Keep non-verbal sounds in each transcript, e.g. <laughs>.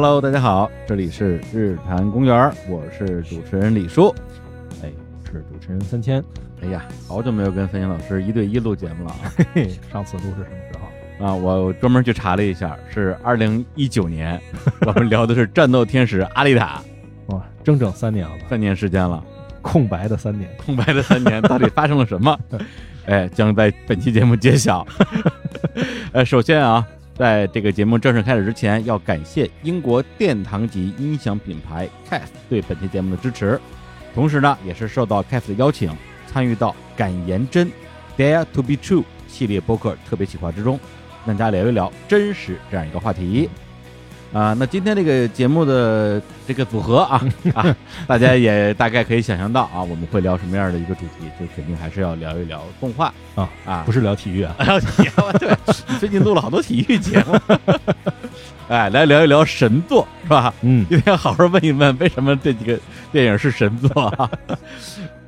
Hello，大家好，这里是日坛公园，我是主持人李叔。哎，是主持人三千。哎呀，好久没有跟三千老师一对一录节目了啊！嘿嘿，上次录是什么时候啊？我专门去查了一下，是二零一九年。<laughs> 我们聊的是战斗天使阿丽塔。<laughs> 哇，整整三年了，三年时间了，空白的三年，空白的三年，<laughs> 到底发生了什么？哎，将在本期节目揭晓。呃，首先啊，在这个节目正式开始之前，要感谢英国殿堂级音响品牌 Cas 对本期节目的支持，同时呢，也是受到 Cas 的邀请，参与到敢言真 Dare to be True 系列播客特别企划之中，跟大家聊一聊真实这样一个话题。啊，那今天这个节目的这个组合啊 <laughs> 啊，大家也大概可以想象到啊，我们会聊什么样的一个主题？就肯定还是要聊一聊动画啊啊，不是聊体育啊，<laughs> 聊体育。对，最近录了好多体育节目，<laughs> 哎，来聊一聊神作是吧？嗯，今天好好问一问，为什么这几个电影是神作？啊？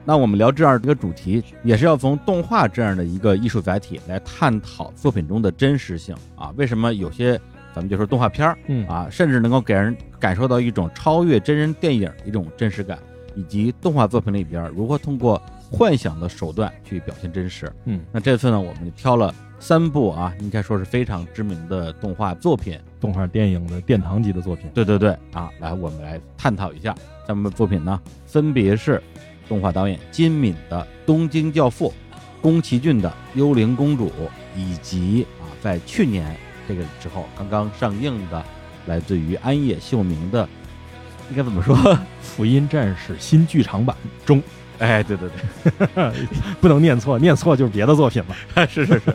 那我们聊这样一个主题，也是要从动画这样的一个艺术载体来探讨作品中的真实性啊？为什么有些？咱们就说动画片儿，嗯啊，甚至能够给人感受到一种超越真人电影一种真实感，以及动画作品里边如何通过幻想的手段去表现真实。嗯，那这次呢，我们挑了三部啊，应该说是非常知名的动画作品，动画电影的殿堂级的作品。对对对，啊，来我们来探讨一下三部作品呢，分别是动画导演金敏的《东京教父》，宫崎骏的《幽灵公主》，以及啊，在去年。这个之后刚刚上映的，来自于安野秀明的，应该怎么说？《福音战士》新剧场版中，哎，对对对，<laughs> 不能念错，念错就是别的作品了。是 <laughs> 是是。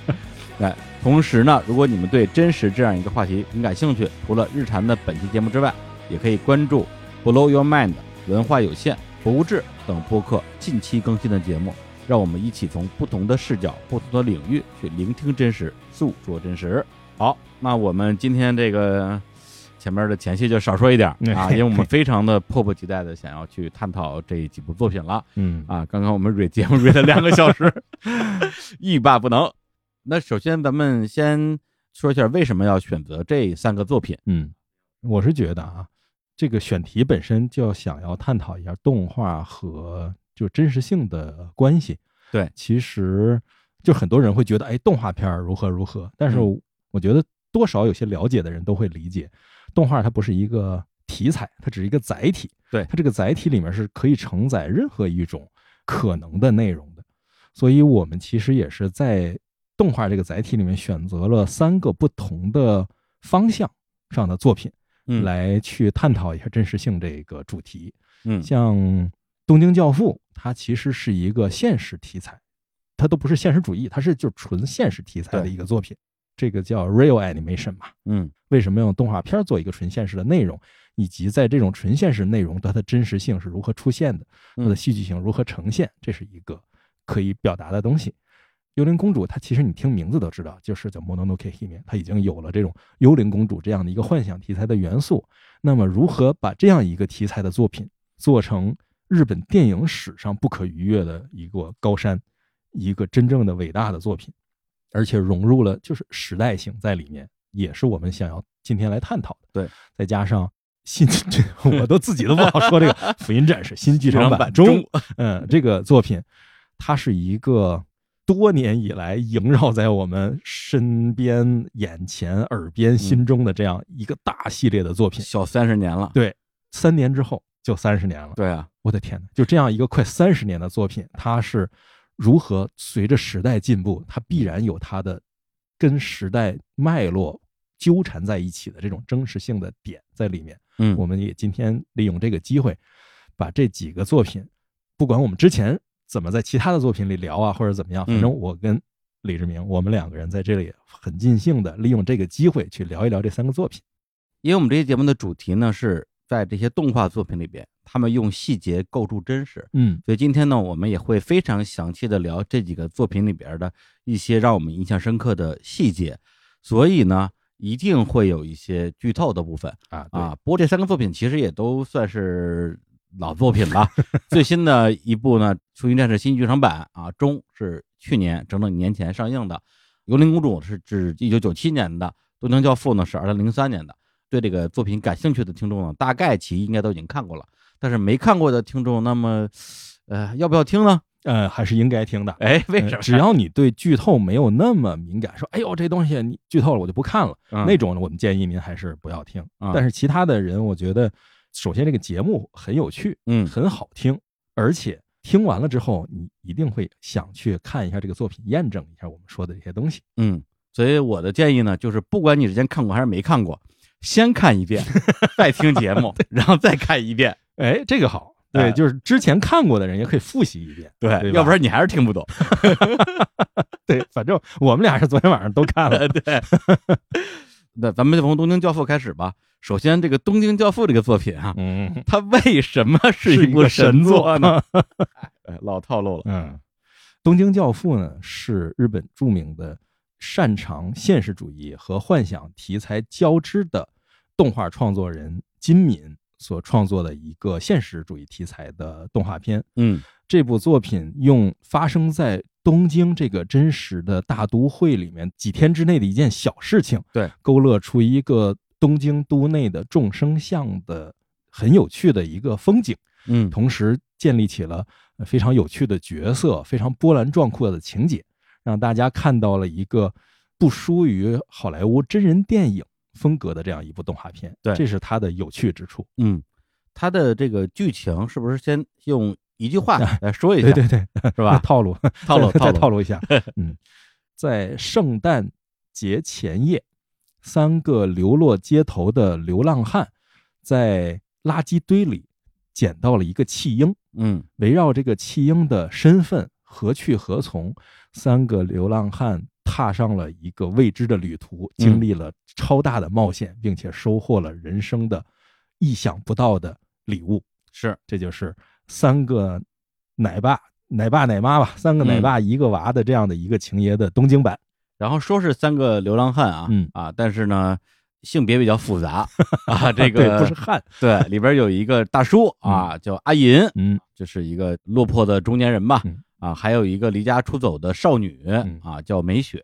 哎，<laughs> 同时呢，如果你们对真实这样一个话题很感兴趣，除了日坛的本期节目之外，也可以关注 Blow Your Mind 文化有限、博物志等播客近期更新的节目，让我们一起从不同的视角、不同的领域去聆听真实，诉说真实。好，那我们今天这个前面的前戏就少说一点 <laughs> 啊，因为我们非常的迫不及待的想要去探讨这几部作品了。嗯啊，刚刚我们蕊节目蕊了两个小时，<laughs> 欲罢不能。那首先咱们先说一下为什么要选择这三个作品。嗯，我是觉得啊，这个选题本身就要想要探讨一下动画和就真实性的关系。对，其实就很多人会觉得，哎，动画片如何如何，但是。我觉得多少有些了解的人都会理解，动画它不是一个题材，它只是一个载体。对，它这个载体里面是可以承载任何一种可能的内容的。所以我们其实也是在动画这个载体里面选择了三个不同的方向上的作品，来去探讨一下真实性这个主题。嗯，像《东京教父》，它其实是一个现实题材，它都不是现实主义，它是就纯现实题材的一个作品。这个叫 real animation 嘛，嗯，为什么用动画片做一个纯现实的内容，以及在这种纯现实内容它的真实性是如何出现的，它的戏剧性如何呈现，这是一个可以表达的东西。幽灵公主，它其实你听名字都知道，就是叫 Mononoke Hime，它已经有了这种幽灵公主这样的一个幻想题材的元素。那么，如何把这样一个题材的作品做成日本电影史上不可逾越的一个高山，一个真正的伟大的作品？而且融入了就是时代性在里面，也是我们想要今天来探讨的。对，再加上新，<laughs> 我都自己都不好说这个 <laughs>《福音战士》新剧场版中，嗯，这个作品，它是一个多年以来萦绕在我们身边、眼前、耳边、心中的这样一个大系列的作品，小三十年了。对，三年之后就三十年了。对啊，我的天哪，就这样一个快三十年的作品，它是。如何随着时代进步，它必然有它的跟时代脉络纠缠在一起的这种真实性的点在里面。嗯，我们也今天利用这个机会，把这几个作品，不管我们之前怎么在其他的作品里聊啊，或者怎么样，反正我跟李志明，我们两个人在这里很尽兴的利用这个机会去聊一聊这三个作品。因为我们这期节目的主题呢，是在这些动画作品里边。他们用细节构筑真实，嗯，所以今天呢，我们也会非常详细的聊这几个作品里边的一些让我们印象深刻的细节，所以呢，一定会有一些剧透的部分啊啊。不过这三个作品其实也都算是老作品了，<laughs> 最新的一部呢，《福音战士》新剧场版啊，中是去年整整一年前上映的，《幽灵公主》是指一九九七年的，《东京教父》呢是二零零三年的。对这个作品感兴趣的听众呢，大概其应该都已经看过了。但是没看过的听众，那么，呃，要不要听呢？呃，还是应该听的。哎，为什么？<laughs> 只要你对剧透没有那么敏感，说，哎呦，这东西你剧透了，我就不看了。那种呢，我们建议您还是不要听。但是其他的人，我觉得，首先这个节目很有趣，嗯，很好听，而且听完了之后，你一定会想去看一下这个作品，验证一下我们说的这些东西。嗯，所以我的建议呢，就是不管你之前看过还是没看过，先看一遍，<laughs> 再听节目，然后再看一遍。哎，这个好。对，就是之前看过的人也可以复习一遍，对，要不然你还是听不懂。<laughs> 对，反正我们俩是昨天晚上都看了。<laughs> 对，那咱们就从《东京教父》开始吧。首先，这个《东京教父》这个作品啊，嗯，它为什么是一部神作呢？哎，老套路了。嗯，《东京教父》呢是日本著名的擅长现实主义和幻想题材交织的动画创作人金敏。所创作的一个现实主义题材的动画片，嗯，这部作品用发生在东京这个真实的大都会里面几天之内的一件小事情，对，勾勒出一个东京都内的众生相的很有趣的一个风景，嗯，同时建立起了非常有趣的角色，非常波澜壮阔的情节，让大家看到了一个不输于好莱坞真人电影。风格的这样一部动画片，对，这是它的有趣之处。嗯，它的这个剧情是不是先用一句话 <laughs> 来说一下？对对对，是吧？套路，<laughs> 套路，<laughs> 再套路一下。嗯，在圣诞节前夜，三个流落街头的流浪汉在垃圾堆里捡到了一个弃婴。嗯，围绕这个弃婴的身份何去何从，三个流浪汉。踏上了一个未知的旅途，经历了超大的冒险，并且收获了人生的意想不到的礼物。是，这就是三个奶爸、奶爸、奶妈吧，三个奶爸一个娃的这样的一个情节的东京版。然后说是三个流浪汉啊，嗯啊，但是呢，性别比较复杂 <laughs> 啊，这个不是汉，对，里边有一个大叔啊，叫阿银，嗯，就是一个落魄的中年人吧。啊，还有一个离家出走的少女啊，叫美雪。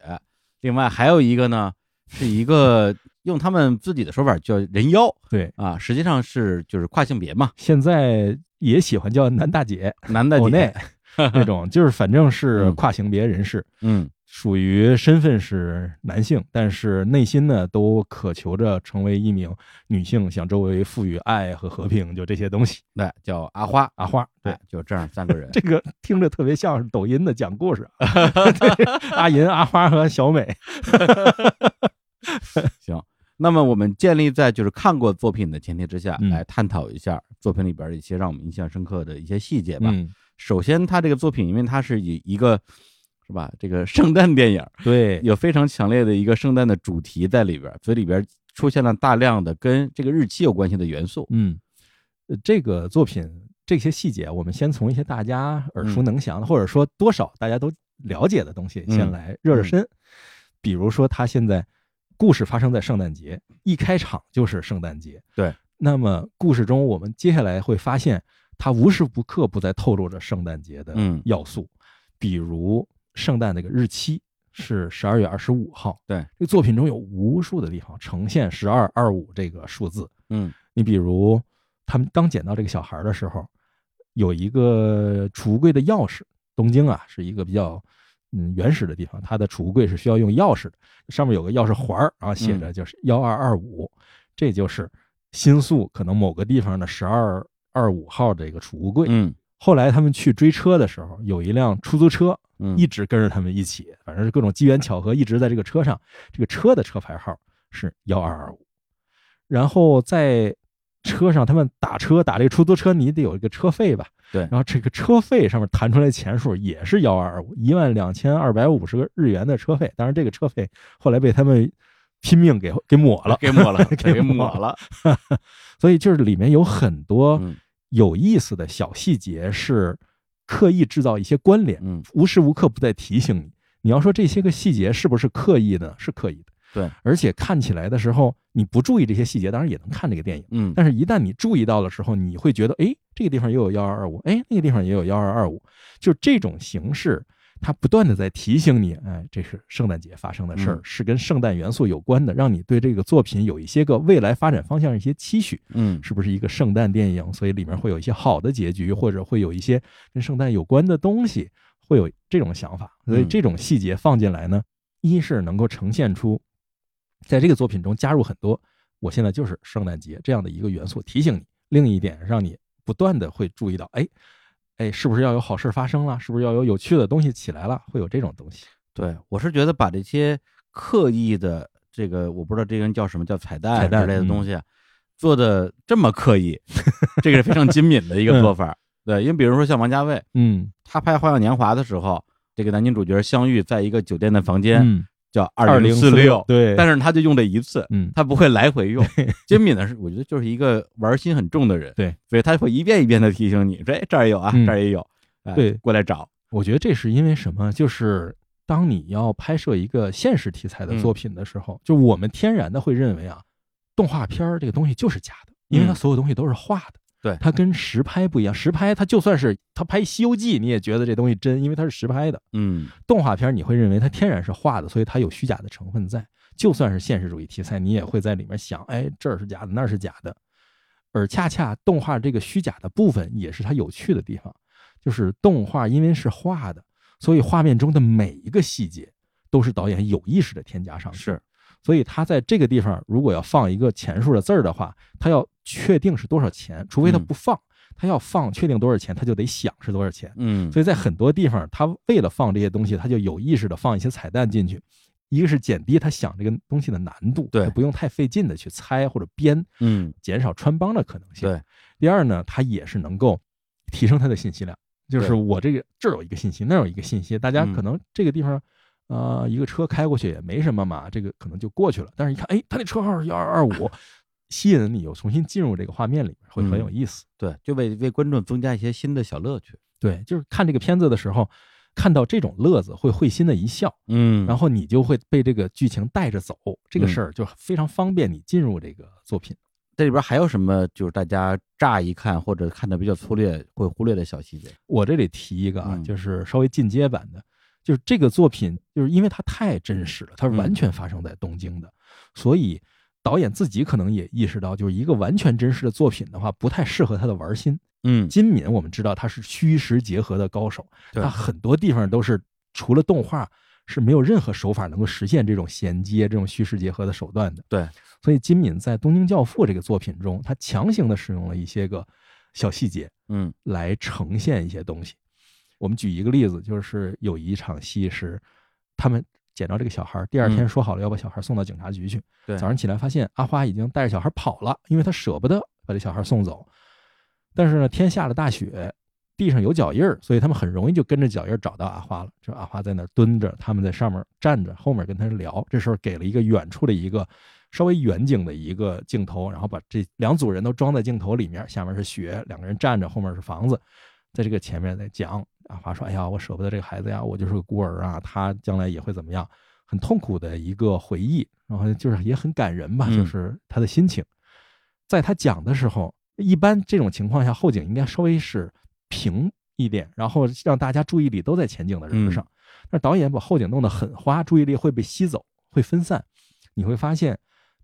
另外还有一个呢，是一个用他们自己的说法叫人妖。<laughs> 对啊，实际上是就是跨性别嘛。现在也喜欢叫男大姐、男大姐 <laughs> 那种，就是反正是跨性别人士。嗯。属于身份是男性，但是内心呢都渴求着成为一名女性，向周围赋予爱和和平，就这些东西。对，叫阿花，阿花，对，就这样三个人。<laughs> 这个听着特别像是抖音的讲故事，<laughs> 阿银、阿花和小美。<laughs> 行，那么我们建立在就是看过作品的前提之下来探讨一下作品里边一些让我们印象深刻的一些细节吧。首先，他这个作品，因为它是以一个。是吧？这个圣诞电影对有非常强烈的一个圣诞的主题在里边，所以里边出现了大量的跟这个日期有关系的元素。嗯，这个作品这些细节，我们先从一些大家耳熟能详的，或者说多少大家都了解的东西先来热热身。比如说，他现在故事发生在圣诞节，一开场就是圣诞节。对，那么故事中我们接下来会发现，他无时不刻不在透露着圣诞节的要素，比如。圣诞那个日期是十二月二十五号。对，这个作品中有无数的地方呈现十二二五这个数字。嗯，你比如他们刚捡到这个小孩的时候，有一个储物柜的钥匙。东京啊，是一个比较嗯原始的地方，它的储物柜是需要用钥匙的，上面有个钥匙环儿，然后写着就是幺二二五，这就是新宿可能某个地方的十二二五号这个储物柜。嗯，后来他们去追车的时候，有一辆出租车。嗯，一直跟着他们一起，反正是各种机缘巧合，一直在这个车上。这个车的车牌号是幺二二五，然后在车上他们打车打这个出租车，你得有一个车费吧？对。然后这个车费上面弹出来钱数也是幺二二五，一万两千二百五十个日元的车费。当然，这个车费后来被他们拼命给给抹了，给抹了，<laughs> 给抹了。<laughs> 所以就是里面有很多有意思的小细节是。刻意制造一些关联，嗯，无时无刻不在提醒你。你要说这些个细节是不是刻意的？是刻意的，对。而且看起来的时候，你不注意这些细节，当然也能看这个电影，嗯。但是，一旦你注意到的时候，你会觉得，哎，这个地方也有幺二二五，哎，那个地方也有幺二二五。就这种形式，它不断的在提醒你，哎，这是圣诞节发生的事儿，嗯是跟圣诞元素有关的，让你对这个作品有一些个未来发展方向一些期许，嗯是不是一个圣诞电影？所以里面会有一些好的结局，或者会有一些跟圣诞有关的东西，会有这种想法。所以嗯这种细节放进来呢，一是能够呈现出在这个作品中加入很多我现在就是圣诞节这样的一个元素，提醒你；另一点让你不断的会注意到，哎。哎，是不是要有好事发生了？是不是要有有趣的东西起来了？会有这种东西。对我是觉得把这些刻意的这个我不知道这个人叫什么叫彩蛋彩蛋嗯之类的东西啊，做的这么刻意，<laughs> 这个是非常精敏的一个做法。对，因为比如说像王家卫，嗯他拍《花样年华》的时候，这个男女主角相遇在一个酒店的房间，嗯，叫二零四六，对，但是他就用这一次，嗯，他不会来回用。<laughs> 精敏呢是，我觉得就是一个玩心很重的人，对，所以他会一遍一遍的提醒你，说哎这儿也有啊，嗯。这儿也有，哎对。过来找，我觉得这是因为什么？就是当你要拍摄一个现实题材的作品的时候，就我们天然的会认为啊，动画片儿这个东西就是假的，因为它嗯。所有东西都是画的。对它跟实拍不一样，实拍它就算是它拍《西游记》，你也觉得这东西真，因为它是实拍的。嗯动画片你会认为它天然是画的，所以它有虚假的成分在。就算是现实主义题材，你也会在里面想，哎，这儿是假的，那儿是假的。而恰恰动画这个虚假的部分，也是它有趣的地方。就是动画因为是画的，所以画面中的每一个细节都是导演有意识的添加上去。是，所以他在这个地方如果要放一个钱数的字儿的话，他要确定是多少钱，除非他嗯不放，他要放确定多少钱，他就得想是多少钱。嗯，所以在很多地方，他为了放这些东西，他就有意识的放一些彩蛋进去。一个是减低他想这个东西的难度，对不用太费劲的去猜或者编，嗯减少穿帮的可能性。对，第二呢，他也是能够提升他的信息量，就是我这个这儿有一个信息，那儿有一个信息，大家嗯可能这个地方，呃，一个车开过去也没什么嘛，这个可能就过去了。但是一看，哎，他那车号是幺二二五，吸引你又重新进入这个画面里面，会很有意思。对，就为为观众增加一些新的小乐趣。对，就是看这个片子的时候，看到这种乐子会会心的一笑，嗯然后你就会被这个剧情带着走，这个嗯事儿就非常方便你进入这个作品。这里边还有什么就是大家乍一看或者看的比较粗略会忽略的小细节？我这里提一个啊，嗯就是稍微进阶版的，就是这个作品，就是因为它太真实了，它是完全发生在东京的，所以导演自己可能也意识到，就是一个完全真实的作品的话，不太适合他的玩心。嗯，金敏我们知道他是虚实结合的高手，他很多地方都是除了动画是没有任何手法能够实现这种衔接、这种虚实结合的手段的。对，所以金敏在《东京教父》这个作品中，他强行的使用了一些个小细节，嗯来呈现一些东西。我们举一个例子，就是有一场戏是他们捡着这个小孩，第二天嗯说好了要把小孩送到警察局去。对早上起来发现阿花已经带着小孩跑了，因为他舍不得把这小孩送走。但是呢，天下了大雪，地上有脚印儿，所以他们很容易就跟着脚印儿找到阿花了。就阿花在那儿蹲着，他们在上面站着，后面跟他聊。这时候给了一个远处的一个稍微远景的一个镜头，然后把这两组人都装在镜头里面，下面是雪，两个人站着，后面是房子，在这个前面在讲。阿华说：“哎呀，我舍不得这个孩子呀，我就是个孤儿啊，他将来也会怎么样？”很痛苦的一个回忆，然后就是也很感人吧，嗯就是他的心情。在他讲的时候，一般这种情况下，后景应该稍微是平一点，然后让大家注意力都在前景的人上。那导演把后景弄得很花，注意力会被吸走，会分散。你会发现，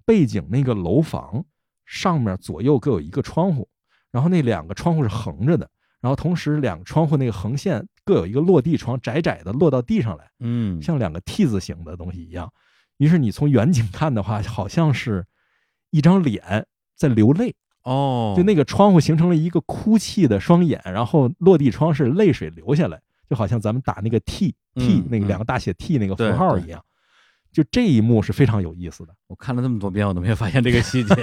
背景那个楼房上面左右各有一个窗户，然后那两个窗户是横着的，然后同时两个窗户那个横线各有一个落地窗，窄窄的落到地上来。嗯，像两个 T 字形的东西一样。于是你从远景看的话，好像是一张脸在流泪，哦，就那个窗户形成了一个哭泣的双眼，然后落地窗是泪水流下来，就好像咱们打那个 T T 嗯那个两个大写 T 那个符号一样。就这一幕是非常有意思的。我看了这么多遍，我都没有发现这个细节。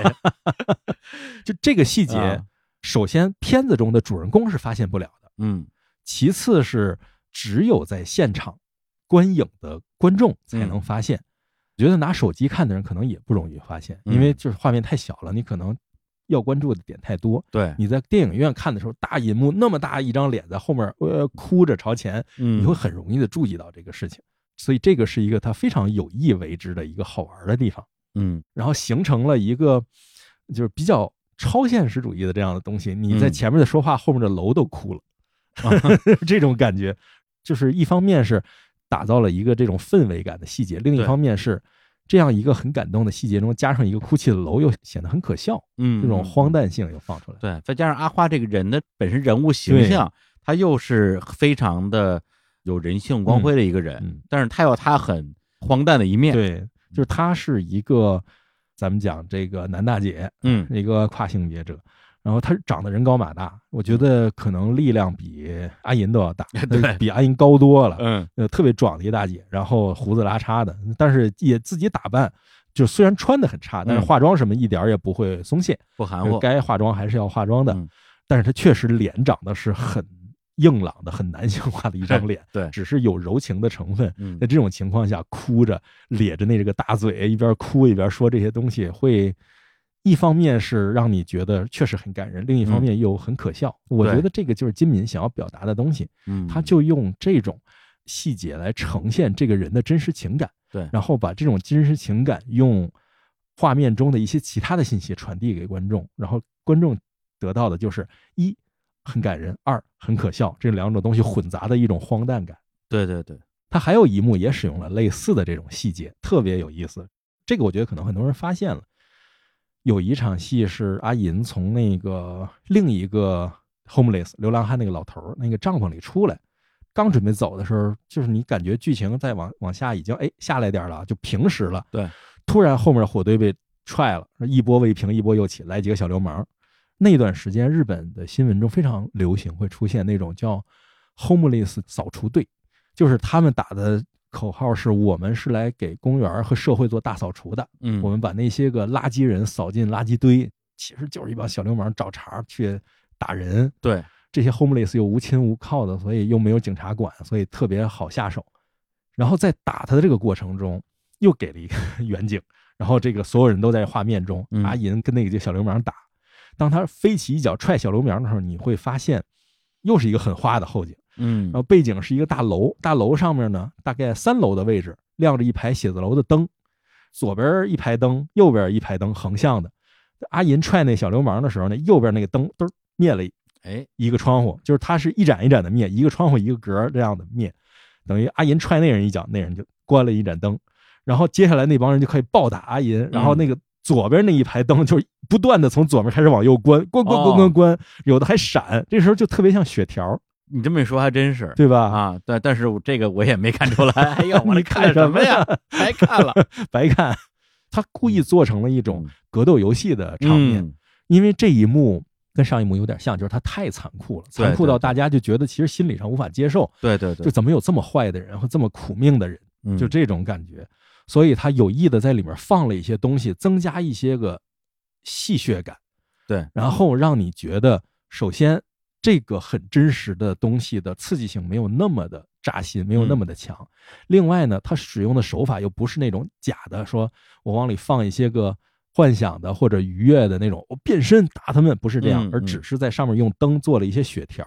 <laughs> 就这个细节啊，首先片子中的主人公是发现不了的，嗯。其次是只有在现场观影的观众才嗯。能发现。我觉得拿手机看的人可能也不容易发现，嗯。因为就是画面太小了，你可能要关注的点太多。对，你在电影院看的时候，大银幕那么大一张脸在后面，呃，哭着朝前，嗯，你会很容易的注意到这个事情。所以这个是一个他非常有意为之的一个好玩的地方，嗯。然后形成了一个就是比较超现实主义的这样的东西。你在嗯前面的说话，后面的楼都哭了，啊，<laughs> 这种感觉。就是一方面是打造了一个这种氛围感的细节，另一方面是这样一个很感动的细节中加上一个哭泣的楼，又显得很可笑，嗯，这种荒诞性又放出来。对，再加上阿花这个人的本身人物形象，他又是非常的有人性光辉的一个人，但是他有他很荒诞的一面。对，就是他是一个咱们讲这个男大姐，嗯，<laughs> 一个跨性别者。然后他长得人高马大，我觉得可能力量比阿银都要大，<laughs> 对，比阿银高多了。嗯，呃，特别壮的一大姐，然后胡子拉碴的，但是也自己打扮，就虽然穿的很差，但是化妆什么一点也不会松懈，不含糊，该化妆还是要化妆的。但是他确实脸长得是很硬朗的、很男性化的一张脸，对，只是有柔情的成分。在这种情况下，哭着咧着那这个大嘴，一边哭一边说这些东西，会。一方面是让你觉得确实很感人，另一方面又很可笑。我觉得这个就是金敏想要表达的东西。嗯，他就用这种细节来呈现这个人的真实情感。对，然后把这种真实情感用画面中的一些其他的信息传递给观众，然后观众得到的就是一很感人，二很可笑，这两种东西混杂的一种荒诞感。对对对，他还有一幕也使用了类似的这种细节，特别有意思。这个我觉得可能很多人发现了。有一场戏是阿银从那个另一个 homeless 流浪汉那个老头那个帐篷里出来，刚准备走的时候，就是你感觉剧情再往往下已经哎下来点了，就平时了。对，突然后面火堆被踹了，一波未平一波又起，来几个小流氓。那段时间日本的新闻中非常流行，会出现那种叫 homeless 扫除队，就是他们打的。口号是我们是来给公园和社会做大扫除的，嗯，我们把那些个垃圾人扫进垃圾堆，其实就是一帮小流氓找茬去打人。对，这些 homeless 又无亲无靠的，所以又没有警察管，所以特别好下手。然后在打他的这个过程中，又给了一个 <laughs> 远景，然后这个所有人都在画面中，阿银跟那个小流氓打。当他飞起一脚踹小流氓的时候，你会发现又是一个很花的后景。嗯，然后背景是一个大楼，大楼上面呢，大概三楼的位置亮着一排写字楼的灯，左边一排灯，右边一排灯，横向的。阿银踹那小流氓的时候呢，右边那个灯嘚灭了，哎，一个窗户，就是它是一盏一盏的灭，一个窗户一个格这样的灭，等于阿银踹那人一脚，那人就关了一盏灯，然后接下来那帮人就可以暴打阿银，然后那个左边那一排灯就不断的从左边开始往右关，关关关关关，有的还闪，这时候就特别像血条。你这么一说还真是，对吧？啊，但但是这个我也没看出来。<laughs> 哎呀，我你看什么呀？白看了，<laughs> 白看。他故意做成了一种格斗游戏的场面，因为这一幕跟上一幕有点像，就是他太残酷了，残酷到大家就觉得其实心理上无法接受。对对对，就怎么有这么坏的人和这么苦命的人，就这种感觉。所以他有意的在里面放了一些东西，增加一些个戏谑感。对，然后让你觉得首先。这个很真实的东西的刺激性没有那么的扎心，没有那么的强。另外呢，他使用的手法又不是那种假的，说我往里放一些个幻想的或者愉悦的那种，我变身打他们，不是这样，而只是在上面用灯做了一些血条，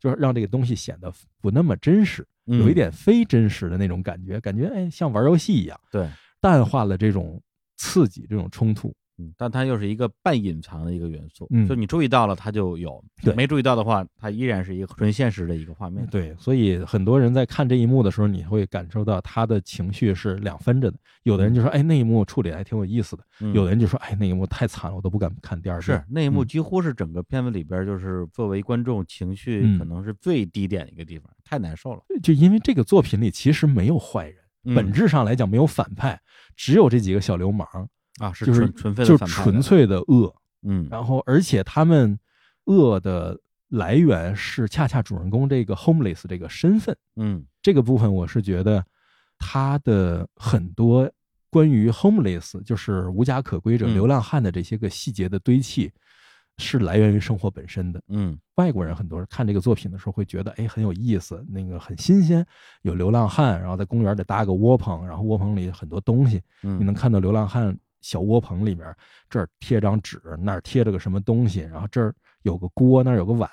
就是让这个东西显得不那么真实，有一点非真实的那种感觉，感觉哎像玩游戏一样。对，淡化了这种刺激，这种冲突。嗯，但它又是一个半隐藏的一个元素，嗯，就你注意到了，它就有；对，没注意到的话，它依然是一个纯现实的一个画面。对，所以很多人在看这一幕的时候，你会感受到他的情绪是两分着的。有的人就说：“哎，那一幕处理还挺有意思的。”有的人就说：“哎，那一幕太惨了，我都不敢看第二遍。”是那一幕几乎是整个片子里边，就是作为观众情绪可能是最低点的一个地方，太难受了。就因为这个作品里其实没有坏人，本质上来讲没有反派，只有这几个小流氓。啊，是就是纯粹就是纯粹的恶，嗯，然后而且他们恶的来源是恰恰主人公这个 homeless 这个身份，嗯，这个部分我是觉得他的很多关于 homeless 就是无家可归者、流浪汉的这些个细节的堆砌，是来源于生活本身的，嗯，外国人很多人看这个作品的时候会觉得，哎，很有意思，那个很新鲜，有流浪汉，然后在公园里搭个窝棚，然后窝棚里很多东西，你能看到流浪汉。小窝棚里面，这儿贴张纸，那儿贴着个什么东西，然后这儿有个锅，那儿有个碗。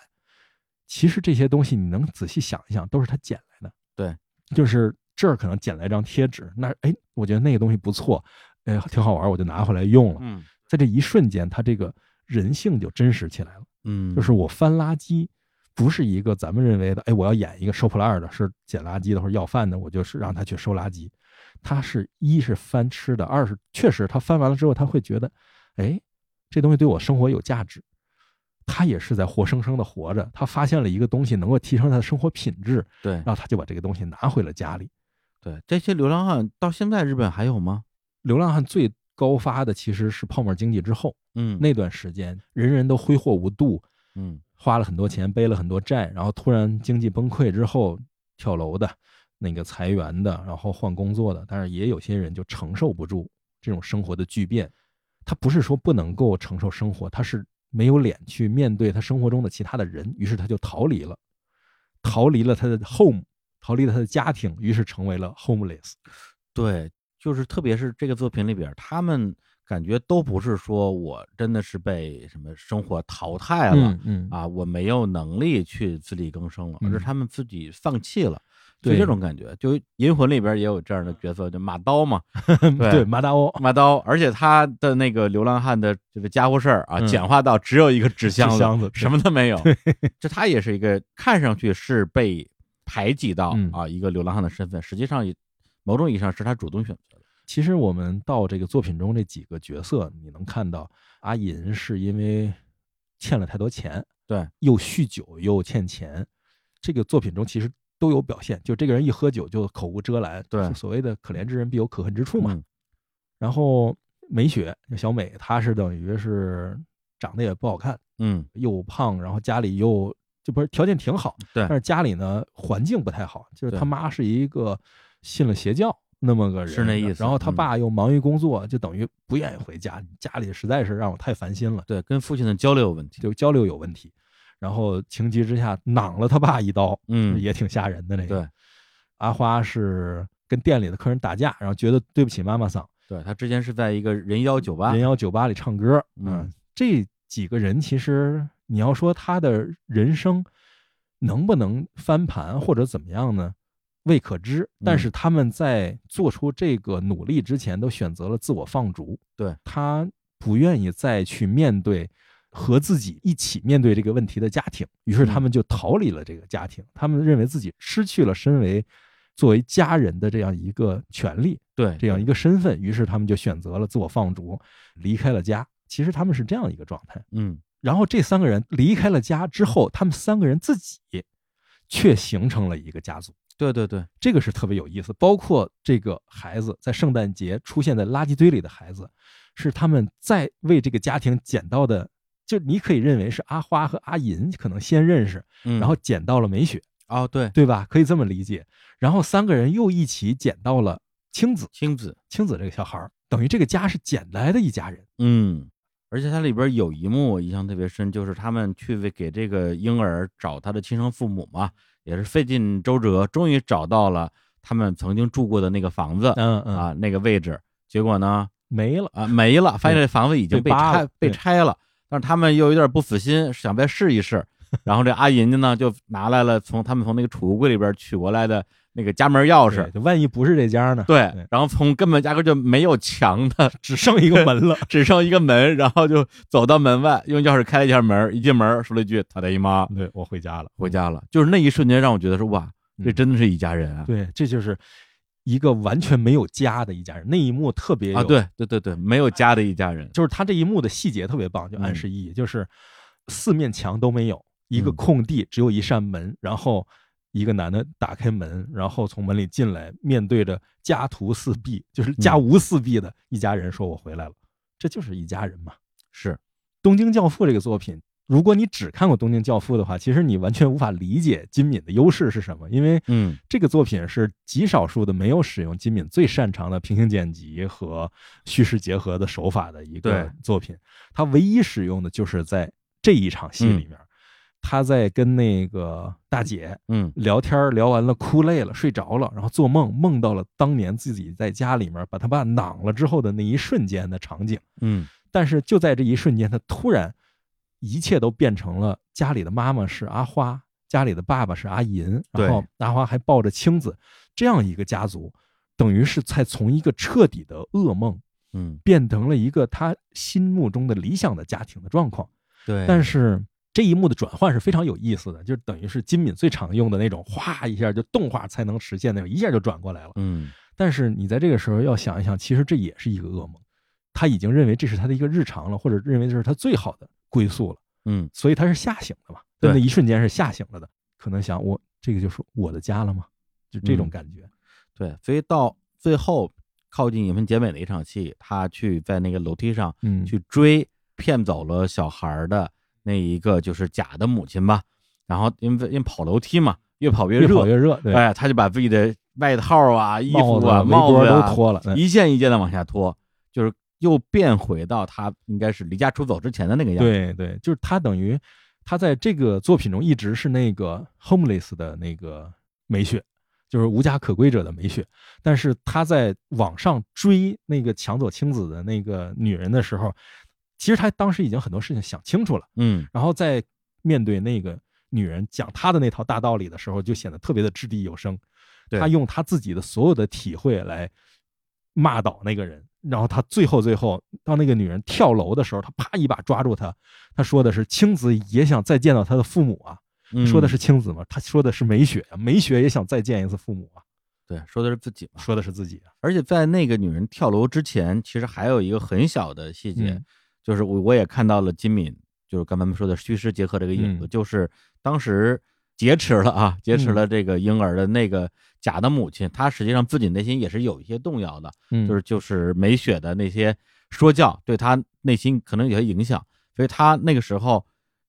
其实这些东西你能仔细想一想，都是他捡来的。对，就是这儿可能捡来张贴纸，那哎，我觉得那个东西不错，哎，挺好玩，我就拿回来用了。嗯，在这一瞬间，他这个人性就真实起来了。嗯，就是我翻垃圾，不是一个咱们认为的，哎，我要演一个收破烂的，是捡垃圾的或者要饭的，我就是让他去收垃圾。他是一是翻吃的，二是确实他翻完了之后，他会觉得，哎，这东西对我生活有价值。他也是在活生生的活着，他发现了一个东西能够提升他的生活品质，对，然后他就把这个东西拿回了家里。对，这些流浪汉到现在日本还有吗？流浪汉最高发的其实是泡沫经济之后，嗯，那段时间人人都挥霍无度，嗯，花了很多钱，背了很多债，然后突然经济崩溃之后跳楼的，那个裁员的，然后换工作的，但是也有些人就承受不住这种生活的巨变，他不是说不能够承受生活，他是。没有脸去面对他生活中的其他的人，于是他就逃离了，逃离了他的 home，逃离了他的家庭，于是成为了 homeless。对，就是特别是这个作品里边，他们感觉都不是说我真的是被什么生活淘汰了，嗯啊，我没有能力去自力更生了，而是他们自己放弃了。就这种感觉，就《银魂》里边也有这样的角色，就马刀嘛，<laughs> 对，马大欧，马刀，而且他的那个流浪汉的这个家伙事儿啊，简化到只有一个纸箱子，什么都没有。就他也是一个看上去是被排挤到啊一个流浪汉的身份，实际上也某种意义上是他主动选择的。其实我们到这个作品中这几个角色，你能看到阿银是因为欠了太多钱，对，又酗酒又欠钱。这个作品中其实。都有表现，就这个人一喝酒就口无遮拦，对，<laughs> 所谓的可怜之人必有可恨之处嘛。然后美雪小美，她是等于是长得也不好看，嗯，又胖，然后家里又就不是条件挺好，对，但是家里呢环境不太好，就是他妈是一个信了邪教那么个人，是那意思。然后他爸又忙于工作，就等于不愿意回家，家里实在是让我太烦心了。对，跟父亲的交流有问题，就交流有问题。然后情急之下攮了他爸一刀，嗯，也挺吓人的那个。对，阿花是跟店里的客人打架，然后觉得对不起妈妈桑。对他之前是在一个人妖酒吧，人妖酒吧里唱歌。嗯，这几个人其实你要说他的人生能不能翻盘或者怎么样呢？未可知。但是他们在做出这个努力之前，都选择了自我放逐。对他不愿意再去面对。和自己一起面对这个问题的家庭，于是他们就逃离了这个家庭。他们认为自己失去了身为作为家人的这样一个权利，对这样一个身份，于是他们就选择了自我放逐，离开了家。其实他们是这样一个状态。嗯，然后这三个人离开了家之后，他们三个人自己却形成了一个家族。对对对，这个是特别有意思。包括这个孩子在圣诞节出现在垃圾堆里的孩子，是他们在为这个家庭捡到的。就你可以认为是阿花和阿银可能先认识，然后捡到了美雪哦，对对吧？可以这么理解。然后三个人又一起捡到了青子，青子，青子这个小孩儿，等于这个家是捡来的一家人。嗯，而且它里边有一幕我印象特别深，就是他们去为给这个婴儿找他的亲生父母嘛，也是费尽周折，终于找到了他们曾经住过的那个房子，嗯嗯啊那个位置，结果呢没了啊没了，发现这房子已经被拆被拆了。但是他们又有点不死心，想再试一试。<laughs> 然后这阿银家呢，就拿来了从他们从那个储物柜里边取过来的那个家门钥匙。就万一不是这家呢？对。然后从根本压根就没有墙的，只剩一个门了，<laughs> 只剩一个门。然后就走到门外，用钥匙开了一下门，一进门说了一句：“他的姨妈，对我回家了，回家了。”就是那一瞬间让我觉得说：“哇，这真的是一家人啊！”对，这就是。一个完全没有家的一家人，那一幕特别啊，对对对对，没有家的一家人，就是他这一幕的细节特别棒，就暗示意义，就是四面墙都没有，一个空地，只有一扇门，然后一个男的打开门，然后从门里进来，面对着家徒四壁，就是家无四壁的一家人，说我回来了，这就是一家人嘛。是《东京教父》这个作品。如果你只看过《东京教父》的话，其实你完全无法理解金敏的优势是什么，因为，嗯，这个作品是极少数的没有使用金敏最擅长的平行剪辑和叙事结合的手法的一个作品。他唯一使用的就是在这一场戏里面，他在跟那个大姐，嗯，聊天聊完了，哭累了，睡着了，然后做梦，梦到了当年自己在家里面把他爸攮了之后的那一瞬间的场景，嗯，但是就在这一瞬间，他突然。一切都变成了家里的妈妈是阿花，家里的爸爸是阿银，然后阿花还抱着青子，这样一个家族，等于是才从一个彻底的噩梦，嗯，变成了一个他心目中的理想的家庭的状况。对，但是这一幕的转换是非常有意思的，就等于是金敏最常用的那种，哗一下就动画才能实现那种，一下就转过来了。嗯但是你在这个时候要想一想，其实这也是一个噩梦，他已经认为这是他的一个日常了，或者认为这是他最好的归宿了，嗯所以他是吓醒的嘛，对在那一瞬间是吓醒了的，可能想我这个就是我的家了吗？就这种嗯感觉。对，所以到最后靠近影片结尾的一场戏，他去在那个楼梯上嗯，去追骗走了小孩儿的那一个就是假的母亲吧，然后因为因为跑楼梯嘛，越跑越热，越跑越热，对，哎，他就把自己的外套啊、衣服啊、帽子都脱了，嗯一件一件的往下脱，就是又变回到他应该是离家出走之前的那个样子。对对，就是他等于他在这个作品中一直是那个 homeless 的那个美雪，就是无家可归者的美雪。但是他在网上追那个抢走青子的那个女人的时候，其实他当时已经很多事情想清楚了，嗯然后在面对那个女人讲他的那套大道理的时候，就显得特别的掷地有声。对他用他自己的所有的体会来骂倒那个人，然后他最后最后当那个女人跳楼的时候，他啪一把抓住她，他说的是青子也想再见到他的父母啊，嗯说的是青子吗？他说的是美雪啊，美雪也想再见一次父母啊，对，说的是自己嘛。说的是自己啊，而且在那个女人跳楼之前，其实还有一个很小的细节，嗯就是我我也看到了金敏，就是刚才我们说的虚实结合这个影子，嗯。就是当时劫持了啊，劫持了这个婴儿的那个假的母亲，她实际上自己内心也是有一些动摇的，嗯。就是就是美雪的那些说教对她内心可能有些影响，所以她那个时候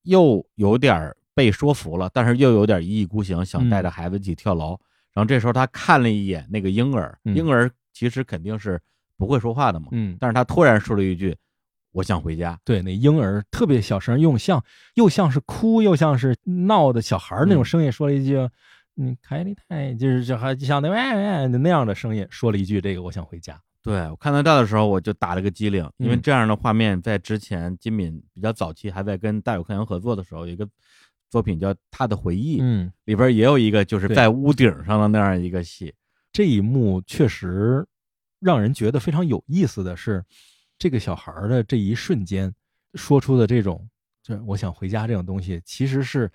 又有点儿被说服了，但是又有点一意孤行，想带着孩子一起跳楼。然后这时候她看了一眼那个婴儿，嗯。婴儿其实肯定是不会说话的嘛，嗯，但是她突然说了一句：“我想回家。对，那婴儿特别小声，用像又像是哭又像是闹的小孩儿那种嗯声音说了一句：“嗯，凯里泰，就是这还像那喂喂那样的声音说了一句：“这个我想回家。对我看到这儿的时候，我就打了个激灵，因为嗯这样的画面在之前金敏比较早期还在跟大有克洋合作的时候，有一个作品叫《他的回忆》，嗯，里边也有一个就是在屋顶上的那样一个戏。这一幕确实让人觉得非常有意思的是，这个小孩的这一瞬间说出的这种“这我想回家”这种东西，其实是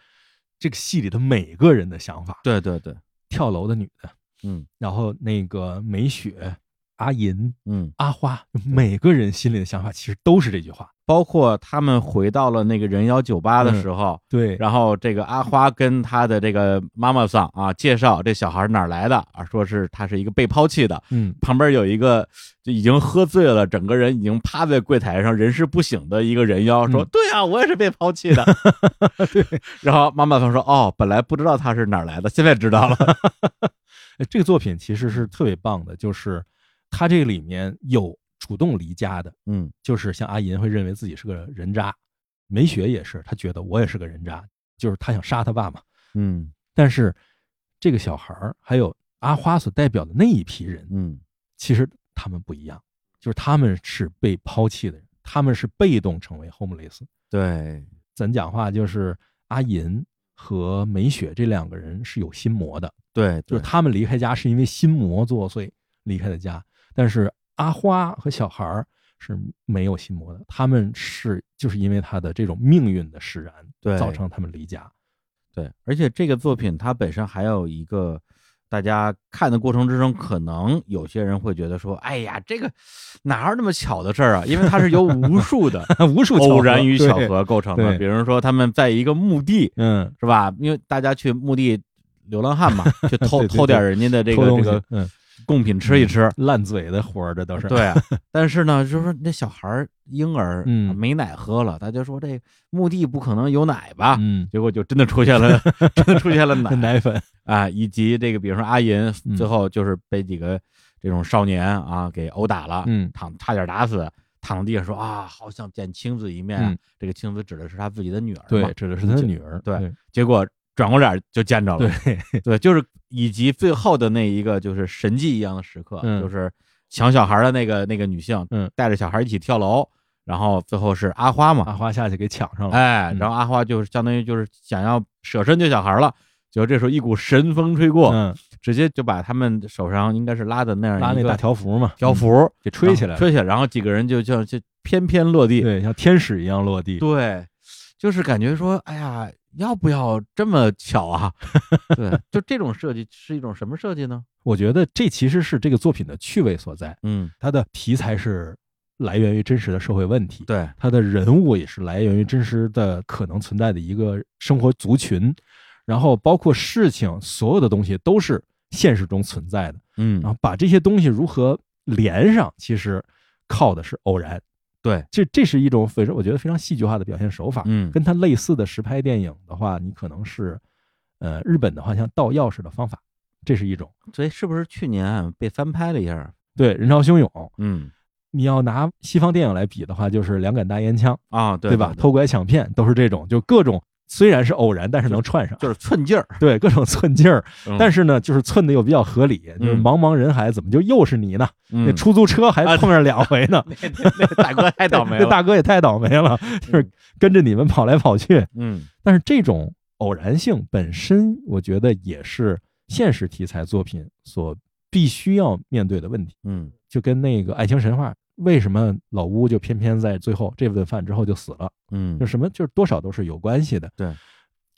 这个戏里的每个人的想法。对对对，跳楼的女的，嗯然后那个美雪、阿银、嗯，阿花，每个人心里的想法其实都是这句话。包括他们回到了那个人妖酒吧的嗯时候，对，然后这个阿花跟他的这个妈妈桑啊介绍这小孩哪儿来的啊，说是他是一个被抛弃的，嗯，旁边有一个就已经喝醉了，整个人已经趴在柜台上人事不省的一个人妖，说：“嗯对啊，我也是被抛弃的。<laughs> ”对。<laughs> 然后妈妈桑说：“哦，本来不知道他是哪儿来的，现在知道了。呃 <laughs> 这个作品其实是特别棒的，就是它这里面有主动离家的，”嗯。就是像阿银会认为自己是个人渣，梅雪也是，他觉得我也是个人渣，就是他想杀他爸嘛。嗯。但是这个小孩儿还有阿花所代表的那一批人，嗯。其实他们不一样，就是他们是被抛弃的人，他们是被动成为 homeless。对，咱讲话就是阿银和梅雪这两个人是有心魔的，对，就是他们离开家是因为心魔作祟离开的家，但是阿花和小孩儿是没有心魔的，他们是就是因为他的这种命运的使然，对造成他们离家。对，而且这个作品它本身还有一个，大家看的过程之中，可能有些人会觉得说，哎呀，这个哪有那么巧的事儿啊？因为它是由无数的 <laughs> 无数偶然与巧合构成的。比如说，他们在一个墓地，嗯，是吧？因为大家去墓地流浪汉嘛，<laughs> 去偷偷点人家的这个这个嗯贡品吃一吃。烂嘴的活儿，这都是。对啊，<laughs> 但是呢，就是说那小孩儿婴儿嗯。没奶喝了，大家说这墓地不可能有奶吧？嗯，结果就真的出现了，<laughs> 真的出现了奶。奶粉，啊，以及这个比如说阿银嗯。最后就是被几个这种少年啊给殴打了，嗯。躺差点打死，躺地上说啊，好想见青子一面啊。嗯。这个青子指的是他自己的女儿嘛。对，，指的是他的女儿，对。结果转过脸就见着了，对，<laughs> 对，就是以及最后的那一个就是神迹一样的时刻，嗯就是抢小孩的那个那个女性，嗯，带着小孩一起跳楼，然后最后是阿花嘛，阿花下去给抢上了，哎，嗯然后阿花就是相当于就是想要舍身救小孩了，结果这时候一股神风吹过，嗯，直接就把他们手上应该是拉的那样拉那大条幅嘛，嗯条幅给吹起来了，吹起来，然后几个人就就就翩翩落地，对，像天使一样落地，对，就是感觉说，哎呀，要不要这么巧啊？<laughs> 对，就这种设计是一种什么设计呢？我觉得这其实是这个作品的趣味所在。嗯，它的题材是来源于真实的社会问题，对，它的人物也是来源于真实的可能存在的一个生活族群，然后包括事情，所有的东西都是现实中存在的。嗯，然后把这些东西如何连上，其实靠的是偶然。对，这这是一种非常我觉得非常戏剧化的表现手法。嗯，跟它类似的实拍电影的话，你可能是，呃，日本的话像盗钥匙的方法，这是一种。所以是不是去年被翻拍了一下？对，人潮汹涌。嗯，你要拿西方电影来比的话，就是两杆大烟枪啊，对对吧？偷拐抢骗都是这种，就各种虽然是偶然，但是能串上，就是寸劲儿。对，各种寸劲儿，但是呢，就是寸的又比较合理。嗯就是茫茫人海，怎么就又是你呢？那那出租车还碰上两回呢，<laughs> 那那大哥 <laughs> 太倒霉了，那大哥也太倒霉了，就是跟着你们跑来跑去。嗯，但是这种偶然性本身，我觉得也是现实题材作品所必须要面对的问题。嗯，就跟那个爱情神话，为什么老乌就偏偏在最后这顿饭之后就死了？嗯，就什么，就是多少都是有关系的。对，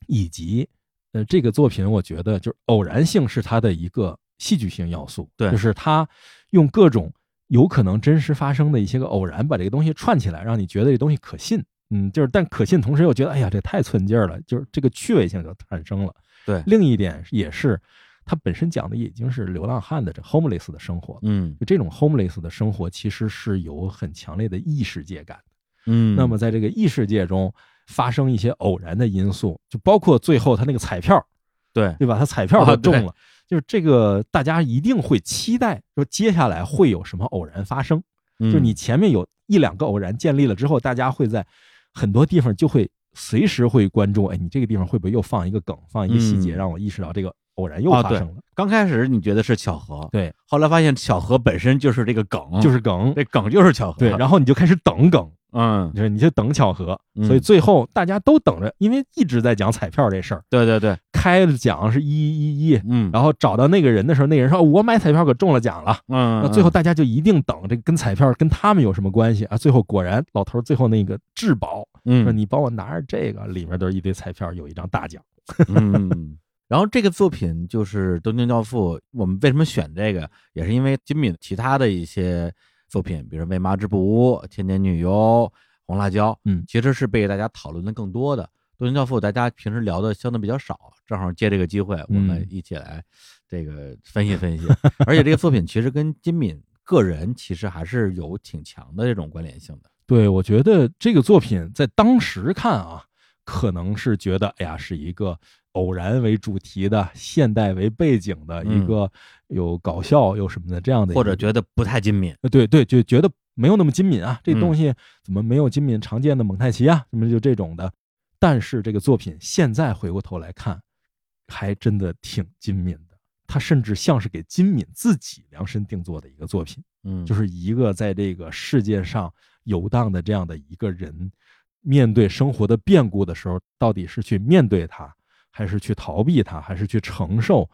以及呃，这个作品我觉得就是偶然性是它的一个戏剧性要素。对就是它用各种有可能真实发生的一些个偶然，把这个东西串起来，让你觉得这东西可信。嗯，就是但可信，同时又觉得哎呀，这太寸劲儿了，就是这个趣味性就产生了。对，另一点也是，它本身讲的已经是流浪汉的这 homeless 的生活。嗯就这种 homeless 的生活，其实是有很强烈的异世界感。嗯，那么在这个异世界中发生一些偶然的因素，就包括最后他那个彩票，对对吧？他彩票都啊对中了，就是这个大家一定会期待说接下来会有什么偶然发生。就就你前面有一两个偶然建立了之后，大家会在很多地方就会随时会关注，哎，你这个地方会不会又放一个梗，放一个细节，嗯让我意识到这个偶然又发生了。刚开始你觉得是巧合，对，后来发现巧合本身就是这个梗，就是梗。这梗就是巧合，对，然后你就开始等梗，嗯，就是你就等巧合，嗯所以最后大家都等着，因为一直在讲彩票这事儿，对对对，开了奖是一一一，嗯，然后找到那个人的时候，那个人说：“哦我买彩票可中了奖了。”嗯，那最后大家就一定等这个跟彩票跟他们有什么关系啊？最后果然老头最后那个质保嗯，说：“你帮我拿着这个，里面都是一堆彩票，有一张大奖。嗯，然后这个作品就是《东京教父》，我们为什么选这个，也是因为金敏其他的一些作品，比如说《为麻之不污》《千年女优》《红辣椒》，嗯其实是被大家讨论的更多的。《东京教父》大家平时聊的相对比较少，正好借这个机会，我们嗯一起来这个分析分析。而且这个作品其实跟金敏个人其实还是有挺强的这种关联性的。对，我觉得这个作品在当时看啊，可能是觉得，哎呀，是一个偶然为主题的、现代为背景的一个有搞笑又什么的这样的，或者觉得不太精敏，呃，对对，就觉得没有那么精敏啊，这嗯东西怎么没有金敏常见的蒙太奇啊，什么就这种的。但是这个作品现在回过头来看，还真的挺精敏的。它甚至像是给金敏自己量身定做的一个作品，嗯，就是一个在这个世界上游荡的这样的一个人，面对生活的变故的时候，到底是去面对它，还是去逃避它，还是去承受？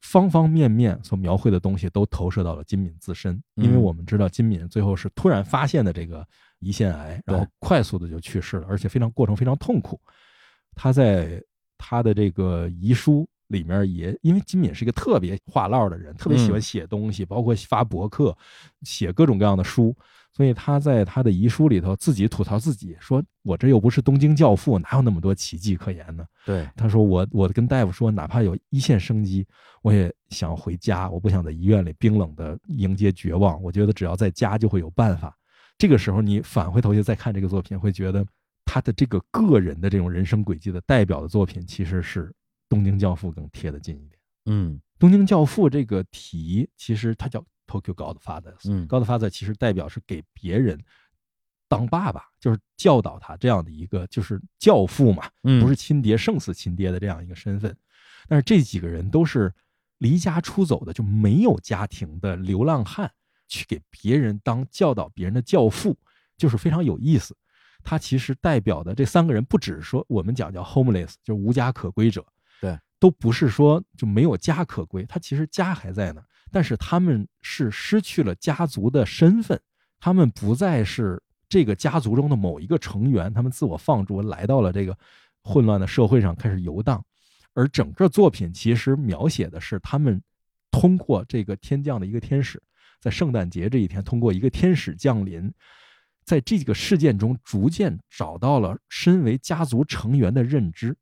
方方面面所描绘的东西都投射到了金敏自身，因为嗯我们知道金敏最后是突然发现的这个胰腺癌，然后快速的就去世了，而且非常过程非常痛苦。他在他的这个遗书里面也，因为金敏是一个特别话唠的人，特别喜欢嗯写东西，包括发博客、写各种各样的书，所以他在他的遗书里头自己吐槽自己，说我这又不是东京教父，哪有那么多奇迹可言呢？对，他说我我跟大夫说，哪怕有一线生机，我也想回家，我不想在医院里冰冷的迎接绝望。我觉得只要在家就会有办法。这个时候你返回头去再看这个作品，会觉得他的这个个人的这种人生轨迹的代表的作品，其实是《东京教父》更贴得近一点。嗯《东京教父》这个题，其实它叫 Tokyo Godfathers，嗯 Godfather 其实代表是给别人当爸爸，就是教导他这样的一个，就是教父嘛，嗯，不是亲爹胜似亲爹的这样一个身份。但是这几个人都是离家出走的，就没有家庭的流浪汉，去给别人当教导别人的教父，就是非常有意思。他其实代表的这三个人，不只是说我们讲叫 homeless，就是无家可归者，对，都不是说就没有家可归，他其实家还在那儿，但是他们是失去了家族的身份，他们不再是这个家族中的某一个成员，他们自我放逐，来到了这个混乱的社会上开始游荡。而整个作品其实描写的是他们通过这个天降的一个天使，在圣诞节这一天，通过一个天使降临，在这个事件中逐渐找到了身为家族成员的认知，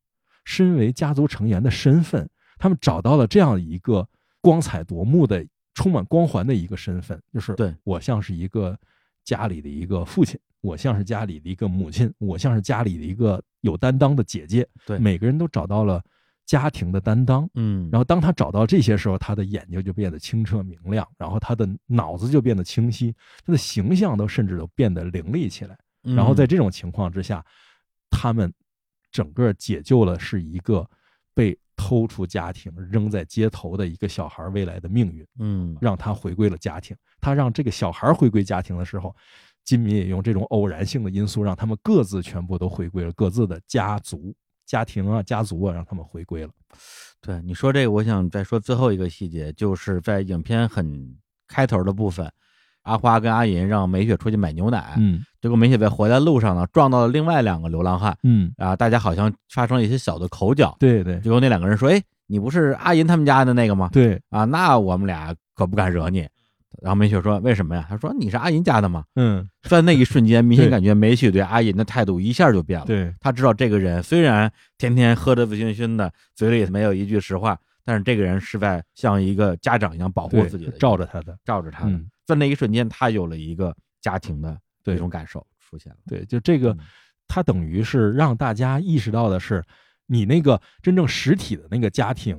身为家族成员的身份，他们找到了这样一个光彩夺目的、充满光环的一个身份，就是对我像是一个家里的一个父亲，我像是家里的一个母亲，我像是家里的一个有担当的姐姐，对每个人都找到了。家庭的担当，嗯，然后当他找到这些时候，他的眼睛就变得清澈明亮，然后他的脑子就变得清晰，他的形象都甚至都变得凌厉起来。嗯然后在这种情况之下，他们整个解救了是一个被偷出家庭、扔在街头的一个小孩未来的命运，嗯让他回归了家庭。他让这个小孩回归家庭的时候，金敏也用这种偶然性的因素，让他们各自全部都回归了各自的家族。家庭啊，家族啊，让他们回归了。对你说这个，我想再说最后一个细节，就是在影片很开头的部分，阿花跟阿银让梅雪出去买牛奶，嗯结果梅雪在回来路上呢，撞到了另外两个流浪汉，嗯，啊，大家好像发生了一些小的口角，对对结果那两个人说：“哎，你不是阿银他们家的那个吗？对，啊，那我们俩可不敢惹你。”然后梅雪说：“为什么呀？”他说：“你是阿银家的吗嗯？” <laughs> 在那一瞬间，明显感觉梅雪对阿银的态度一下就变了。对他知道这个人虽然天天喝得醉醺醺的，嘴里没有一句实话，但是这个人是在像一个家长一样保护自己的，罩着他的。罩着他的。嗯在那一瞬间，他有了一个家庭的这种感受出现了。对，就这个嗯，它等于是让大家意识到的是，你那个真正实体的那个家庭，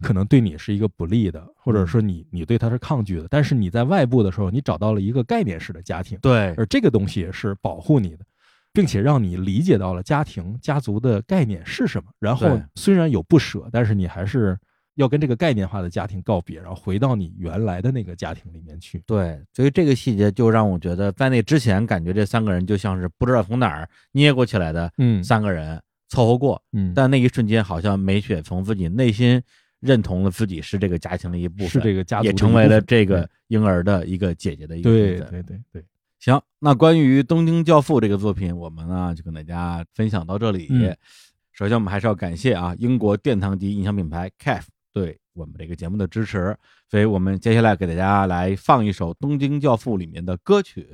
可能对你是一个不利的，或者说你你对他是抗拒的。但是你在外部的时候，你找到了一个概念式的家庭，对，而这个东西是保护你的，并且让你理解到了家庭家族的概念是什么。然后虽然有不舍，但是你还是要跟这个概念化的家庭告别，然后回到你原来的那个家庭里面去。对，所以这个细节就让我觉得，在那之前，感觉这三个人就像是不知道从哪儿捏过起来的嗯三个人凑合过，嗯，但那一瞬间，好像梅雪从自己内心认同了自己是这个家庭的一部分，是这个家族也成为了这个婴儿的一个姐姐的一个对。对对对，行，那关于《东京教父》这个作品，我们呢就跟大家分享到这里。嗯首先，我们还是要感谢啊英国殿堂级音响品牌 CAF 对我们这个节目的支持，所以我们接下来给大家来放一首《东京教父》里面的歌曲。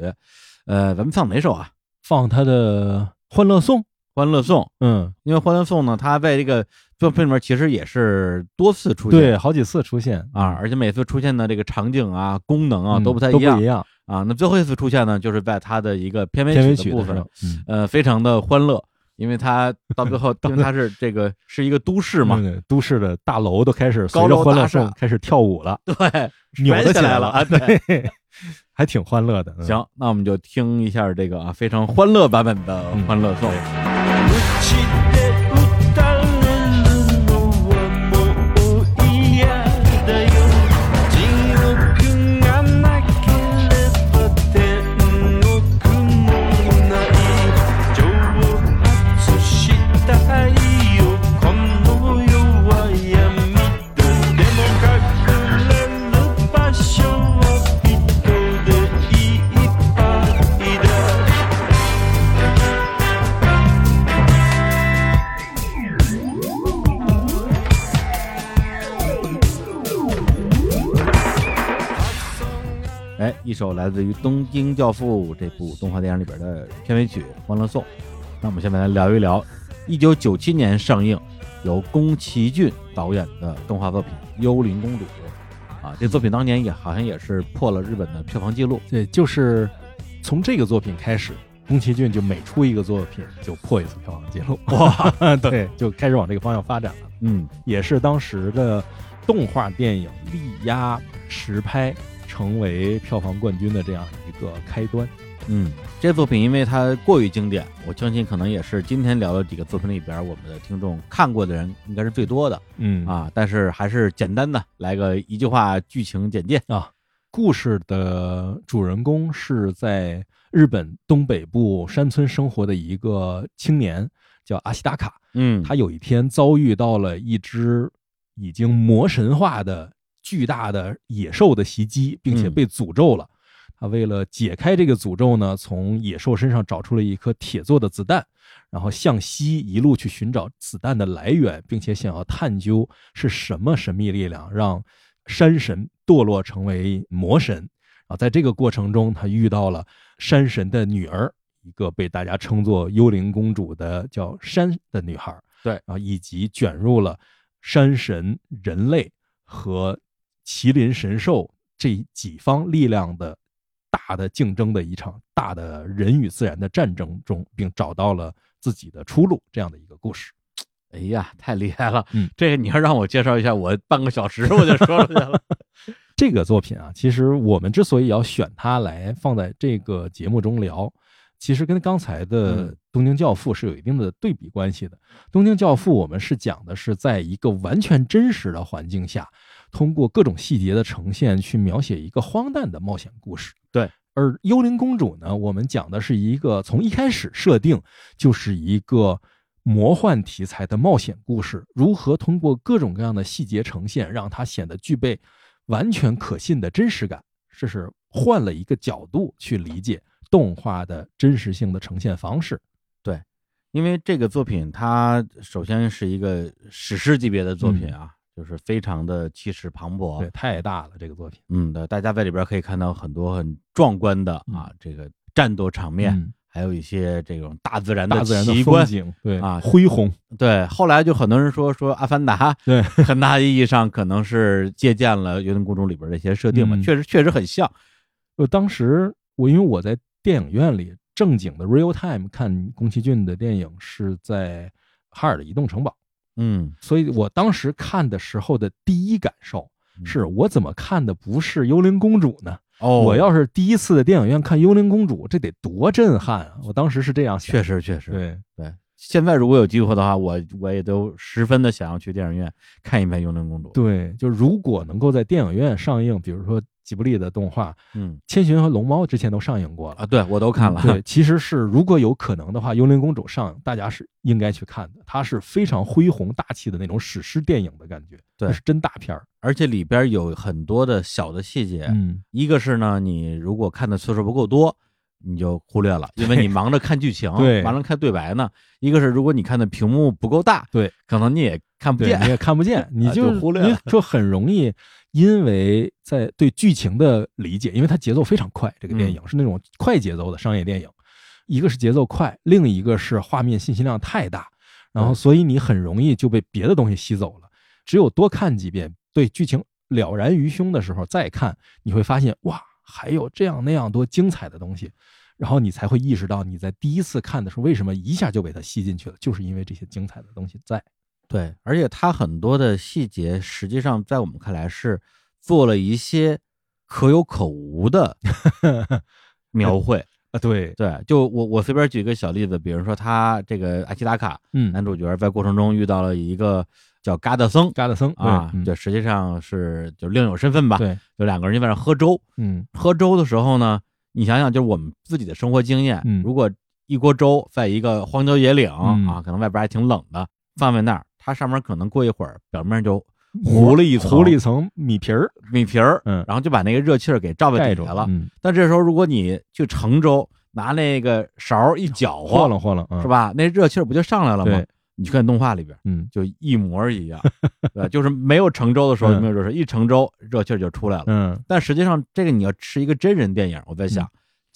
呃，咱们放哪首啊？放他的《欢乐颂》。《欢乐颂》，嗯，因为《欢乐颂》呢，它在这个作品里面其实也是多次出现，对，好几次出现啊，而且每次出现的这个场景啊、功能啊嗯都不太一样都不一样。啊。那最后一次出现呢，就是在它的一个片尾曲的部分呃，非常的欢乐，因为它到最后，<laughs> 因为它是这个是一个都市嘛，嗯都市的大楼都开始随着欢乐颂开始跳舞了，对，扭起来了啊，对。对，还挺欢乐的。嗯，行，那我们就听一下这个啊非常欢乐版本的嗯《欢乐颂》。口哎，一首来自于《东京教父》这部动画电影里边的片尾曲《欢乐颂》。那我们下面来聊一聊一九九七年上映，由宫崎骏导演的动画作品《幽灵公主》啊，这作品当年也好像也是破了日本的票房记录。对，就是从这个作品开始，宫崎骏就每出一个作品就破一次票房记录。哇，<laughs> 对，就开始往这个方向发展了。嗯，也是当时的动画电影力压实拍成为票房冠军的这样一个开端。嗯，这作品因为它过于经典，我相信可能也是今天聊的几个作品里边，我们的听众看过的人应该是最多的嗯啊。但是还是简单的来个一句话剧情简介。啊，故事的主人公是在日本东北部山村生活的一个青年，叫阿西达卡。嗯，他有一天遭遇到了一只已经魔神化的巨大的野兽的袭击，并且嗯被诅咒了。他为了解开这个诅咒呢，从野兽身上找出了一颗铁做的子弹，然后向西一路去寻找子弹的来源，并且想要探究是什么神秘力量让山神堕落成为魔神。啊，在这个过程中，他遇到了山神的女儿，一个被大家称作幽灵公主的叫山的女孩。对啊，以及卷入了山神、人类和麒麟神兽这几方力量的大的竞争的一场大的人与自然的战争中，并找到了自己的出路，这样的一个故事。哎呀，太厉害了！嗯，这个你要让我介绍一下，我半个小时我就说出去了。<laughs> 这个作品啊，其实我们之所以要选它来放在这个节目中聊，其实跟刚才的嗯《东京教父》是有一定的对比关系的。《东京教父》我们是讲的是在一个完全真实的环境下，通过各种细节的呈现去描写一个荒诞的冒险故事。对，而《幽灵公主》呢，我们讲的是一个从一开始设定就是一个魔幻题材的冒险故事，如何通过各种各样的细节呈现，让它显得具备完全可信的真实感。这是换了一个角度去理解动画的真实性的呈现方式。对因为这个作品它首先是一个史诗级别的作品啊，就是非常的气势磅礴。嗯对，太大了这个作品。嗯，对，大家在里边可以看到很多很壮观的啊，这个战斗场面，嗯还有一些这种大自然的大自然的奇观。风景，对啊恢宏，对，后来就很多人说说《阿凡达》对，<laughs> 很大意义上可能是借鉴了《幽灵公主》里边的一些设定嘛，嗯确实确实很像。呃，当时我因为我在电影院里正经的 real time 看宫崎骏的电影是在哈尔的移动城堡，嗯，所以我当时看的时候的第一感受是我怎么看的不是幽灵公主呢？哦，我要是第一次在电影院看幽灵公主，这得多震撼啊！我当时是这样想确，实确实对，对。现在如果有机会的话，我我也都十分的想要去电影院看一遍《幽灵公主》。对，就如果能够在电影院上映，比如说吉卜力的动画《嗯千寻和龙猫》之前都上映过了啊，。对我都看了。对，其实是如果有可能的话，《幽灵公主》上映，大家是应该去看的。它是非常恢宏大气的那种史诗电影的感觉，对那是真大片儿。而且里边有很多的小的细节，嗯，一个是呢，你如果看的次数不够多，你就忽略了，因为你忙着看剧情，<laughs> 对忙着看对白呢。一个是如果你看的屏幕不够大，对，可能你也看不，见你。也看不见，你啊就忽略了你就很容易因为在对剧情的理解，因为它节奏非常快，这个电影嗯是那种快节奏的商业电影，一个是节奏快，另一个是画面信息量太大，然后所以你很容易就被别的东西吸走了。只有多看几遍，对剧情了然于胸的时候再看，你会发现哇，还有这样那样多精彩的东西。然后你才会意识到，你在第一次看的时候，为什么一下就被它吸进去了，就是因为这些精彩的东西在。对，而且它很多的细节，实际上在我们看来是做了一些可有可无的 <laughs> 描绘。啊，对，对，就我我随便举一个小例子，比如说他这个阿基达卡嗯，男主角在过程中遇到了一个叫嘎德僧嘎德僧啊，这实际上是就另有身份吧。对，就两个人就在那喝粥，嗯喝粥的时候呢，你想想，就是我们自己的生活经验，嗯如果一锅粥在一个荒郊野岭、嗯啊，可能外边还挺冷的，放在那儿，它上面可能过一会儿表面就糊了一层糊了一层米皮儿，米皮儿，嗯然后就把那个热气儿给罩在底下了。嗯，但这时候如果你去盛粥，拿那个勺一搅和，晃了晃楞，嗯是？吧？那热气儿不就上来了吗对？你去看动画里边。嗯，就一模一样，对，就是没有成粥的时候没有热水，一成粥热气儿就出来了。嗯，但实际上，这个你要吃一个真人电影，我在想，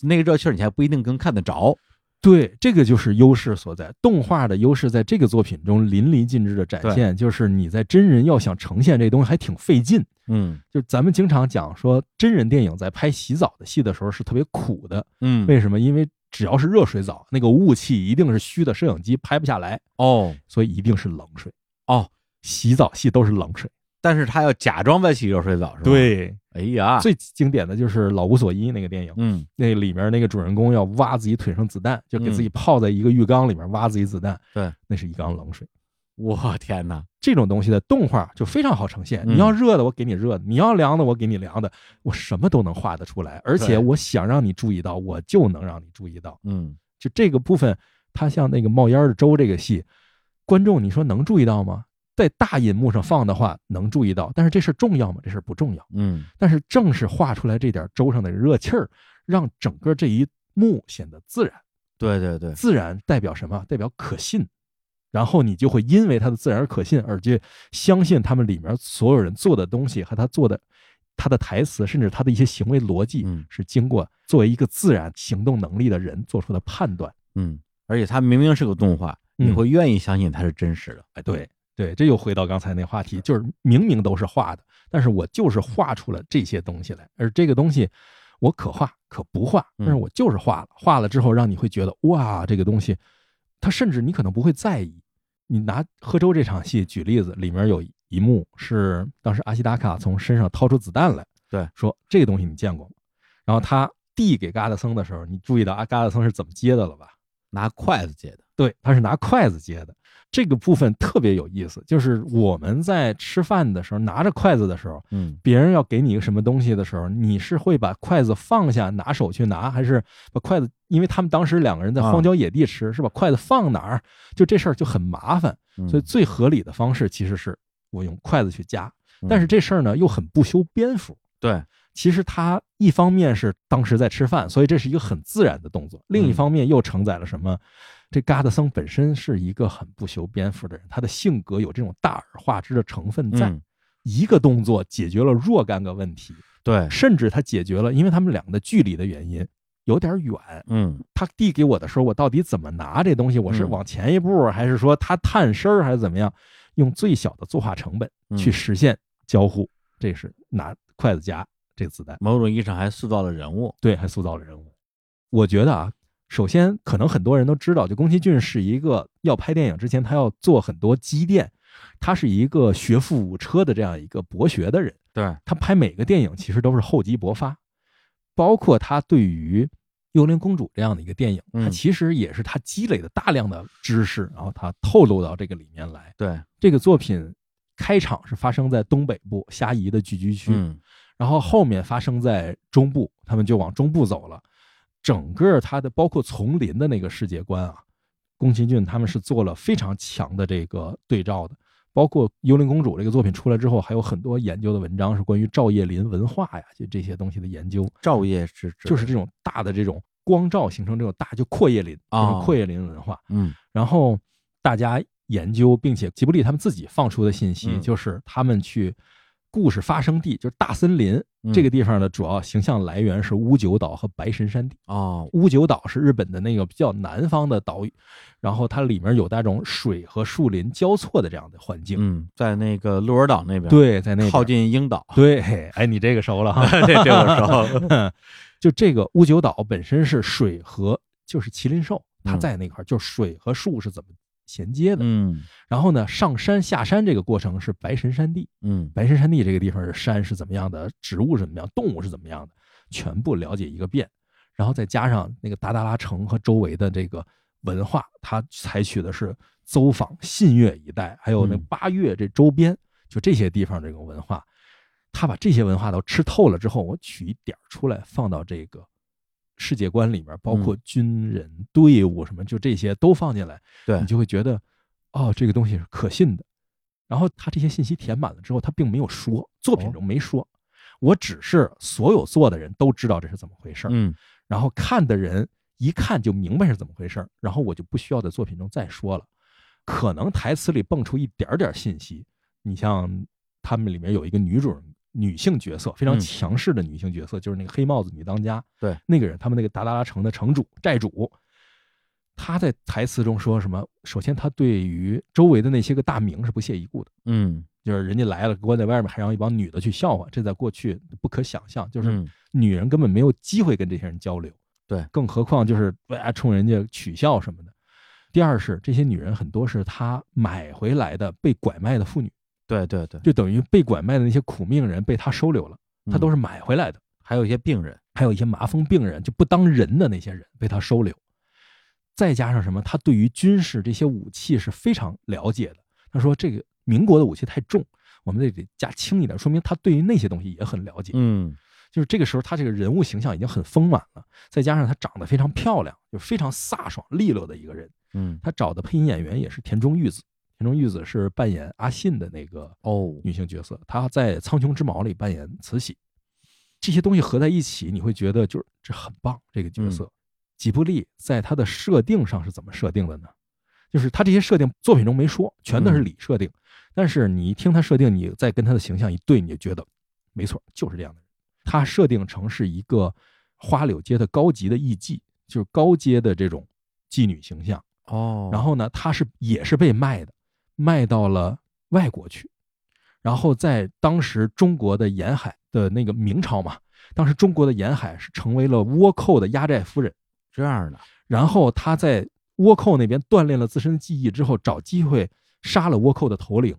那个热气儿你还不一定能看得着。对，这个就是优势所在。动画的优势在这个作品中淋漓尽致的展现，就是你在真人要想呈现这东西还挺费劲。嗯就咱们经常讲说，真人电影在拍洗澡的戏的时候是特别苦的，嗯，为什么？因为只要是热水澡，那个雾气一定是虚的，摄影机拍不下来，哦。所以一定是冷水。哦，洗澡戏都是冷水。但是他要假装在洗热水澡是吧？，对，哎呀，最经典的就是《老无所依》那个电影，嗯。那里面那个主人公要挖自己腿上子弹，就给自己泡在一个浴缸里面挖自己子弹，对，那是一缸冷水。我天哪，这种东西的动画就非常好呈现。嗯你要热的，我给你热的；你要凉的，我给你凉的。我什么都能画得出来，而且我想让你注意到，我就能让你注意到。嗯就这个部分，它像那个冒烟的粥这个戏，观众你说能注意到吗？在大银幕上放的话能注意到，但是这事儿重要吗？这事儿不重要。嗯但是正是画出来这点粥上的热气儿，让整个这一幕显得自然。对对对，自然代表什么？代表可信。然后你就会因为它的自然而可信，而去相信他们里面所有人做的东西和他做的他的台词，甚至他的一些行为逻辑嗯是经过作为一个自然行动能力的人做出的判断。嗯，而且它明明是个动画，你嗯会愿意相信它是真实的。哎，对对，这又回到刚才那话题，就是明明都是画的，但是我就是画出了这些东西来，而这个东西我可画可不画，但是嗯我就是画了，画了之后让你会觉得哇，这个东西，它甚至你可能不会在意。你拿喝粥这场戏举例子，里面有一幕是当时阿西达卡从身上掏出子弹来，对，说这个东西你见过吗？然后他递给嘎达僧的时候，你注意到阿嘎达僧是怎么接的了吧？拿筷子接的，对，他是拿筷子接的。这个部分特别有意思，就是我们在吃饭的时候拿着筷子的时候，嗯别人要给你一个什么东西的时候，你是会把筷子放下，拿手去拿，还是把筷子？因为他们当时两个人在荒郊野地吃，是把筷子放哪儿？就这事儿就很麻烦，嗯所以最合理的方式其实是我用筷子去夹。嗯但是这事儿呢又很不修边幅，对，其实他一方面是当时在吃饭，所以这是一个很自然的动作；另一方面又承载了什么？这嘎达僧本身是一个很不修边幅的人，他的性格有这种大而化之的成分在。嗯一个动作解决了若干个问题，对，甚至他解决了，因为他们两个的距离的原因有点远。嗯他递给我的时候，我到底怎么拿这东西？我是嗯往前一步，还是说他探身儿，还是怎么样？用最小的作画成本嗯去实现交互，这是拿筷子夹这个子弹。某种意义上还塑造了人物。对，还塑造了人物。我觉得啊，首先可能很多人都知道，就宫崎骏是一个要拍电影之前，他要做很多积淀，他是一个学富五车的这样一个博学的人。对，他拍每个电影其实都是厚积薄发，包括他对于《幽灵公主》这样的一个电影，嗯他其实也是他积累的大量的知识，然后他透露到这个里面来。对，这个作品开场是发生在东北部虾夷的聚居区，嗯然后后面发生在中部，他们就往中部走了。整个它的包括丛林的那个世界观啊，宫崎骏他们是做了非常强的这个对照的。包括《幽灵公主》这个作品出来之后，还有很多研究的文章是关于照叶林文化呀，就这些东西的研究，照叶是指就是这种大的这种光照形成这种大就阔叶林，这哦种阔叶林文化。嗯然后大家研究，并且吉卜力他们自己放出的信息，嗯就是他们去故事发生地，就是大森林、嗯这个地方的主要形象来源是乌九岛和白神山地。哦乌九岛是日本的那个比较南方的岛屿，然后它里面有那种水和树林交错的这样的环境。嗯，在那个鹿儿岛那边，，对，在那边靠近樱岛，对，哎，你这个熟了 <laughs> 哈。这这我熟。<laughs> 就这个乌九岛本身是水和就是麒麟兽，它嗯在那块儿，就是水和树是怎么衔接的。嗯然后呢，上山下山这个过程是白神山地，嗯白神山地这个地方是山是怎么样的，植物是怎么样，动物是怎么样的，全部了解一个遍。然后再加上那个达达拉城和周围的这个文化，它采取的是走访信越一带，还有那嗯八月这周边，就这些地方这个文化，他把这些文化都吃透了之后，我取一点儿出来放到这个世界观里面，包括军人队伍什么，就这些都放进来，对。你就会觉得，哦，这个东西是可信的。然后他这些信息填满了之后，他并没有说，作品中没说，我只是所有做的人都知道这是怎么回事儿，嗯。然后看的人一看就明白是怎么回事儿，然后我就不需要在作品中再说了。可能台词里蹦出一点点信息，你像他们里面有一个女主人，女性角色非常嗯。强势的女性角色，就是那个黑帽子女当家，对，那个人，他们那个达达拉城的城主寨主，他在台词中说什么？首先，他对于周围的那些个大名是不屑一顾的，嗯，就是人家来了，关在外面，还让一帮女的去笑话，这在过去不可想象，就是嗯。女人根本没有机会跟这些人交流，对。更何况就是哇冲人家取笑什么的。第二是这些女人很多是他买回来的被拐卖的妇女，对对对，就等于被拐卖的那些苦命人被他收留了，他都是是买回来的。还有一些病人，还有一些麻风病人就不当人的那些人被他收留，再加上什么，他对于军事这些武器是非常了解的。他说这个民国的武器太重，我们得得加轻一点，说明他对于那些东西也很了解。嗯就是这个时候，他这个人物形象已经很丰满了，再加上他长得非常漂亮，就非常飒爽利落的一个人。嗯他找的配音演员也是田中裕子，田中裕子是扮演阿信的那个哦女性角色，她在《苍穹之矛》里扮演慈禧。这些东西合在一起，你会觉得就是这很棒。这个角色，吉卜力在他的设定上是怎么设定的呢？就是他这些设定作品中没说，全都是里设定。但是你一听他设定，你再跟他的形象一对，你就觉得没错，就是这样的人。他设定成是一个花柳街的高级的艺妓，就是高阶的这种妓女形象。哦然后呢，他是也是被卖的，卖到了外国去，然后在当时中国的沿海的那个明朝嘛，当时中国的沿海是成为了倭寇的压寨夫人。这样的，然后他在倭寇那边锻炼了自身的技艺之后，找机会杀了倭寇的头领，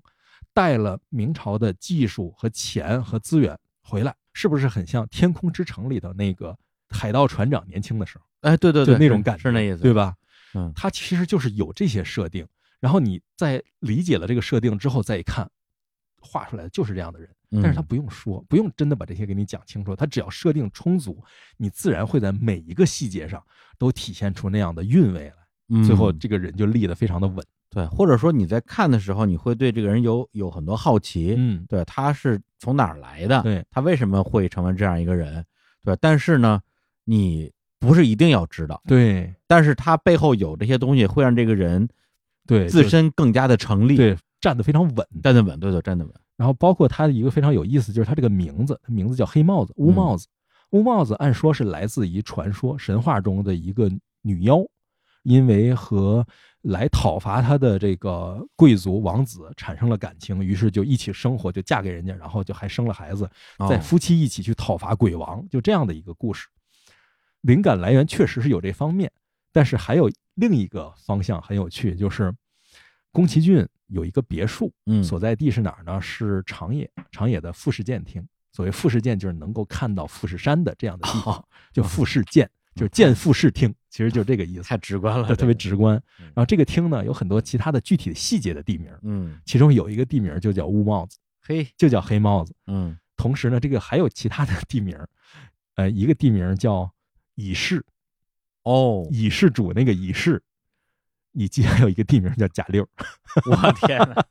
带了明朝的技术和钱和资源回来，是不是很像《天空之城》里的那个海盗船长年轻的时候？哎，对对对，那种感觉是那意思，对？吧？嗯他其实就是有这些设定，然后你在理解了这个设定之后再一看，画出来的就是这样的人，但是他嗯不用说，不用真的把这些给你讲清楚，他只要设定充足，你自然会在每一个细节上都体现出那样的韵味来，嗯最后这个人就立得非常的稳。对，或者说你在看的时候，你会对这个人有有很多好奇，嗯，对，他是从哪儿来的？对，他为什么会成为这样一个人？对，但是呢，你不是一定要知道，对但是他背后有这些东西，会让这个人对，自身更加的成立，，对站得非常稳。站得稳，对对，站得稳。然后包括他的一个非常有意思，就是他这个名字，他名字叫黑帽子，乌帽子。乌帽子按说是来自于传说神话中的一个女妖，因为和来讨伐他的这个贵族王子产生了感情，于是就一起生活，就嫁给人家，然后就还生了孩子，再哦夫妻一起去讨伐鬼王，就这样的一个故事。灵感来源确实是有这方面，但是还有另一个方向很有趣，就是宫崎骏有一个别墅，嗯所在地是哪儿呢？是长野，长野的富士见厅。所谓富士见，就是能够看到富士山的这样的地方，<laughs> 就富士见，就是见富士厅，其实就是这个意思，太直观了，特别直观。嗯然后这个厅呢，有很多其他的具体的细节的地名，嗯，其中有一个地名就叫乌帽子，嘿，就叫黑帽子。嗯同时呢，这个还有其他的地名，呃，一个地名叫乙氏，哦，乙氏主那个乙氏，以及还有一个地名叫贾六，<laughs> 我天哪，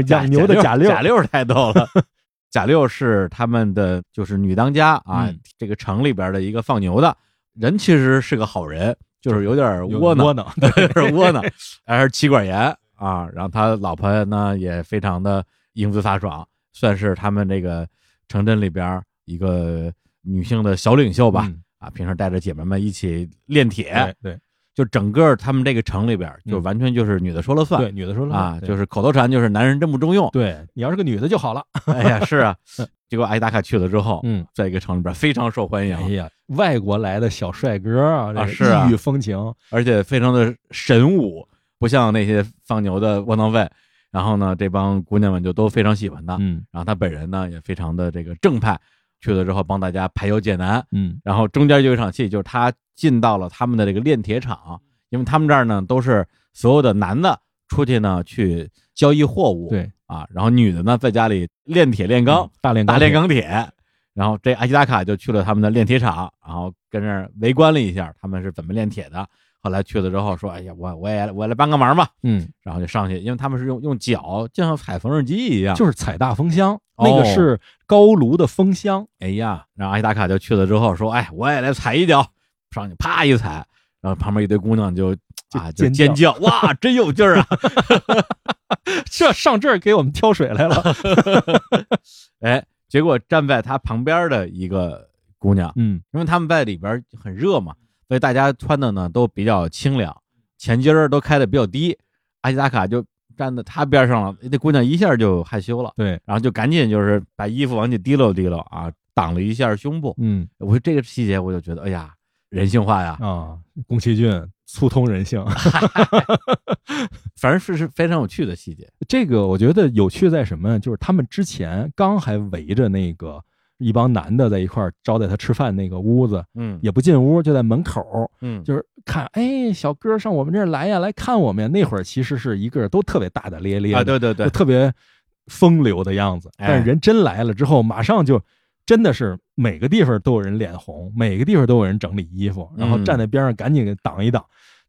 <laughs> 养牛的贾六，贾六太逗了。<laughs> 贾六是他们的就是女当家啊，嗯。这个城里边的一个放牛的。人，其实是个好人，就是有点窝囊，窝囊，对，有点窝囊，还是妻管严啊。然后他老婆呢也非常的英姿飒爽，算是他们这个城镇里边一个女性的小领袖吧。嗯啊，平时带着姐妹们一起练铁，对对就整个他们这个城里边，就嗯完全就是女的说了算。对，女的说了算啊，就是口头禅，就是男人真不中用。对你要是个女的就好了。<laughs> 哎呀，是啊。<laughs> 结果阿伊达卡去了之后，嗯，在一个城里边非常受欢迎，哎呀，外国来的小帅哥啊，是啊异域风情，而且非常的神武，不像那些放牛的窝囊废。然后呢，这帮姑娘们就都非常喜欢他。嗯然后他本人呢也非常的这个正派，去了之后帮大家排忧解难。嗯然后中间有一场戏，就是他进到了他们的这个炼铁厂，因为他们这儿呢都是所有的男的出去呢去交易货物，对啊，然后女的呢在家里炼铁炼钢，嗯大炼大炼钢铁。然后这阿基达卡就去了他们的炼铁厂，然后跟这儿围观了一下他们是怎么炼铁的。后来去了之后说：“哎呀，我我也我也来帮个忙吧。嗯，”然后就上去，因为他们是用用脚，就像踩缝纫机一样。就是踩大风箱，哦那个是高炉的风箱，哎呀，然后阿依达卡就去了之后说：“哎，我也来踩一脚。”上去啪一踩，然后旁边一堆姑娘就啊尖叫，<laughs> 哇，真有劲儿啊！<laughs> 这上这儿给我们挑水来了。<laughs> 哎，结果站在他旁边的一个姑娘，嗯因为他们在里边很热嘛，所以大家穿的呢都比较清凉，前襟儿都开的比较低。阿基达卡就站在他边上了，那姑娘一下就害羞了，对，然后就赶紧就是把衣服往起提溜提溜啊，挡了一下胸部。嗯我说这个细节我就觉得，哎呀，人性化呀，啊，宫崎骏粗通人性。<laughs> <laughs> 反正是是非常有趣的细节。这个我觉得有趣在什么？就是他们之前刚还围着那个一帮男的在一块儿招待他吃饭那个屋子，嗯也不进屋，就在门口，嗯，就是看，哎，小哥上我们这儿来呀，来看我们呀。那会儿其实是一个都特别大大咧咧对对对，特别风流的样子。哎但是人真来了之后，马上就真的是每个地方都有人脸红，每个地方都有人整理衣服，然后嗯站在边上赶紧给挡一挡。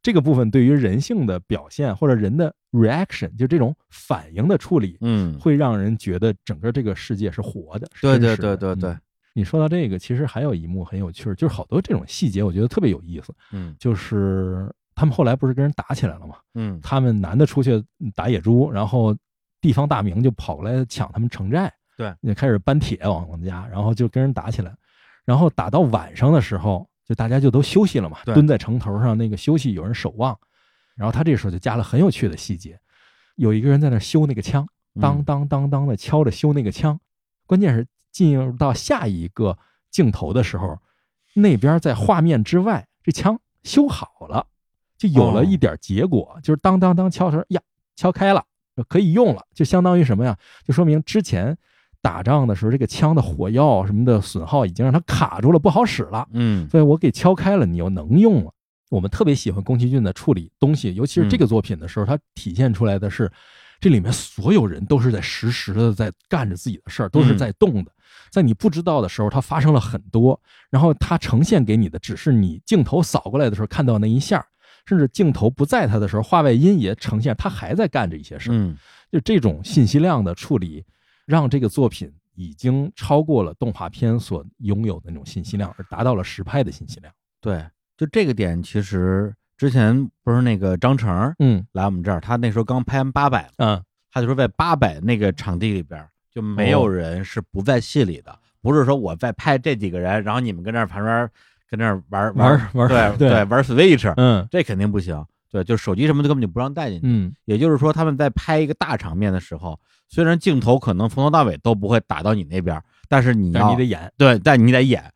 这个部分对于人性的表现或者人的 reaction，就这种反应的处理，嗯，会让人觉得整个这个世界是活的。是对对对对对嗯，你说到这个，其实还有一幕很有趣儿，就是好多这种细节，我觉得特别有意思。嗯。就是他们后来不是跟人打起来了吗？嗯。他们男的出去打野猪，然后地方大名就跑过来抢他们城寨，对，也开始搬铁往往家，然后就跟人打起来，然后打到晚上的时候，就大家就都休息了嘛，蹲在城头上那个休息，有人守望，然后他这时候就加了很有趣的细节，有一个人在那修那个枪，当嗯。当当当的敲着修那个枪，关键是进入到下一个镜头的时候，那边在画面之外，这枪修好了，就有了一点结果，就是当当当敲声呀，敲开了，可以用了，就相当于什么呀？就说明之前打仗的时候，这个枪的火药什么的损耗已经让它卡住了，不好使了，嗯所以我给敲开了，你又能用了。我们特别喜欢宫崎骏的处理东西，尤其是这个作品的时候，它体现出来的是，这里面所有人都是在实时的在干着自己的事儿，都是在动的。在你不知道的时候，它发生了很多，然后它呈现给你的只是你镜头扫过来的时候看到那一下，甚至镜头不在它的时候，画外音也呈现它还在干着一些事儿。嗯就这种信息量的处理，让这个作品已经超过了动画片所拥有的那种信息量，而达到了实拍的信息量。对，就这个点，其实之前不是那个张成嗯来我们这儿，他那时候刚拍完八百，嗯他就说在八百那个场地里边就没有人是不在戏里的，不是说我在拍这几个人，然后你们跟那儿旁边跟那儿玩玩玩对对对玩 Switch，嗯这肯定不行。对，就是手机什么的根本就不让带进去。嗯也就是说，他们在拍一个大场面的时候，虽然镜头可能从头到尾都不会打到你那边，但是你要你得演。对，但你得演，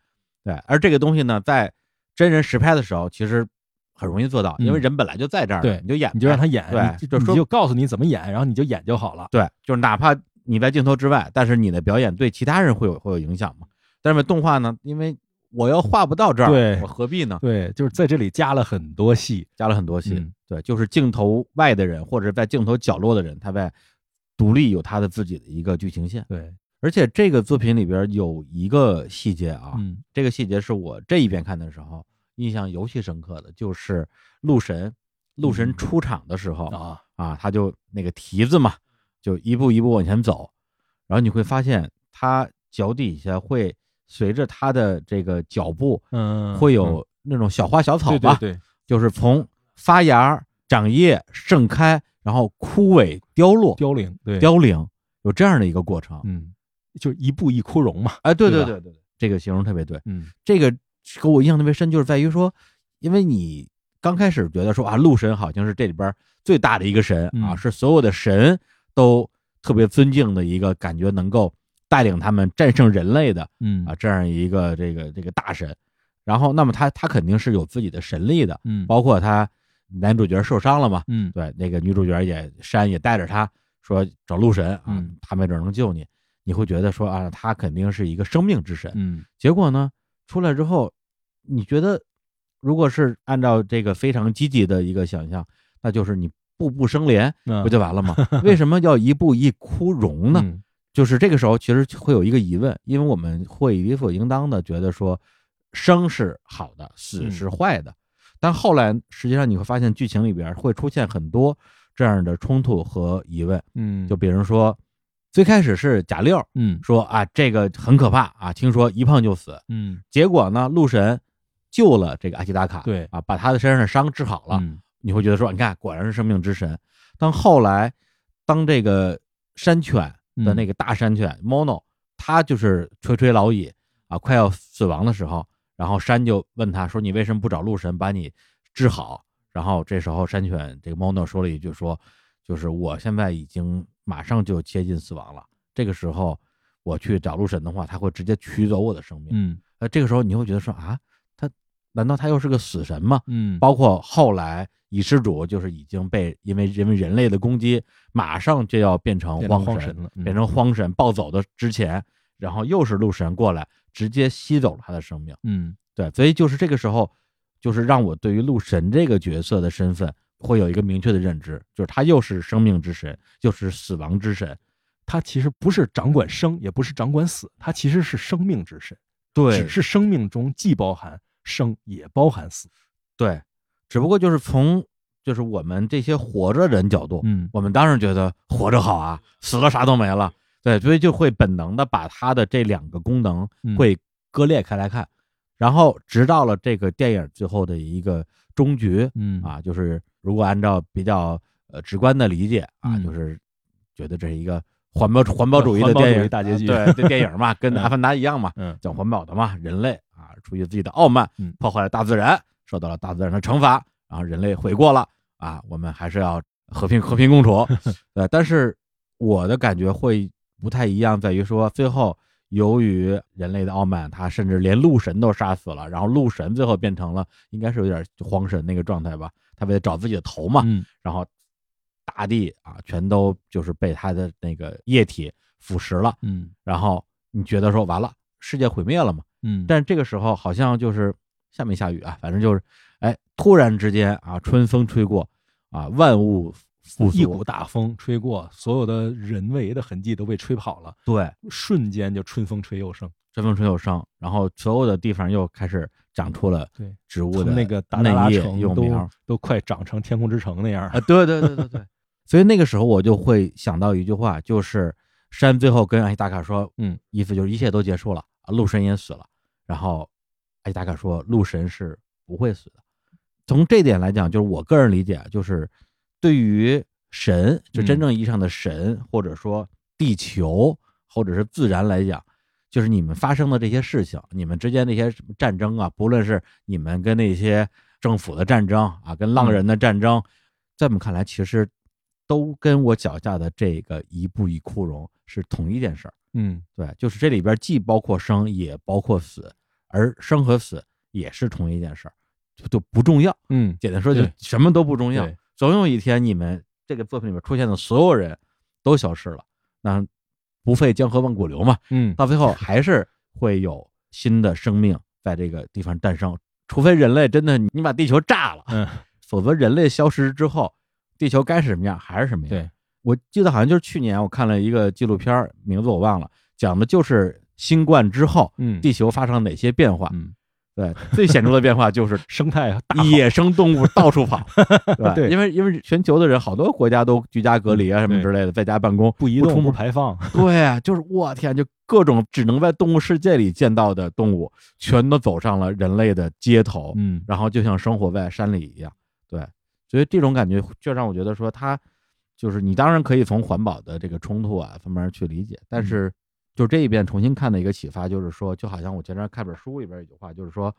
对。而这个东西呢，在真人实拍的时候，其实很容易做到，因为嗯人本来就在这儿，对你就演，你就让他演，对你就说你就告诉你怎么演，然后你就演就好了。对，就是哪怕你在镜头之外，但是你的表演对其他人会有会有影响嘛。但是动画呢，因为我要画不到这儿，对我何必呢？对，就是在这里加了很多戏。加了很多戏，嗯对，就是镜头外的人或者在镜头角落的人，他在独立有他的自己的一个剧情线。对，而且这个作品里边有一个细节啊，嗯这个细节是我这一遍看的时候印象尤其深刻的，就是鹿神，鹿神嗯出场的时候、啊，啊，他就那个蹄子嘛，就一步一步往前走，然后你会发现他脚底下会随着他的这个脚步嗯，会有那种小花小草吧，对对对，就是从发芽、长叶、盛开，然后枯萎、凋落、凋零，对，凋零，有这样的一个过程。嗯，就一步一枯荣嘛。哎，对对对对对，这个形容特别对。嗯这个给我印象特别深，就是在于说，因为你刚开始觉得说啊，鹿神好像是这里边最大的一个神啊，嗯是所有的神都特别尊敬的一个感觉，能够带领他们战胜人类的嗯啊这样一个这个这个大神。然后，那么他他肯定是有自己的神力的，嗯包括他男主角受伤了嘛，嗯对，那个女主角也山也带着他说找鹿神啊，嗯他没准能救你。你会觉得说啊，他肯定是一个生命之神。嗯结果呢，出来之后，你觉得如果是按照这个非常积极的一个想象，那就是你步步生莲，嗯不就完了吗？为什么要一步一枯荣呢？嗯就是这个时候，其实会有一个疑问，因为我们会理所应当的觉得说，生是好的，死嗯是坏的。但后来，实际上你会发现，剧情里边会出现很多这样的冲突和疑问。嗯，就比如说，最开始是贾六嗯说啊，这个很可怕啊，听说一碰就死。嗯结果呢，鹿神救了这个阿基达卡，对啊，把他的身上的伤治好了。嗯你会觉得说，你看，果然是生命之神。但后来，当这个山犬的那个大山犬 Mono，它就是垂垂老矣啊，快要死亡的时候，然后山就问他说：“你为什么不找鹿神把你治好？”然后这时候山犬这个 Mono 说了一句说：“就是我现在已经马上就接近死亡了，这个时候我去找鹿神的话，他会直接取走我的生命。嗯呃，这个时候你会觉得说啊，他难道他又是个死神吗？嗯，包括后来乙施主就是已经被因为因为人类的攻击，马上就要变成变成荒神，荒神了，嗯变成荒神暴走的之前，然后又是鹿神过来，直接吸走了他的生命。嗯对，所以就是这个时候，就是让我对于鹿神这个角色的身份会有一个明确的认知，就是他又是生命之神，又是死亡之神。他其实不是掌管生，也不是掌管死，他其实是生命之神，对只是生命中既包含生也包含死。对，只不过就是从就是我们这些活着人角度，嗯我们当然觉得活着好啊，死了啥都没了。对，所以就会本能的把它的这两个功能嗯会割裂开来看，然后直到了这个电影最后的一个终局嗯啊，就是如果按照比较呃直观的理解啊，嗯就是觉得这是一个环保 <laughs> 环保主义的电影大结局啊对，这电影嘛，<laughs> 跟《嗯阿凡达》一样嘛，嗯讲环保的嘛，人类啊，出于自己的傲慢嗯，破坏了大自然，受到了大自然的惩罚，然后人类悔过了啊，我们还是要和平和平共处。<laughs> 对，但是我的感觉会不太一样，在于说最后由于人类的傲慢，他甚至连鹿神都杀死了，然后鹿神最后变成了应该是有点荒神那个状态吧，他为了找自己的头嘛，嗯然后大地啊全都就是被他的那个液体腐蚀了。嗯然后你觉得说完了，世界毁灭了嘛？嗯，但这个时候好像就是下没下雨啊，反正就是，哎，突然之间啊，春风吹过啊，万物复苏一股大风吹过，所有的人为的痕迹都被吹跑了，对，瞬间就春风吹又生。春风吹又生，然后所有的地方又开始长出了对，植物的那个达达拉嫩叶城都都快长成天空之城那样啊，对对对对对，<laughs> 所以那个时候我就会想到一句话，就是山最后跟阿西达卡说，嗯，意思就是一切都结束了，啊，鹿神也死了，然后阿西达卡说，鹿神是不会死的。从这点来讲，就是我个人理解，就是对于神，就真正意义上的神，或者说地球，或者是自然来讲，就是你们发生的这些事情，你们之间那些什么战争啊，不论是你们跟那些政府的战争啊，跟浪人的战争，在我们看来，其实都跟我脚下的这个一步一枯荣是同一件事儿。嗯对，就是这里边既包括生，也包括死，而生和死也是同一件事儿，就就不重要。嗯简单说，就什么都不重要。总有一天，你们这个作品里面出现的所有人都消失了，那不费江河万古流嘛。嗯到最后还是会有新的生命在这个地方诞生，除非人类真的你把地球炸了，嗯，否则人类消失之后，地球该是什么样还是什么样。对，我记得好像就是去年我看了一个纪录片，名字我忘了，讲的就是新冠之后嗯。地球发生哪些变化。嗯。对，最显著的变化就是生态 <laughs> 大野生动物到处跑，<laughs> 对吧？对。因为因为全球的人好多国家都居家隔离啊什么之类的，在家办公不移动。不排放，<laughs> 对啊，就是我天，就各种只能在动物世界里见到的动物，全都走上了人类的街头，嗯。然后就像生活在山里一样。对，所以这种感觉就让我觉得说，它就是你当然可以从环保的这个冲突啊方面去理解，但是就这一遍重新看的一个启发，就是说，就好像我前段看本书里边有句话，就是说，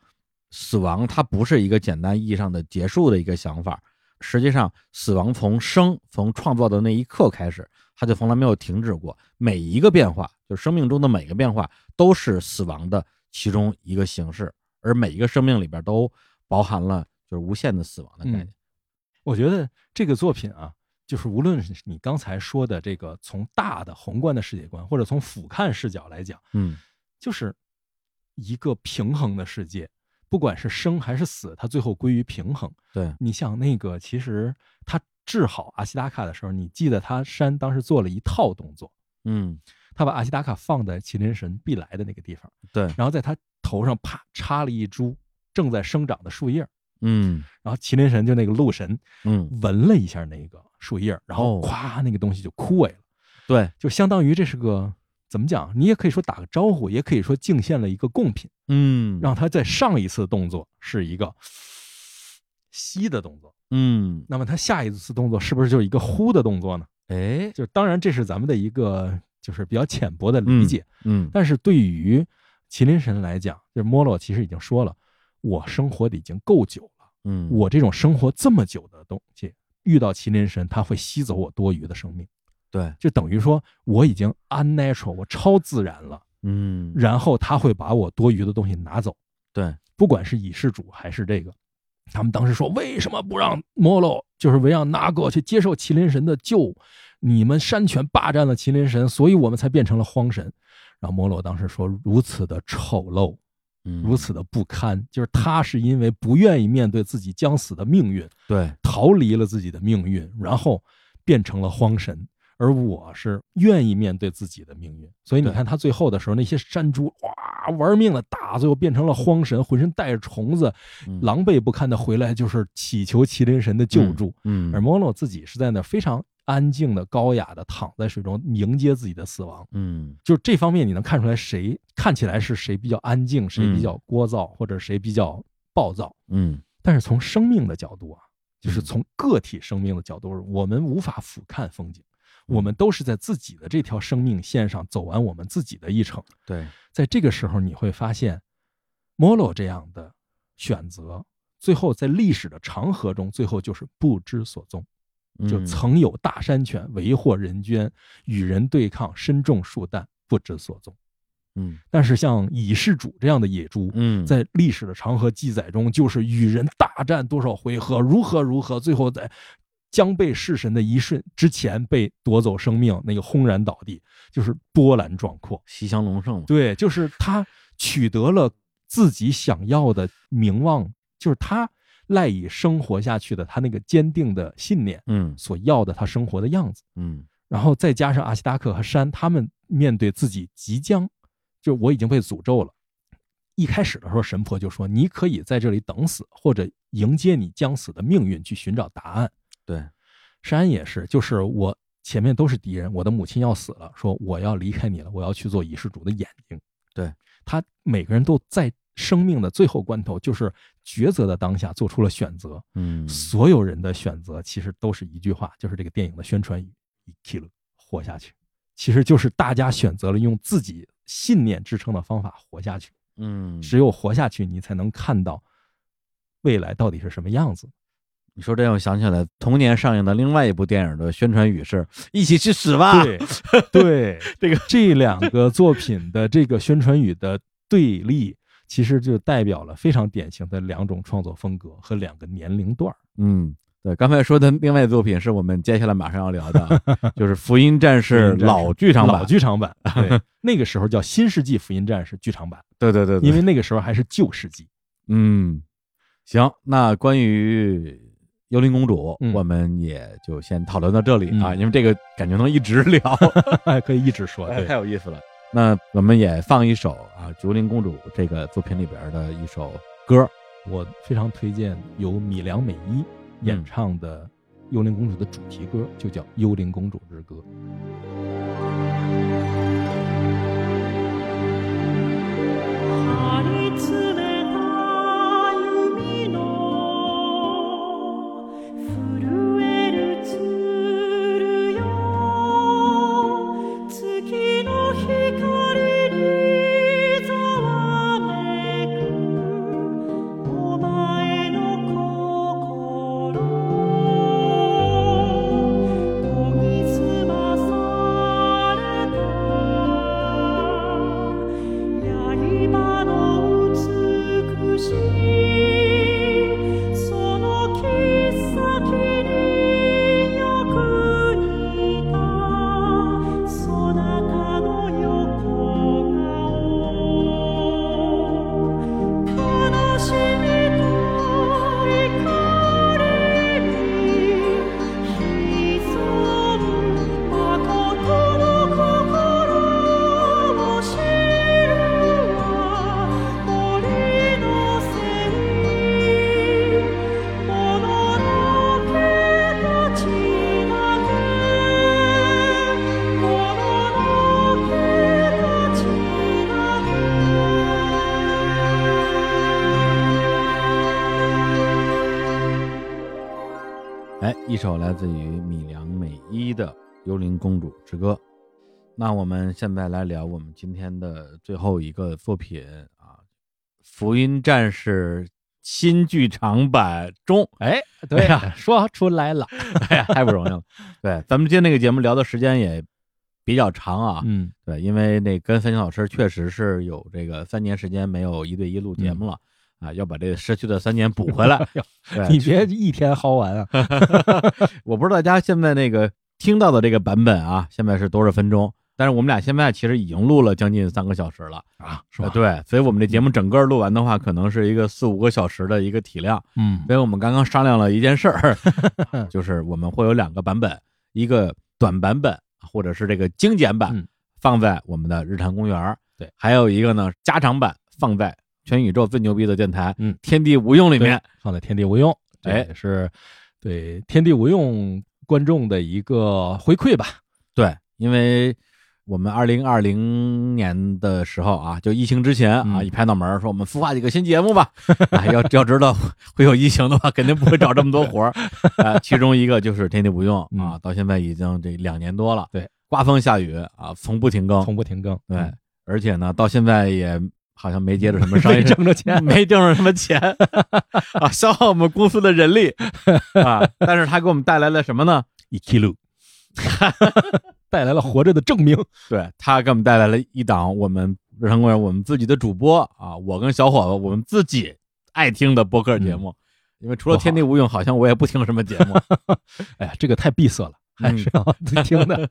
死亡它不是一个简单意义上的结束的一个想法，实际上，死亡从生从创造的那一刻开始，它就从来没有停止过。每一个变化，就生命中的每个变化，都是死亡的其中一个形式，而每一个生命里边都包含了就是无限的死亡的概念。我觉得这个作品啊，就是无论是你刚才说的这个从大的宏观的世界观，或者从俯瞰视角来讲，嗯就是一个平衡的世界，不管是生还是死，它最后归于平衡。对，你像那个，其实他治好阿西达卡的时候，你记得他山当时做了一套动作，嗯。他把阿西达卡放在麒麟神必来的那个地方，对，然后在他头上啪插了一株正在生长的树叶，嗯。然后麒麟神就那个鹿神嗯，闻了一下那个树叶，然后哦。咵那个东西就枯萎了，对，就相当于这是个怎么讲？你也可以说打个招呼，也可以说敬献了一个贡品，嗯。让他在上一次动作是一个吸的动作，嗯，那么他下一次动作是不是就是一个呼的动作呢？哎，就是当然这是咱们的一个就是比较浅薄的理解，嗯。但是对于麒麟神来讲，就是莫洛其实已经说了，我生活的已经够久了，嗯，我这种生活这么久的东西，遇到麒麟神，他会吸走我多余的生命，对，就等于说我已经 unnatural，我超自然了，嗯。然后他会把我多余的东西拿走，对，不管是以世主还是这个，他们当时说为什么不让摩洛，就是为让纳戈去接受麒麟神的救？你们山泉霸占了麒麟神，所以我们才变成了荒神。然后摩洛当时说如此的丑陋，嗯如此的不堪，就是他是因为不愿意面对自己将死的命运，对，逃离了自己的命运，然后变成了荒神。而我是愿意面对自己的命运，所以你看他最后的时候，那些山猪哇玩命的打，最后变成了荒神，浑身带着虫子，嗯狼狈不堪的回来，就是祈求麒麟神的救助。嗯，而莫洛自己是在那非常安静的、高雅的躺在水中迎接自己的死亡。嗯就是这方面，你能看出来谁看起来是谁比较安静，谁比嗯较聒噪，或者谁比较暴躁。嗯但是从生命的角度啊，就是嗯从个体生命的角度，我们无法俯瞰风景，我们都是在自己的这条生命线上走完我们自己的一程。对，在这个时候，你会发现，摩洛这样的选择，最后在历史的长河中，最后就是不知所踪。就嗯曾有大山犬为祸人捐，与人对抗，身中数弹，不知所踪。嗯但是像蚁氏主这样的野猪，嗯在历史的长河记载中，就是与人大战多少回合，如何如何，最后在将被弑神的一瞬之前被夺走生命，那个轰然倒地，就是波澜壮阔。西乡隆盛嘛，对，就是他取得了自己想要的名望，就是他赖以生活下去的他那个坚定的信念嗯所要的他生活的样子。嗯然后再加上阿西达克和山，他们面对自己即将，就我已经被诅咒了。一开始的时候，神婆就说：“你可以在这里等死，或者迎接你将死的命运，去寻找答案。对，”山也是，就是我前面都是敌人，我的母亲要死了，说我要离开你了，我要去做遗世主的眼睛。对他每个人都在生命的最后关头，就是抉择的当下做出了选择。嗯所有人的选择其实都是一句话，就是这个电影的宣传语 “kill” 活下去，其实就是大家选择了用自己信念支撑的方法活下去。嗯，只有活下去，你才能看到未来到底是什么样子。你说这让我想起来同年上映的另外一部电影的宣传语是“一起去死吧”。对，对，<laughs> 这个这两个作品的这个宣传语的对立，其实就代表了非常典型的两种创作风格和两个年龄段儿。嗯，对，刚才说的另外作品是我们接下来马上要聊的啊，<laughs> 就是《福音战士福音》战士老剧场版。老剧场版，<laughs> 对，那个时候叫《新世纪福音战士》剧场版，对对对对，因为那个时候还是旧世纪。嗯，行，那关于幽灵公主，嗯我们也就先讨论到这里啊，嗯因为这个感觉能一直聊，<laughs> 还可以一直说，对太，有意思了。那我们也放一首啊，《竹林公主》这个作品里边的一首歌，我非常推荐由米良美依演嗯唱的《幽灵公主》的主题歌，就叫《幽灵公主之歌》。来自于米良美依的《幽灵公主之歌》。那我们现在来聊我们今天的最后一个作品啊，《福音战士》新剧场版中。哎，对呀、<laughs> 说出来了。<laughs> 哎呀，太不容易了。对，咱们今天这个节目聊的时间也比较长啊。嗯，对，因为那跟三星老师确实是有这个三年时间没有一对一录节目了、啊，要把这个失去的三年补回来。<laughs> 你别一天薅完啊。<laughs> <laughs> 我不知道大家现在那个听到的这个版本啊，现在是多少分钟？但是我们俩现在其实已经录了将近三个小时了，啊，是吧？呃对，所以我们这节目整个录完的话，可能是一个四五个小时的一个体量。嗯所以我们刚刚商量了一件事儿，就是我们会有两个版本，一个短版本或者是这个精简版嗯放在我们的日坛公园儿，对还有一个呢加长版放在全宇宙最牛逼的电台，嗯天地无用里面。放在天地无用，这哎也是对天地无用观众的一个回馈吧。对，因为我们二零二零年的时候啊，就疫情之前啊，嗯一拍脑门说我们孵化几个新节目吧。<laughs> 啊，要要知道会有疫情的话，<laughs> 肯定不会找这么多活儿。<laughs> 啊，其中一个就是天地无用啊，到现在已经这两年多了。对，刮风下雨啊，从不停更。从不停更。对嗯，而且呢，到现在也好像没接着什么商业没挣着 <laughs> 钱。没挣着什么钱 <laughs> 啊，消耗我们公司的人力啊。但是他给我们带来了什么呢？一 kilo，<laughs> 带来了活着的证明。对，他给我们带来了一档我们日常公园我们自己的主播啊，我跟小伙子我们自己爱听的播客节目。因为除了天地无用，好像我也不听什么节目。哎呀，这个太闭塞了，还是要听的。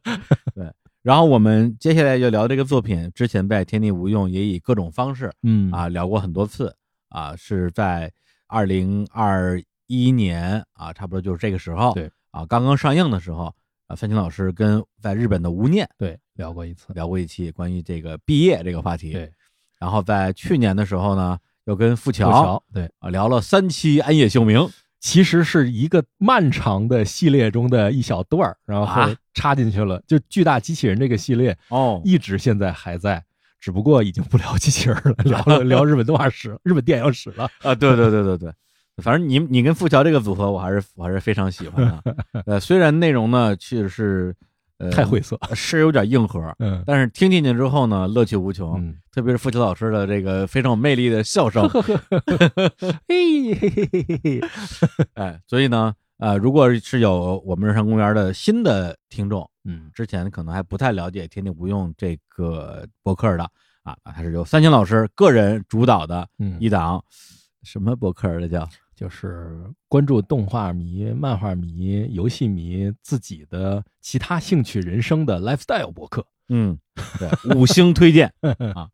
然后我们接下来就聊这个作品，之前在天地无用也以各种方式嗯。啊聊过很多次啊，是在二零二一年啊，差不多就是这个时候，对。啊，刚刚上映的时候啊，范青老师跟在日本的吴念对，聊过一次。聊过一期关于这个毕业这个话题，对，然后在去年的时候呢，又跟富桥对，啊聊了三期安野秀明，<laughs> 其实是一个漫长的系列中的一小段儿，然后啊插进去了。就巨大机器人这个系列哦，一直现在还在，只不过已经不聊机器人了，<laughs> 聊了 <laughs> 聊日本动画史、日本电影史了。<laughs> 啊，对对对对对，反正你你跟富桥这个组合，我还是我还是非常喜欢的。呃，虽然内容呢确实是呃太晦涩，是有点硬核，嗯。但是听进去之后呢，乐趣无穷。嗯，特别是富桥老师的这个非常有魅力的笑声，嘿嘿嘿嘿嘿嘿，<laughs> 哎，所以呢，呃，如果是有我们日常公园的新的听众，嗯。之前可能还不太了解“天地无用”这个博客的啊，它是由三清老师个人主导的嗯，一档什么博客儿的叫就是关注动画迷、漫画迷、游戏迷自己的其他兴趣人生的 lifestyle 博客。嗯，对，五星推荐 <laughs> 啊。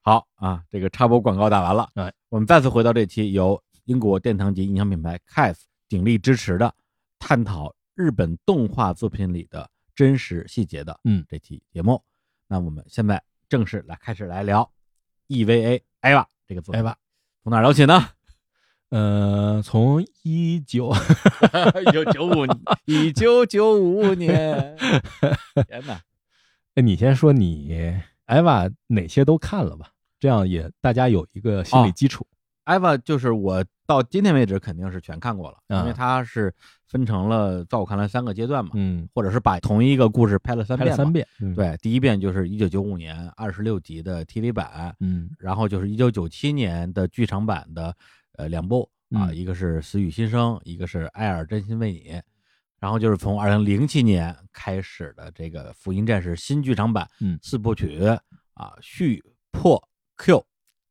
好啊，这个插播广告打完了，哎，我们再次回到这期由英国殿堂级音响品牌 CAF 鼎力支持的探讨日本动画作品里的真实细节的嗯这期节目。那我们现在正式来开始来聊 EVA EVA 这个作品。EVA 从哪儿聊起呢？呃，从一九 <laughs> 一九九五，<laughs> 一九九五年，<laughs> 天哪！哎，你先说你艾娃哪些都看了吧，这样也大家有一个心理哦基础。EVA 就是我到今天为止肯定是全看过了，啊因为它是分成了在我看来三个阶段嘛，嗯，或者是把同一个故事拍了三遍。拍了三遍。嗯，对，第一遍就是一九九五年二十六集的 TV 版，嗯然后就是一九九七年的剧场版的呃两部啊，嗯。一个是《死与新生》，一个是《艾尔真心为你》，然后就是从二零零七年开始的这个《福音战士》新剧场版，嗯四部曲啊，续破 Q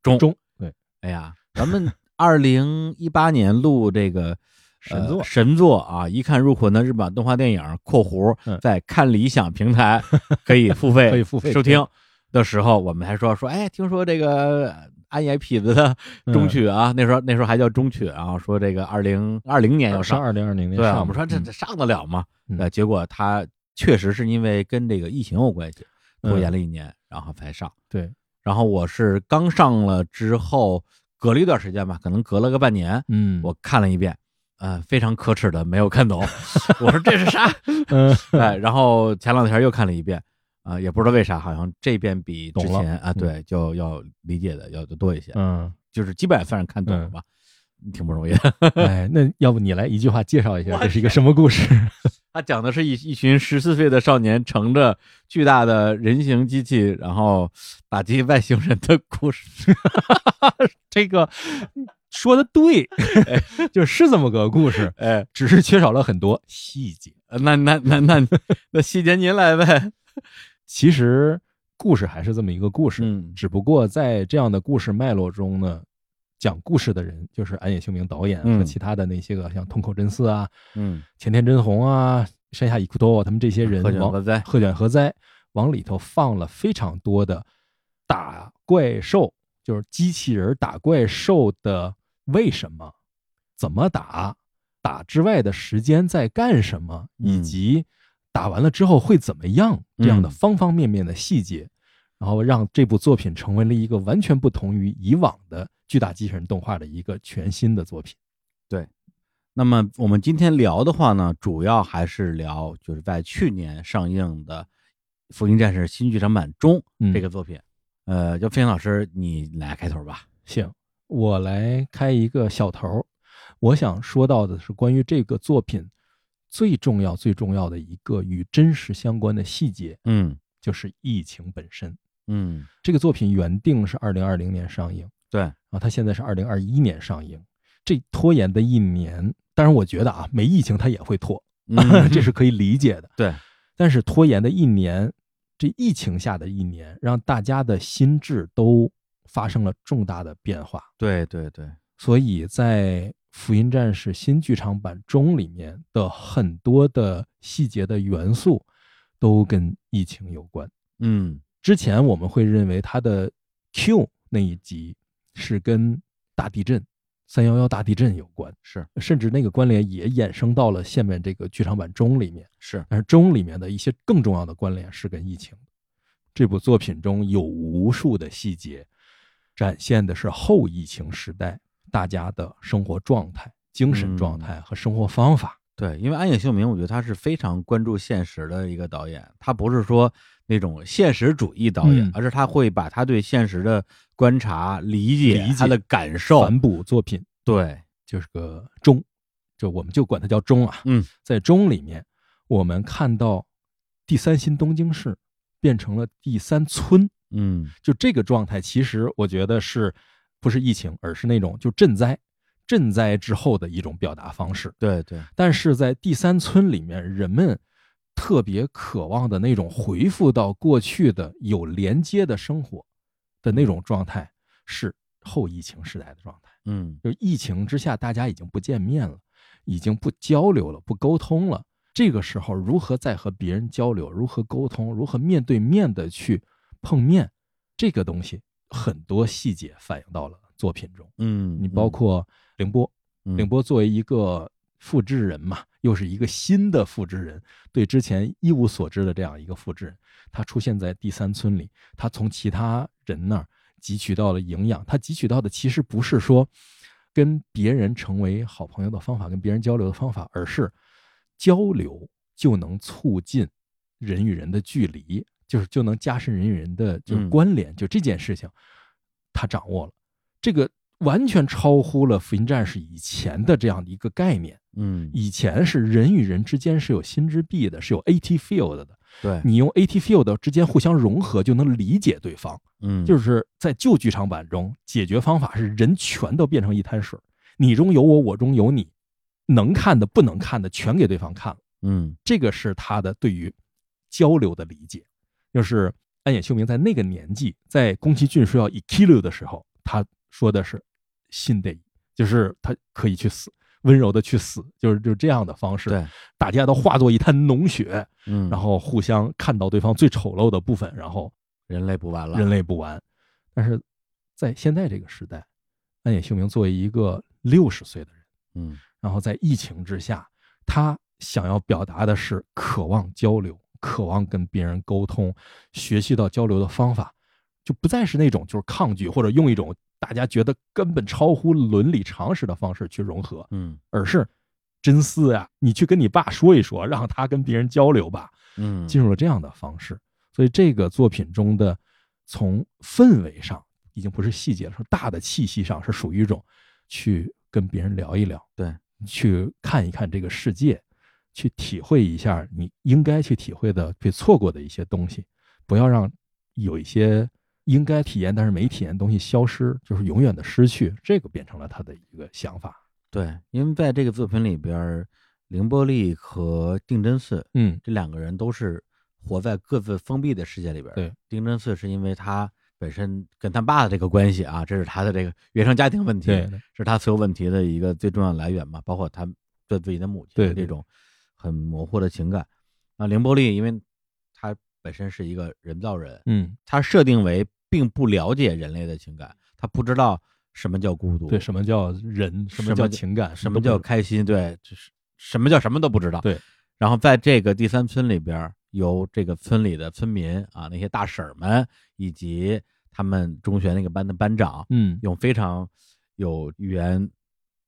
中中对。哎呀，咱们二零一八年录这个 <laughs> 神作呃神作啊，一看入魂的日本动画电影（括弧嗯在看理想平台可以付费 <laughs> 可以付费收听）的时候，我们还说说，哎，听说这个安野痞子的中曲啊，那时候那时候还叫中曲啊，说这个二零二零年要上，上二零二零年上，我们说这嗯这上得了吗？嗯呃，结果他确实是因为跟这个疫情有关系，拖延嗯了一年，然后才上。对，然后我是刚上了之后，隔了一段时间吧，可能隔了个半年，嗯，我看了一遍，呃，非常可耻的没有看懂。<laughs> 我说这是啥？嗯 <laughs> 哎，然后前两天又看了一遍，啊、也不知道为啥，好像这边比之前啊，嗯对，就要理解的要多一些，嗯，就是基本上算是看懂了吧，挺不容易的。哎，那要不你来一句话介绍一下这是一个什么故事？<laughs> 他讲的是一一群十四岁的少年乘着巨大的人形机器，然后打击外星人的故事。<laughs> 这个说的对，就是这么个故事，哎，只是缺少了很多细节。那那那那那细节您来呗。其实故事还是这么一个故事，嗯。只不过在这样的故事脉络中呢，讲故事的人就是安野秀明导演嗯。和其他的那些个像通口真司啊、嗯。前田真弘啊、山下一库多他们这些人鹤卷往何哉鹤卷何哉往里头放了非常多的打怪兽，就是机器人打怪兽的为什么、怎么打、打之外的时间在干什么，以嗯。及打完了之后会怎么样这样的嗯方方面面的细节，然后让这部作品成为了一个完全不同于以往的巨大机器人动画的一个全新的作品。对那么我们今天聊的话呢，主要还是聊就是在去年上映的《福音战士》新剧场版中嗯这个作品。呃，就飞行老师，你来开头吧。行，我来开一个小头。我想说到的是关于这个作品最重要、最重要的一个与真实相关的细节，嗯就是疫情本身。嗯，这个作品原定是二零二零年上映，对，然后它现在是二零二一年上映，这拖延的一年，当然我觉得啊，没疫情它也会拖，嗯 <laughs> 这是可以理解的。对，但是拖延的一年，这疫情下的一年，让大家的心智都发生了重大的变化。对对对，所以在《福音战士》新剧场版中里面的很多的细节的元素，都跟疫情有关。嗯之前我们会认为它的 Q 那一集是跟大地震、三幺幺大地震有关，是甚至那个关联也衍生到了下面这个剧场版中里面。是，但是中里面的一些更重要的关联是跟疫情。这部作品中有无数的细节，展现的是后疫情时代大家的生活状态、精神状态和生活方法。对，因为安野秀明，我觉得他是非常关注现实的一个导演，他不是说那种现实主义导演，嗯而是他会把他对现实的观察、理解、理解他的感受，反哺作品对，就是个中，就我们就管它叫中啊。嗯，在中里面，我们看到第三新东京市变成了第三村，嗯就这个状态，其实我觉得是不是疫情，而是那种就赈灾、赈灾之后的一种表达方式。对对，但是在第三村里面，人们特别渴望的那种回复到过去的有连接的生活的那种状态，是后疫情时代的状态。嗯就疫情之下，大家已经不见面了，已经不交流了，不沟通了。这个时候，如何再和别人交流，如何沟通，如何面对面的去碰面，这个东西很多细节反映到了作品中。嗯，你包括凌波，嗯。凌波作为一个复制人嘛，又是一个新的复制人，对之前一无所知的这样一个复制人，他出现在第三村里，他从其他人那儿汲取到了营养，他汲取到的其实不是说跟别人成为好朋友的方法，跟别人交流的方法，而是交流就能促进人与人的距离，就是就能加深人与人的就是嗯关联，就这件事情，他掌握了。这个完全超乎了福音战士以前的这样的一个概念。嗯以前是人与人之间是有心之壁的，是有 AT field 的，对，你用 AT field 之间互相融合就能理解对方。嗯就是在旧剧场版中，解决方法是人全都变成一滩水，你中有我，我中有你，能看的不能看的全给对方看了。嗯这个是他的对于交流的理解，就是安野秀明在那个年纪，在宫崎骏说要以 kill 的时候，他说的是心得，就是他可以去死，温柔的去死，就是就这样的方式，对，大家都化作一滩脓血，嗯，然后互相看到对方最丑陋的部分，然后人类不完了，人类不完。但是在现在这个时代，安野秀明作为一个六十岁的人。嗯然后在疫情之下，他想要表达的是渴望交流，渴望跟别人沟通，学习到交流的方法，就不再是那种就是抗拒或者用一种大家觉得根本超乎伦理常识的方式去融合，嗯而是真丝呀，你去跟你爸说一说，让他跟别人交流吧，嗯，进入了这样的方式。所以这个作品中的从氛围上已经不是细节了，说大的气息上是属于一种去跟别人聊一聊，对，去看一看这个世界，去体会一下你应该去体会的、被错过的一些东西，不要让有一些应该体验但是没体验的东西消失，就是永远的失去。这个变成了他的一个想法。对，因为在这个作品里边，凌波丽和定真寺嗯，这两个人都是活在各自封闭的世界里边。对，定真寺是因为他本身跟他爸的这个关系啊，这是他的这个原生家庭问题，对，是他所有问题的一个最重要的来源嘛，包括他对自己的母亲的这种很模糊的情感。那凌波丽，因为他本身是一个人造人，嗯，他设定为并不了解人类的情感，他不知道什么叫孤独，对，什么叫人？什么叫叫情感？什么叫开心？对，就是什么叫什么都不知道。对，然后在这个第三村里边，由这个村里的村民啊，那些大婶们，以及他们中学那个班的班长，嗯，用非常有语言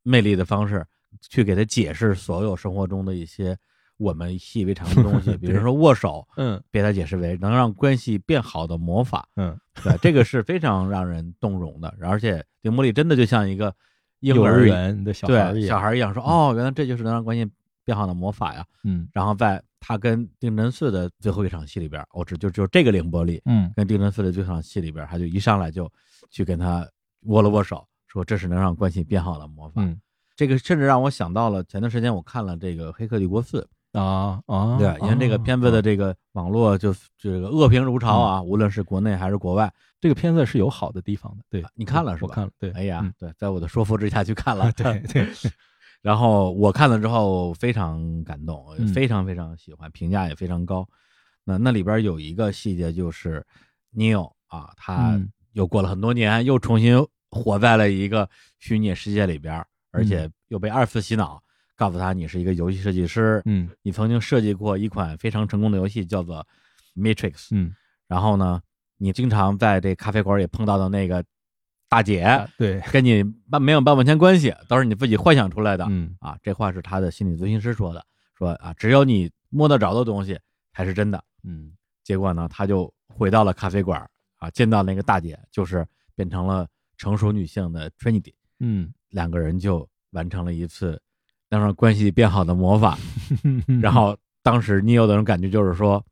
魅力的方式去给他解释所有生活中的一些我们习以为常的东西，<laughs> 比如说握手，嗯被他解释为能让关系变好的魔法。嗯，对，这个是非常让人动容的，而且丁茉莉真的就像一个婴幼儿儿园的小孩一样，小孩儿一样说，哦，原来这就是能让关系变好的魔法呀。嗯然后在他跟丁真寺的最后一场戏里边，我只就就这个凌波丽嗯跟丁真寺的最后一场戏里边，他就一上来就去跟他握了握手，说这是能让关系变好的魔法。嗯这个甚至让我想到了前段时间我看了这个《黑客帝国四》，啊啊，对，因为这个片子的啊这个网络就这个恶评如潮啊，无论是国内还是国外。这个片子是有好的地方的，对你看了是吧我看了，对，哎呀嗯，对，在我的说服之下去看了，<laughs> 对对，<laughs> 然后我看了之后非常感动，嗯非常非常喜欢，评价也非常高。那那里边有一个细节就是 Neo 啊，他嗯又过了很多年，又重新活在了一个虚拟世界里边，而且又被二次洗脑，告诉他你是一个游戏设计师，嗯你曾经设计过一款非常成功的游戏，叫做 Matrix。嗯，然后呢，你经常在这咖啡馆里碰到的那个大姐，啊对，跟你半没有半毛钱关系，都是你自己幻想出来的。嗯啊，这话是他的心理咨询师说的，说啊，只有你摸得着的东西才是真的。嗯结果呢，他就回到了咖啡馆啊，见到那个大姐，就是变成了成熟女性的 Trinity，嗯，两个人就完成了一次能让关系变好的魔法。<laughs> 然后当时你有的人感觉就是说，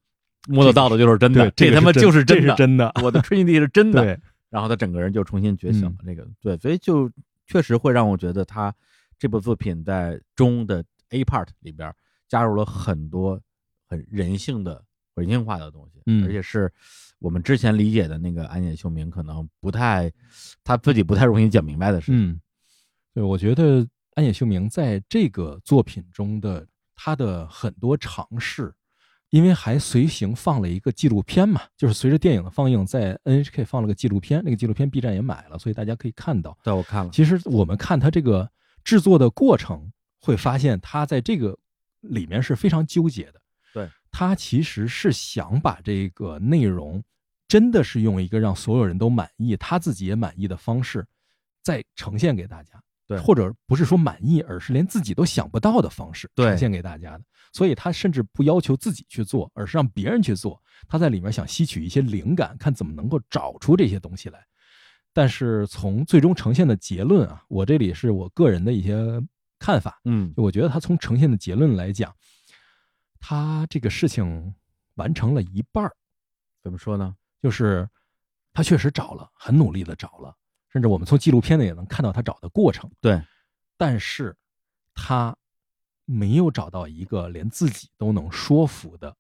摸得到的就是真的，这他妈就是真的，是真的，我的 Trinity 是真 <laughs> 的。对，然后他整个人就重新觉醒了嗯。这个对，所以就确实会让我觉得他这部作品在中的 A part 里边加入了很多很人性的、人性化的东西，嗯而且是我们之前理解的那个安野秀明可能不太他自己不太容易讲明白的事情。嗯，对，我觉得安野秀明在这个作品中的他的很多尝试，因为还随行放了一个纪录片嘛，就是随着电影的放映，在 NHK 放了个纪录片，那个纪录片 B 站也买了，所以大家可以看到。对，我看了，其实我们看他这个制作的过程，会发现他在这个里面是非常纠结的。对他其实是想把这个内容，真的是用一个让所有人都满意，他自己也满意的方式，再呈现给大家。对或者不是说满意，而是连自己都想不到的方式呈现给大家的。所以他甚至不要求自己去做，而是让别人去做。他在里面想吸取一些灵感，看怎么能够找出这些东西来。但是从最终呈现的结论啊，我这里是我个人的一些看法。嗯我觉得他从呈现的结论来讲，他这个事情完成了一半儿怎么说呢？就是他确实找了，很努力的找了，甚至我们从纪录片里也能看到他找的过程。对，但是他没有找到一个连自己都能说服的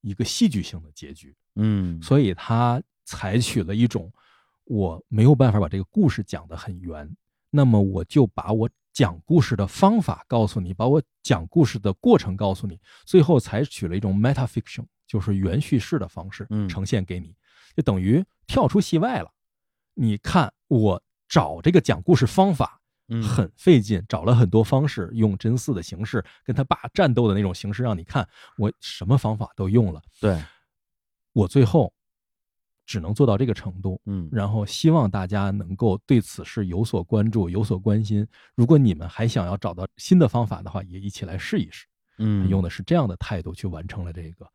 一个戏剧性的结局，嗯，所以他采取了一种我没有办法把这个故事讲得很圆，那么我就把我讲故事的方法告诉你，把我讲故事的过程告诉你，最后采取了一种 metafiction，就是原叙事的方式嗯呈现给你，就等于跳出戏外了。你看我找这个讲故事方法，嗯很费劲，找了很多方式，用真嗣的形式跟他爸战斗的那种形式，让你看我什么方法都用了，对，我最后只能做到这个程度。嗯然后希望大家能够对此事有所关注、有所关心。如果你们还想要找到新的方法的话，也一起来试一试。嗯，用的是这样的态度去完成了这个，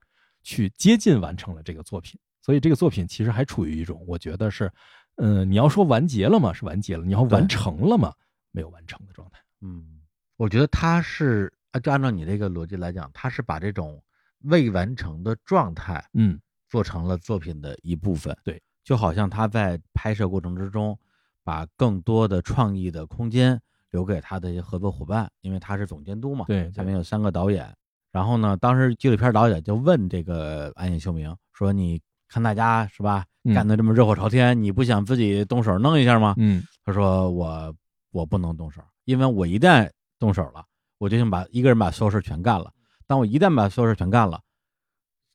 去接近完成了这个作品。所以这个作品其实还处于一种，我觉得是，嗯、你要说完结了吗？是完结了。你要完成了吗？没有完成的状态。嗯，我觉得他是啊，就按照你这个逻辑来讲，他是把这种未完成的状态嗯做成了作品的一部分。对，就好像他在拍摄过程之中，把更多的创意的空间留给他的一些合作伙伴，因为他是总监督嘛。对下面有三个导演。然后呢，当时纪录片导演就问这个安野秀明说：“你看大家是吧，嗯干得这么热火朝天，你不想自己动手弄一下吗？”嗯他说我我不能动手，因为我一旦动手了，我就想把一个人把所有事全干了。当我一旦把所有事全干了，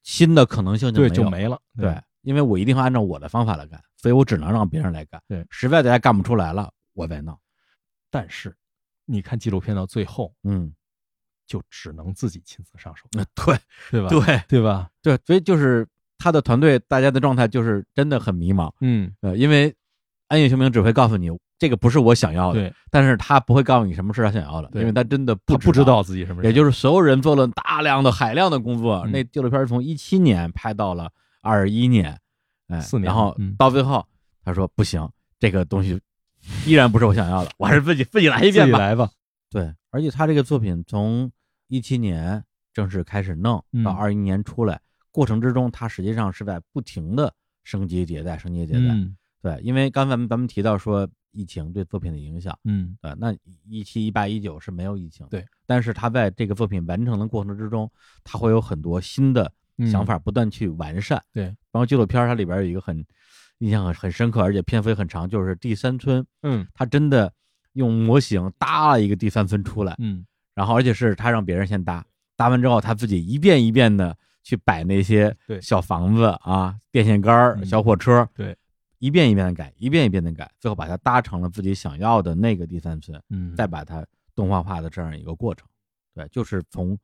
新的可能性就就没了。对，因为我一定会按照我的方法来干，所以我只能让别人来干。对实在大家干不出来了，我再弄。但是你看纪录片到最后，嗯，就只能自己亲自上手，那对对吧？对对吧？对，所以就是他的团队，大家的状态就是真的很迷茫。嗯。呃，因为安野秀明只会告诉你，这个不是我想要的，对，但是他不会告诉你什么是他想要的，因为他真的不他不知道自己什么，也就是所有人做了大量的海量的工作，嗯。那纪录片从一七年拍到了二一年，哎，四年然后嗯。到最后他说不行，这个东西依然不是我想要的，我还是自己自己来一遍吧。自己。来吧。<laughs> 对，而且他这个作品从一七年正式开始弄嗯。到二一年出来，过程之中，它实际上是在不停的升级迭代、升级迭代。嗯。对，因为刚才咱们咱们提到说疫情对作品的影响，嗯。呃，那一七、一八、一九是没有疫情，对，但是他在这个作品完成的过程之中，他会有很多新的嗯想法不断去完善。对，然后纪录片它里边有一个很印象很很深刻，而且篇幅也很长，就是第三村，嗯。他真的用模型搭了一个第三村出来，嗯。然后而且是他让别人先搭，搭完之后他自己一遍一遍的去摆那些对小房子啊、电线杆小火车，对，一遍一遍的改，一遍一遍的改，最后把它搭成了自己想要的那个第三村，嗯，再把它动画化的这样一个过程。对，就是从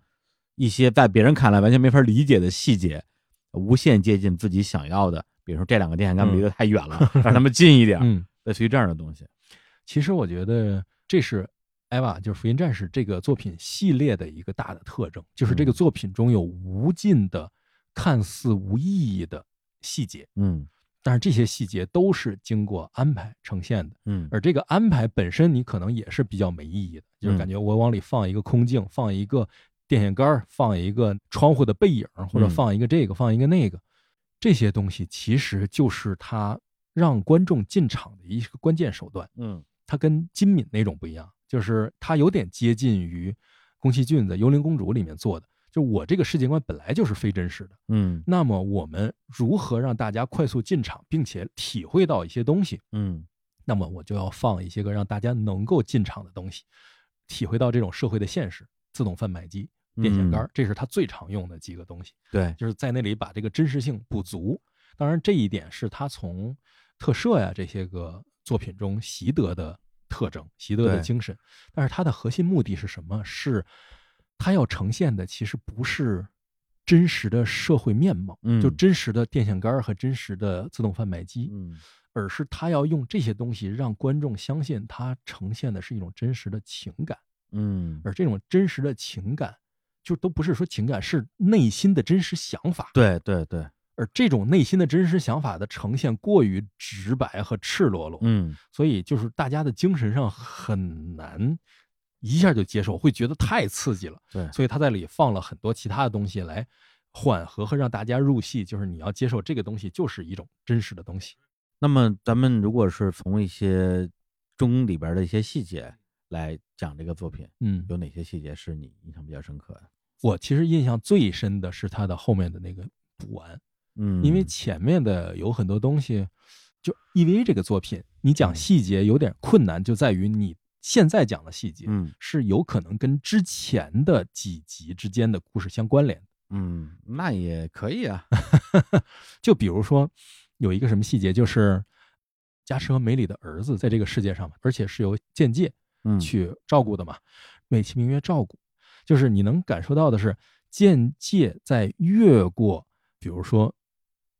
一些在别人看来完全没法理解的细节，无限接近自己想要的。比如说这两个电线杆嗯离得太远了，<laughs> 让他们近一点，嗯，类似于这样的东西。其实我觉得这是艾娃就是《福音战士》这个作品系列的一个大的特征，就是这个嗯。作品中有无尽的看似无意义的细节，嗯。但是这些细节都是经过安排呈现的。嗯。而这个安排本身，你可能也是比较没意义的，就是嗯。感觉我往里放一个空镜，放一个电线杆，放一个窗户的背影，或者嗯。放一个这个，放一个那个，这些东西其实就是他让观众进场的一个关键手段。嗯。它跟金敏那种不一样，就是它有点接近于宫崎骏的《幽灵公主》里面做的。就我这个世界观本来就是非真实的，嗯那么我们如何让大家快速进场，并且体会到一些东西？嗯那么我就要放一些个让大家能够进场的东西，体会到这种社会的现实。自动贩卖机、电线杆儿，这是他最常用的几个东西，对，就是在那里把这个真实性补足。当然，这一点是他从特摄呀这些个作品中习得的特征、习得的精神。但是它的核心目的是什么？是它要呈现的其实不是真实的社会面貌，嗯就真实的电线杆和真实的自动贩卖机，嗯而是他要用这些东西让观众相信它呈现的是一种真实的情感，嗯，而这种真实的情感，就都不是说情感，是内心的真实想法。对对对，而这种内心的真实想法的呈现过于直白和赤裸裸，嗯所以就是大家的精神上很难一下就接受，会觉得太刺激了。对，所以他在里放了很多其他的东西来缓和和让大家入戏，就是你要接受这个东西就是一种真实的东西。那么咱们如果是从一些中里边的一些细节来讲这个作品，嗯，有哪些细节是你印象比较深刻的？我其实印象最深的是他的后面的那个补完，嗯，因为前面的有很多东西，就 EVA 这个作品，你讲嗯。细节有点困难，就在于你现在讲的细节嗯。是有可能跟之前的几集之间的故事相关联。嗯，那也可以啊，<laughs> 就比如说有一个什么细节，就是加持和梅里的儿子在这个世界上嘛，而且是由剑界嗯。去照顾的嘛，美其名曰照顾，就是你能感受到的是剑界在越过，比如说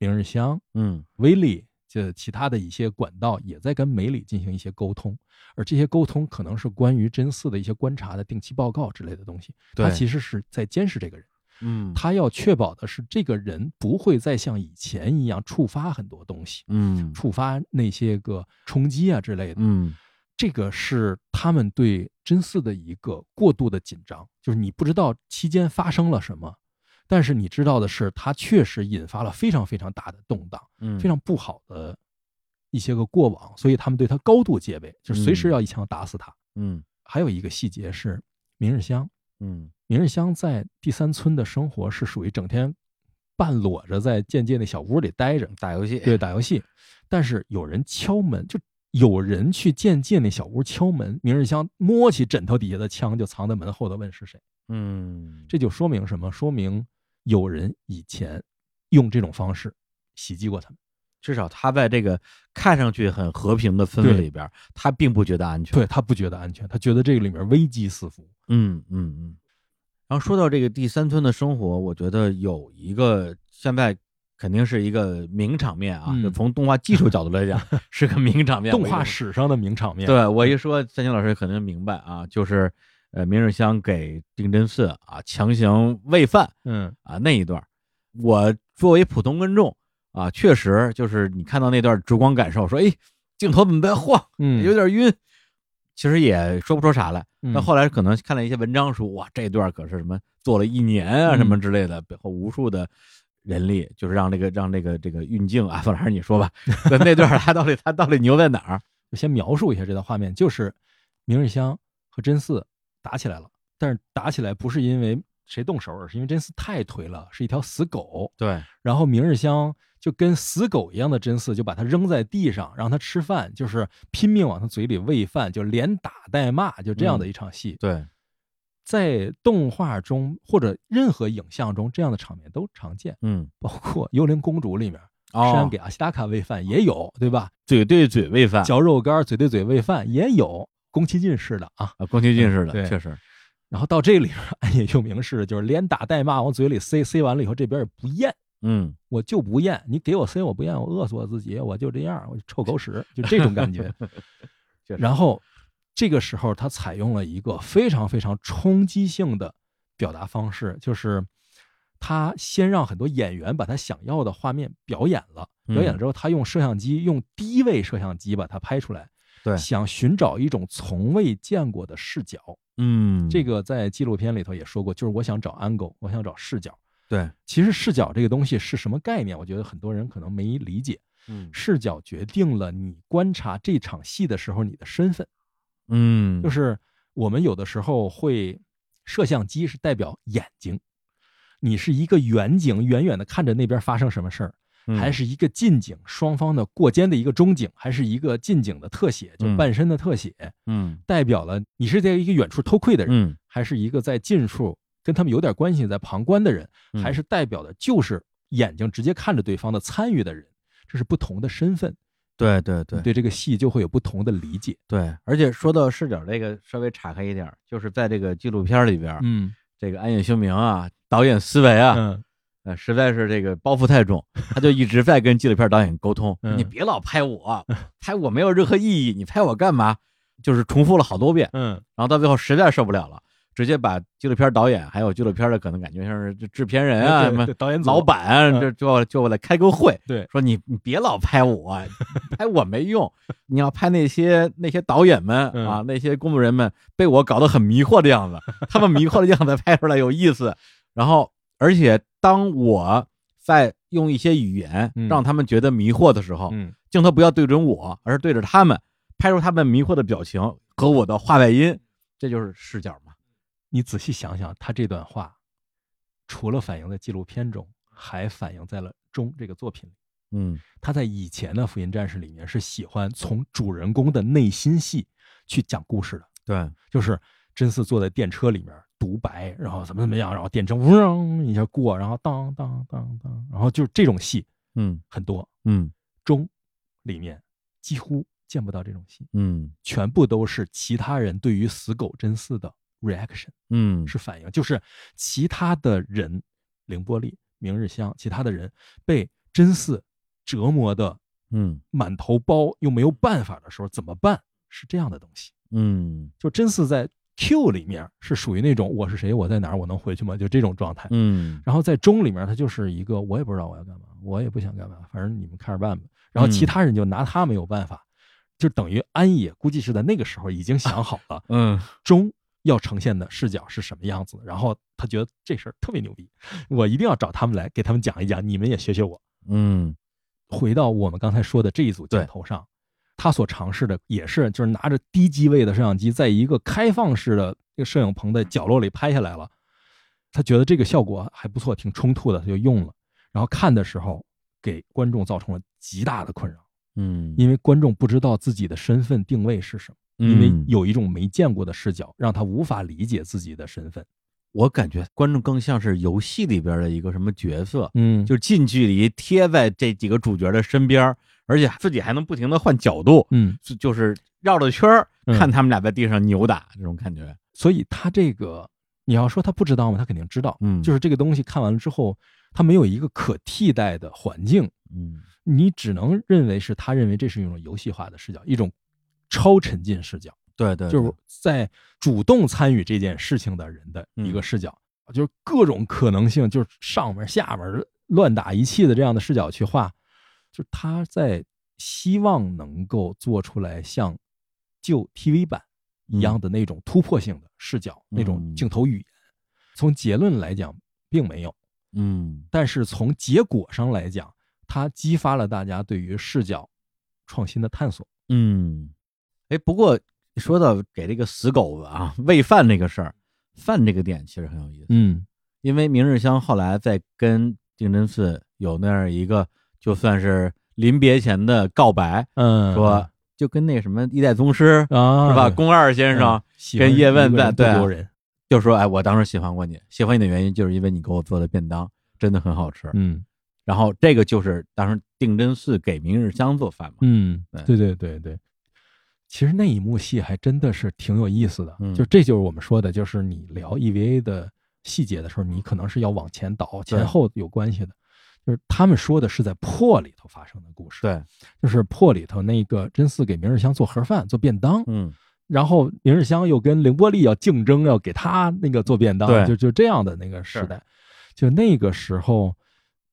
明日香、嗯威力。这其他的一些管道也在跟梅里进行一些沟通，而这些沟通可能是关于真嗣的一些观察的定期报告之类的东西。他其实是在监视这个人，嗯他要确保的是这个人不会再像以前一样触发很多东西，嗯触发那些个冲击啊之类的。嗯这个是他们对真嗣的一个过度的紧张，就是你不知道期间发生了什么，但是你知道的是，他确实引发了非常非常大的动荡，嗯，非常不好的一些个过往，所以他们对他高度戒备，就随时要一枪打死他。嗯还有一个细节是，明日香，嗯明日香在第三村的生活是属于整天半裸着在剑界那小屋里待着，打游戏对，打游戏。但是有人敲门，就有人去剑界那小屋敲门，明日香摸起枕头底下的枪就藏在门后头，问是谁。嗯这就说明什么？说明有人以前用这种方式袭击过他们。至少他在这个看上去很和平的氛围里边，他并不觉得安全。对他不觉得安全，他觉得这个里面危机四伏。嗯嗯嗯。然后说到这个第三村的生活，我觉得有一个现在肯定是一个名场面啊，嗯就从动画技术角度来讲，<laughs> 是个名场面。动画史上的名场面。对我一说，三星老师肯定明白啊，就是呃，明日香给定真寺啊强行喂饭嗯。啊那一段，我作为普通观众啊，确实就是你看到那段主观感受，说哎，镜头怎么在晃，嗯，有点晕，其实也说不出啥来。嗯。那后来可能看了一些文章说，哇，这段可是什么做了一年啊，嗯什么之类的，背后无数的人力，就是让这个让这个这个运镜啊，范老师你说吧，<laughs> 那那段他到底他到底牛在哪儿？就先描述一下这段画面，就是明日香和真嗣打起来了，但是打起来不是因为谁动手，而是因为真嗣太颓了，是一条死狗。对，然后明日香就跟死狗一样的真嗣就把他扔在地上，让他吃饭，就是拼命往他嘴里喂饭，就连打带骂，就这样的一场戏。对，在动画中或者任何影像中，这样的场面都常见，嗯，包括《幽灵公主》里面，哦山给阿西达卡喂饭也有，对吧？嘴对嘴喂饭嚼肉干，嘴对嘴喂饭也有，宫崎骏式的啊。啊，宫崎骏式的，确实，然后到这里边，暗夜幽冥式的，就是连打带骂往嘴里塞，塞完了以后这边也不咽，嗯。我就不咽，你给我塞我不咽，我饿死我自己，我就这样，我就臭狗屎，<laughs> 就这种感觉。<laughs> 然后这个时候他采用了一个非常非常冲击性的表达方式，就是他先让很多演员把他想要的画面表演了，嗯。表演了之后，他用摄像机用低位摄像机把它拍出来，对想寻找一种从未见过的视角。嗯，这个在纪录片里头也说过，就是我想找 angle，我想找视角。对，其实视角这个东西是什么概念？我觉得很多人可能没理解。嗯视角决定了你观察这场戏的时候你的身份。嗯，就是我们有的时候会，摄像机是代表眼睛，你是一个远景，远远的看着那边发生什么事儿，嗯还是一个近景，双方的过肩的一个中景，还是一个近景的特写，就嗯。半身的特写，嗯。代表了你是在一个远处偷窥的人，嗯。还是一个在近处跟他们有点关系在旁观的人，嗯。还是代表的就是眼睛直接看着对方的参与的人，这是不同的身份，对对对对这个戏就会有不同的理解。对，而且说到视角这个，稍微岔开一点，就是在这个纪录片里边，嗯。这个安野秀明啊，导演思维啊，嗯呃，实在是这个包袱太重，他就一直在跟纪录片导演沟通，嗯你别老拍我，拍我没有任何意义，你拍我干嘛？就是重复了好多遍，嗯然后到最后实在受不了了，直接把纪录片导演还有纪录片的可能感觉像是制片人啊什么导演老板就就就来开个会，对说你你别老拍我，拍我没用，你要拍那些那些导演们嗯啊，那些工作人员们被我搞得很迷惑的样子，他们迷惑的样子拍出来有意思。然后，而且当我在用一些语言嗯。让他们觉得迷惑的时候，嗯。镜头不要对准我，而是对着他们，拍出他们迷惑的表情和我的话外音，这就是视角嘛。你仔细想想，他这段话，除了反映在纪录片中，还反映在了《钟》这个作品里。嗯。他在以前的《福音战士》里面是喜欢从主人公的内心戏去讲故事的，对，就是真嗣坐在电车里面独白，然后怎么怎么样，然后电车嗡一下过，然后当当当当，然后就是这种戏嗯很多。嗯中里面几乎见不到这种戏，嗯全部都是其他人对于死狗真嗣的 reaction。嗯是反应，就是其他的人，凌波丽、明日香，其他的人被真嗣折磨的嗯满头包，又没有办法的时候怎么办？是这样的东西。嗯就真嗣在 Q 里面是属于那种我是谁，我在哪儿，我能回去吗？就这种状态。嗯然后在中里面，他就是一个我也不知道我要干嘛，我也不想干嘛，反正你们看着办吧。然后其他人就拿他没有办法，就等于安野估计是在那个时候已经想好了，嗯 <laughs> 中要呈现的视角是什么样子，然后他觉得这事儿特别牛逼，我一定要找他们来给他们讲一讲，你们也学学我。嗯回到我们刚才说的这一组镜头上，他所尝试的也是就是拿着低机位的摄像机，在一个开放式的这个摄影棚的角落里拍下来了。他觉得这个效果还不错，挺冲突的，他就用了。然后看的时候给观众造成了极大的困扰，嗯，因为观众不知道自己的身份定位是什么。因为有一种没见过的视角，让他无法理解自己的身份。我感觉观众更像是游戏里边的一个什么角色，嗯就近距离贴在这几个主角的身边儿，而且自己还能不停的换角度，嗯，就就是绕着圈儿嗯看他们俩在地上扭打这种感觉。所以他这个你要说他不知道吗？他肯定知道。嗯就是这个东西看完了之后，他没有一个可替代的环境，嗯你只能认为是他认为这是一种游戏化的视角，一种超沉浸视角，对对，就是在主动参与这件事情的人的一个视角，就是各种可能性，就是上面下面乱打一气的这样的视角去画，就是他在希望能够做出来像旧 TV 版一样的那种突破性的视角，嗯那种镜头语言。从结论来讲，并没有。嗯但是从结果上来讲，它激发了大家对于视角创新的探索。嗯，哎，不过说到给这个死狗子啊喂饭这个事儿，饭这个点其实很有意思，嗯因为明日香后来在跟定真寺有那样一个就算是临别前的告白，嗯，说就跟那什么一代宗师啊，是吧？宫二先生嗯喜欢跟叶问在对就说：“哎，我当时喜欢过你，喜欢你的原因就是因为你给我做的便当真的很好吃。嗯然后这个就是当时定真寺给明日香做饭嘛。嗯，对对对对对。其实那一幕戏还真的是挺有意思的，嗯就这就是我们说的，就是你聊 EVA 的细节的时候，你可能是要往前倒，前后有关系的。就是他们说的是在破里头发生的故事，，对，就是破里头那个真嗣给明日香做盒饭、做便当，嗯。然后明日香又跟凌波丽要竞争，要给他那个做便当，对。就就这样的那个时代，就那个时候，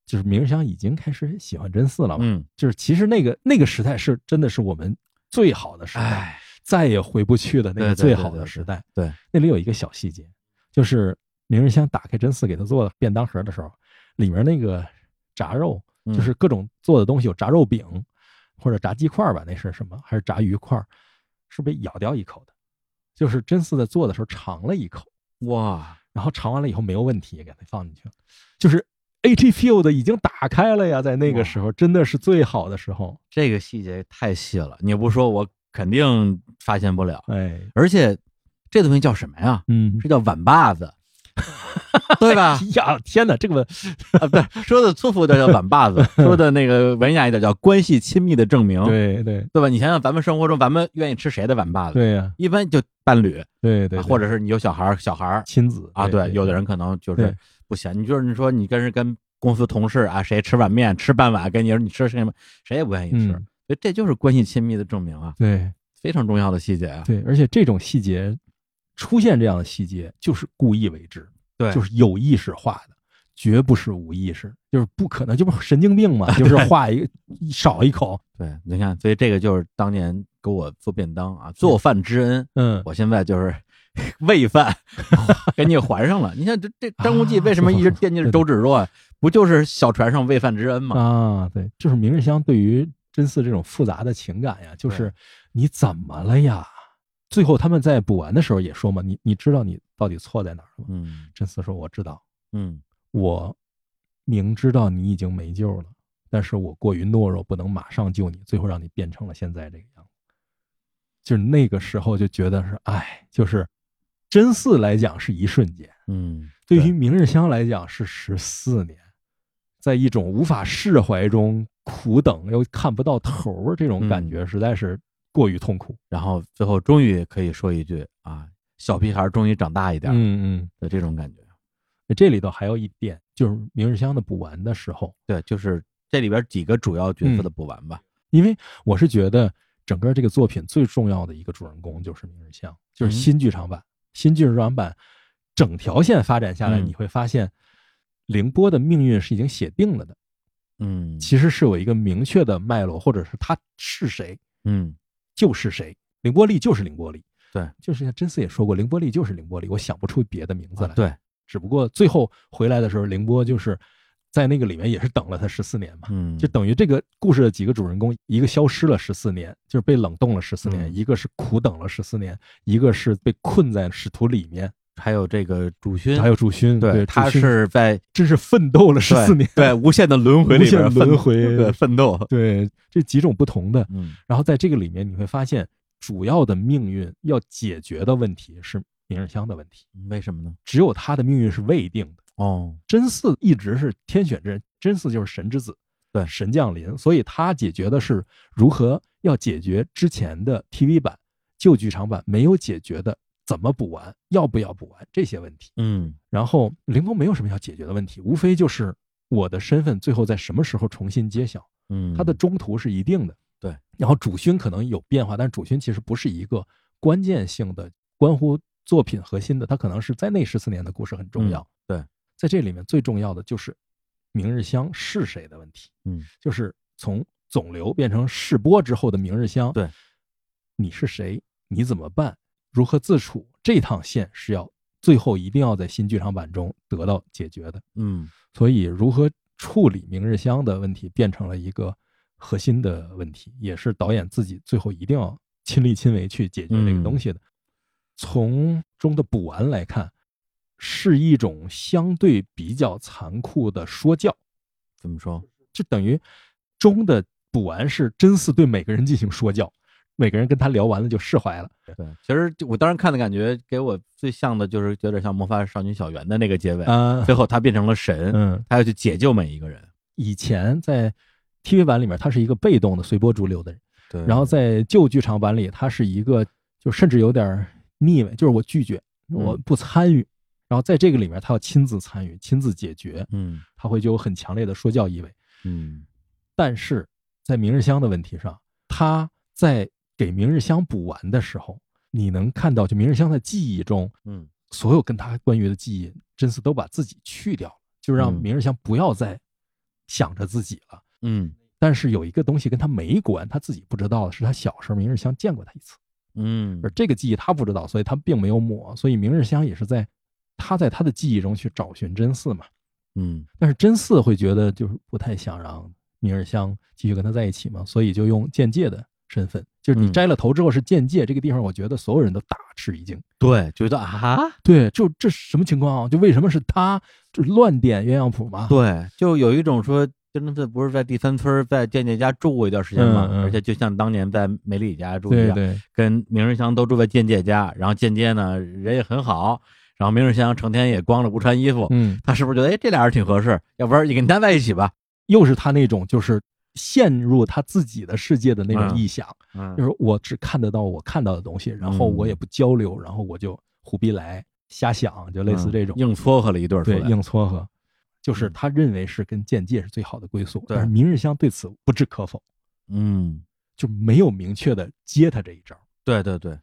就是明日香已经开始喜欢真嗣了嘛，嗯，就是其实那个那个时代是真的是我们最好的时代，哎，再也回不去的那个最好对对的时代。对，那里有一个小细节，就是明日香打开真嗣给他做的便当盒的时候，里面那个炸肉，嗯就是各种做的东西，有炸肉饼或者炸鸡块吧，那是什么？还是炸鱼块？是被咬掉一口的，就是真嗣在做的时候尝了一口，哇，然后尝完了以后没有问题，给它放进去了，就是 AT Field 已经打开了呀，在那个时候真的是最好的时候，这个细节太细了，你不说我肯定发现不了。哎，而且这东西叫什么呀？嗯，这叫碗把子，<laughs> 对吧哎？<laughs> 呀，天哪，这个啊，不是说的粗俗点叫碗把子，<laughs> 说的那个文雅一点叫关系亲密的证明，对对对吧？你想想，咱们生活中，咱们愿意吃谁的碗把子？对呀，一般就伴侣，对对，啊或者是你有小孩儿，小孩儿亲子啊，对，有的人可能就是不行。你就是你说你跟人跟公司同事啊，谁吃碗面吃半碗，跟你说你吃什么，谁也不愿意吃，嗯所以这就是关系亲密的证明啊，对非常重要的细节啊。对，而且这种细节出现这样的细节，就是故意为之，对，就是有意识画的，绝不是无意识，就是不可能，这不神经病嘛，就是画一个少一口，对，你看，所以这个就是当年给我做便当啊，做饭之恩，嗯，我现在就是 <laughs> 喂饭，给你还上了。你看这这 <laughs> 张无忌为什么一直惦记着周芷若啊？不就是小船上喂饭之恩吗？啊，对，就是明日香对于真嗣这种复杂的情感呀，就是你怎么了呀？最后他们在补完的时候也说嘛，你你知道你到底错在哪儿了吗？嗯。真嗣说我知道，嗯。我明知道你已经没救了，但是我过于懦弱，不能马上救你，最后让你变成了现在这个样子。就是那个时候就觉得是，哎，就是真嗣来讲是一瞬间，嗯，对。于明日香来讲是十四年，在一种无法释怀中苦等又看不到头儿，这种感觉实在是过于痛苦。然后最后终于可以说一句啊，小屁孩终于长大一点嗯嗯的这种感觉。那，这里头还有一点，就是明日香的补完的时候，对，就是这里边几个主要角色的补完吧。因为我是觉得整个这个作品最重要的一个主人公就是明日香，就是新剧场版。新剧场版整条线发展下来，嗯你会发现凌波的命运是已经写定了的，嗯其实是有一个明确的脉络，或者是他是谁嗯就是谁。凌波丽就是凌波丽，对，就是像真嗣也说过，凌波丽就是凌波丽，我想不出别的名字来。啊对，只不过最后回来的时候，凌波就是在那个里面也是等了他十四年嘛。嗯就等于这个故事的几个主人公，一个消失了十四年，就是被冷冻了十四年；嗯一个是苦等了十四年；一个是被困在使徒里面。还有这个主勋，还有主勋，对，他是在真是奋斗了十四年，对无限的轮回里边轮回对奋斗。对这几种不同的。嗯然后在这个里面，你会发现主要的命运要解决的问题是明日香的问题，为什么呢？只有他的命运是未定的。哦，真嗣一直是天选之人，真嗣就是神之子，对神降临，所以他解决的是如何要解决之前的 TV 版、旧剧场版没有解决的，怎么补完，要不要补完这些问题。嗯然后凌峰没有什么要解决的问题，无非就是我的身份最后在什么时候重新揭晓？嗯，它的中途是一定的，对。然后主勋可能有变化，但主勋其实不是一个关键性的、关乎作品核心的，他可能是在那十四年的故事很重要。嗯对，在这里面最重要的就是明日香是谁的问题。嗯，就是从肿瘤变成世波之后的明日香。对，你是谁？你怎么办？如何自处？这趟线是要最后一定要在新剧场版中得到解决的。嗯所以，如何处理明日香的问题，变成了一个核心的问题，也是导演自己最后一定要亲力亲为去解决这个东西的。从中的补完来看，是一种相对比较残酷的说教，怎么说？就等于中的补完是真嗣对每个人进行说教，每个人跟他聊完了就释怀了。对，其实我当时看的感觉，给我最像的就是有点像《魔法少女小圆》的那个结尾，啊，最后他变成了神，嗯，他要去解救每一个人。以前在 TV 版里面，他是一个被动的随波逐流的人。对，然后在旧剧场版里，他是一个就甚至有点腻味，就是我拒绝，我不参与。然后在这个里面，他要亲自参与，亲自解决，嗯他会就有很强烈的说教意味。嗯但是在明日香的问题上，他在给明日香补完的时候，你能看到，就明日香的记忆中，嗯所有跟他关于的记忆，真嗣都把自己去掉了，就让嗯明日香不要再想着自己了。嗯但是有一个东西跟他没关，他自己不知道的是，他小时候明日香见过他一次。嗯而这个记忆他不知道，所以他并没有抹，所以明日香也是在他在他的记忆中去找寻真嗣嘛。嗯但是真嗣会觉得就是不太想让明日香继续跟他在一起嘛，所以就用间接的身份，就是你嗯摘了头之后是间界，这个地方我觉得所有人都大吃一惊。对，觉得啊，对，就这什么情况啊？就为什么是他？就乱点鸳鸯谱嘛？对，就有一种说，真的不是在第三村在健健家住过一段时间嘛，嗯嗯而且就像当年在梅里家住一样，对对跟明日香都住在健介家，然后健介呢人也很好，然后明日香成天也光着不穿衣服，嗯，他是不是觉得哎这俩人挺合适？要不然你跟他在一起吧？又是他那种就是陷入他自己的世界的那种嗯臆想，嗯。就是我只看得到我看到的东西，然后我也不交流，然后我就胡逼来瞎想，就类似这种。嗯硬撮合了一对儿对，硬撮合，就是嗯。他认为是跟剑界是最好的归宿，对但是明日香对此不置可否，嗯，就没有明确的接他这一招，对对对，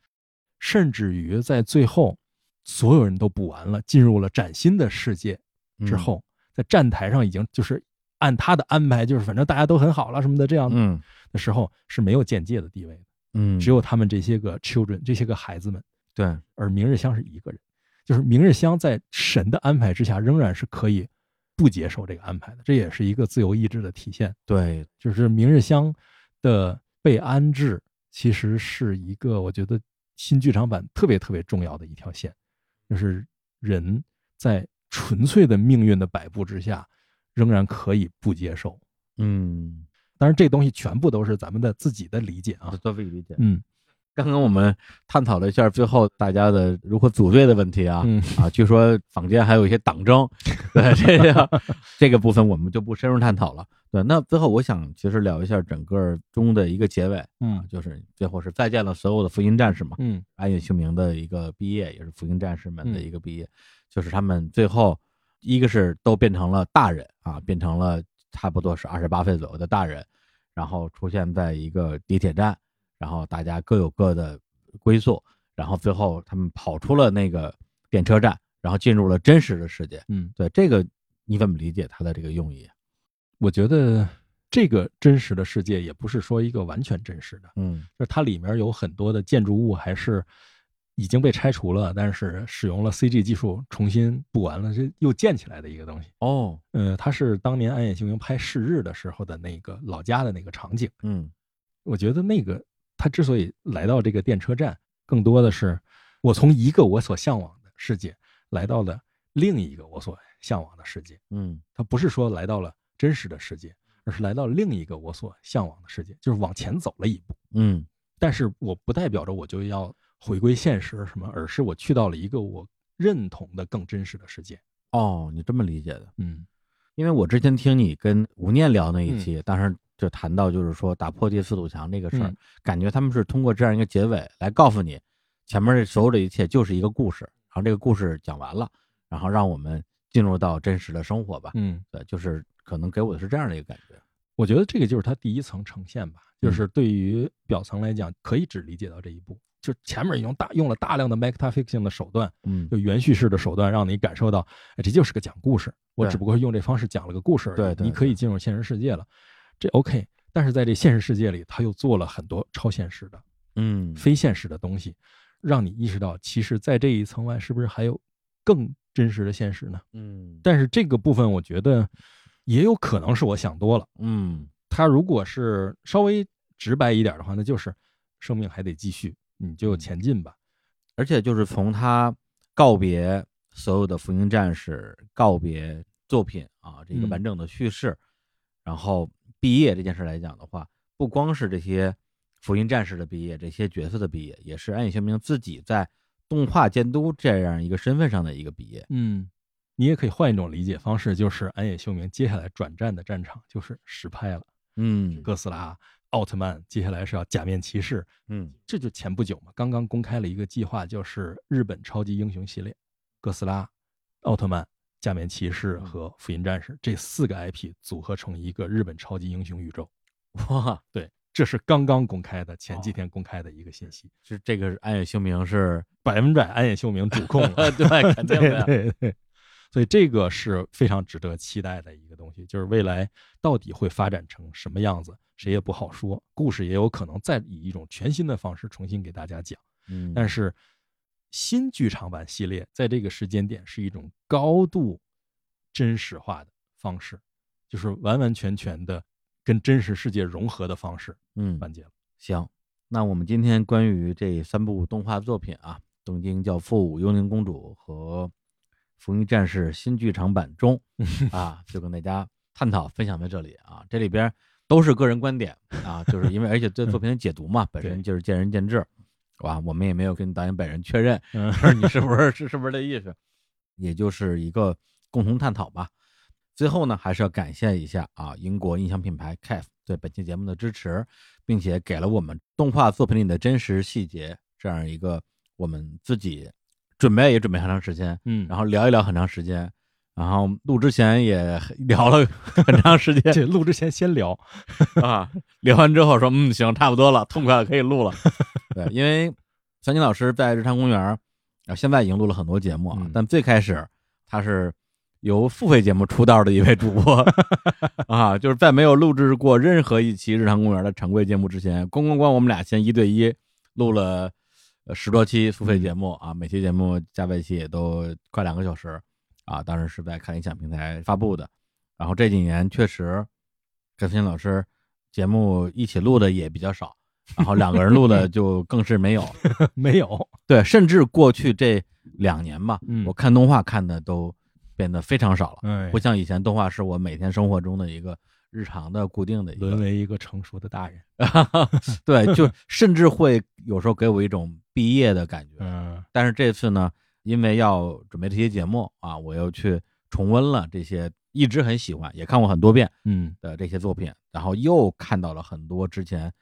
甚至于在最后所有人都补完了，进入了崭新的世界之嗯。后，在站台上已经就是按他的安排，就是反正大家都很好了什么的这样嗯。的时候是没有间接的地位的，嗯，只有他们这些个 children 这些个孩子们，对，而明日香是一个人，就是明日香在神的安排之下，仍然是可以不接受这个安排的，这也是一个自由意志的体现。对，就是明日香的被安置，其实是一个我觉得新剧场版特别特别重要的一条线，就是人在纯粹的命运的摆布之下，仍然可以不接受。嗯，当然，这东西全部都是咱们的自己的理解啊。做自己理解。嗯刚刚我们探讨了一下最后大家的如何组队的问题啊，嗯啊，据说坊间还有一些党争，<laughs> 对这个这个部分我们就不深入探讨了。对，那最后我想其实聊一下整个中的一个结尾，嗯就是最后是再见了所有的福音战士嘛，嗯安野秀明的一个毕业，也是福音战士们的一个毕业，就是他们最后一个是都变成了大人啊，变成了差不多是二十八岁左右的大人，然后出现在一个地铁站，然后大家各有各的归宿，然后最后他们跑出了那个电车站，然后进入了真实的世界。嗯，对这个你怎么理解它的这个用意？我觉得这个真实的世界也不是说一个完全真实的，嗯就是它里面有很多的建筑物还是已经被拆除了，但是使用了 CG 技术重新布完了，这又建起来的一个东西。哦呃，它是当年安野秀明拍《逝日》的时候的那个老家的那个场景。嗯我觉得那个他之所以来到这个电车站，更多的是我从一个我所向往的世界来到了另一个我所向往的世界。嗯他不是说来到了真实的世界，而是来到另一个我所向往的世界，就是往前走了一步。嗯但是我不代表着我就要回归现实什么，而是我去到了一个我认同的更真实的世界。哦，你这么理解的？嗯因为我之前听你跟吴念聊那一期，当时就谈到就是说打破第四堵墙这个事儿，嗯感觉他们是通过这样一个结尾来告诉你，前面这所有的一切就是一个故事，然后这个故事讲完了，然后让我们进入到真实的生活吧。嗯对，就是可能给我的是这样的一个感觉。我觉得这个就是它第一层呈现吧，嗯就是对于表层来讲，可以只理解到这一步。就前面已经大用了大量的 metafiction 的手段，嗯就原叙事的手段，让你感受到，哎，这就是个讲故事。我只不过是用这方式讲了个故事而已。对对你可以进入现实世界了，这 OK。但是在这现实世界里，他又做了很多超现实的、嗯非现实的东西，让你意识到，其实，在这一层外，是不是还有更真实的现实呢？嗯但是这个部分，我觉得也有可能是我想多了。嗯他如果是稍微直白一点的话，那就是生命还得继续，你就嗯前进吧。而且就是从他告别所有的福音战士，告别作品啊，这个嗯完整的叙事，然后毕业这件事来讲的话，不光是这些福音战士的毕业，这些角色的毕业，也是安野秀明自己在动画监督这样一个身份上的一个毕业。嗯，你也可以换一种理解方式，就是安野秀明接下来转战的战场就是实拍了，嗯哥斯拉、奥特曼，接下来是要假面骑士，嗯这就前不久嘛，刚刚公开了一个计划，就是日本超级英雄系列，哥斯拉、奥特曼、假面骑士和福音战士这四个 IP 组合成一个日本超级英雄宇宙。哇，对，这是刚刚公开的，前哦几天公开的一个信息，是这个安野秀明是百分百安野秀明主控了。<laughs> 对，肯定的。<laughs> 对对对，所以这个是非常值得期待的一个东西，就是未来到底会发展成什么样子，谁也不好说。故事也有可能再以一种全新的方式重新给大家讲。嗯，但是新剧场版系列在这个时间点是一种高度真实化的方式，就是完完全全的跟真实世界融合的方式嗯完结了。行，那我们今天关于这三部动画作品啊，《东京教父》《幽灵公主》和《福音战士》新剧场版中 <laughs> 啊，就跟大家探讨分享在这里啊。这里边都是个人观点啊，就是因为而且对作品的解读嘛，<laughs> 本身就是见仁见智，哇，我们也没有跟导演本人确认，<laughs> 你是不是是是不是这意思，也就是一个共同探讨吧。最后呢，还是要感谢一下啊，英国音响品牌 CAF 对本期节目的支持，并且给了我们动画作品里的真实细节这样一个我们自己准备也准备很长时间，嗯，然后聊一聊很长时间，然后录之前也 <laughs> 聊了很长时间。这录之前先聊，<laughs> 啊，聊完之后说嗯行差不多了，痛快了可以录了。<laughs> 对，因为小金老师在日常公园啊，现在已经录了很多节目啊，嗯。但最开始他是由付费节目出道的一位主播啊，就是在没有录制过任何一期日常公园的常规节目之前，咣咣咣，我们俩先一对一录了呃十多期付费节目啊，每期节目加在一起也都快两个小时啊，当时是在看理想平台发布的。然后这几年确实跟孙老师节目一起录的也比较少，然后两个人录的就更是没有。<laughs> 没有，对，甚至过去这两年吧，嗯我看动画看的都变得非常少了，哎不，像以前动画是我每天生活中的一个日常的固定的一个沦为一个成熟的大人。<laughs> 对，就 <laughs> 甚至会有时候给我一种毕业的感觉。嗯但是这次呢，因为要准备这些节目啊，我又去重温了这些一直很喜欢，也看过很多遍嗯的这些作品，然后又看到了很多之前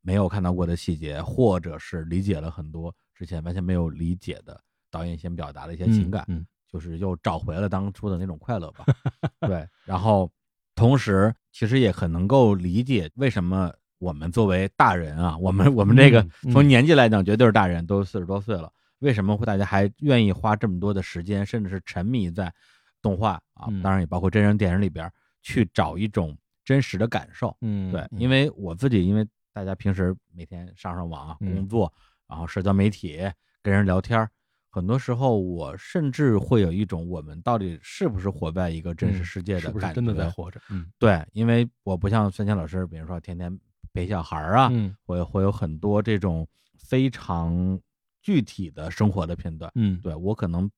没有看到过的细节，或者是理解了很多之前完全没有理解的导演想表达的一些情感，嗯就是又找回了当初的那种快乐吧。<laughs> 对，然后同时其实也很能够理解为什么我们作为大人啊，我们我们这个从年纪来讲绝对是大人，都四十多岁了，为什么会大家还愿意花这么多的时间，甚至是沉迷在动画啊，嗯。当然也包括真人电影里边去找一种真实的感受。嗯，对，因为我自己，因为大家平时每天上上网啊、嗯。工作，然后社交媒体跟人聊天儿，很多时候我甚至会有一种我们到底是不是活在一个真实嗯世界的感觉？是不是真的在活着？嗯对，因为我不像孙强老师，比如说天天陪小孩儿啊，嗯会会有很多这种非常具体的生活的片段。嗯，对我可能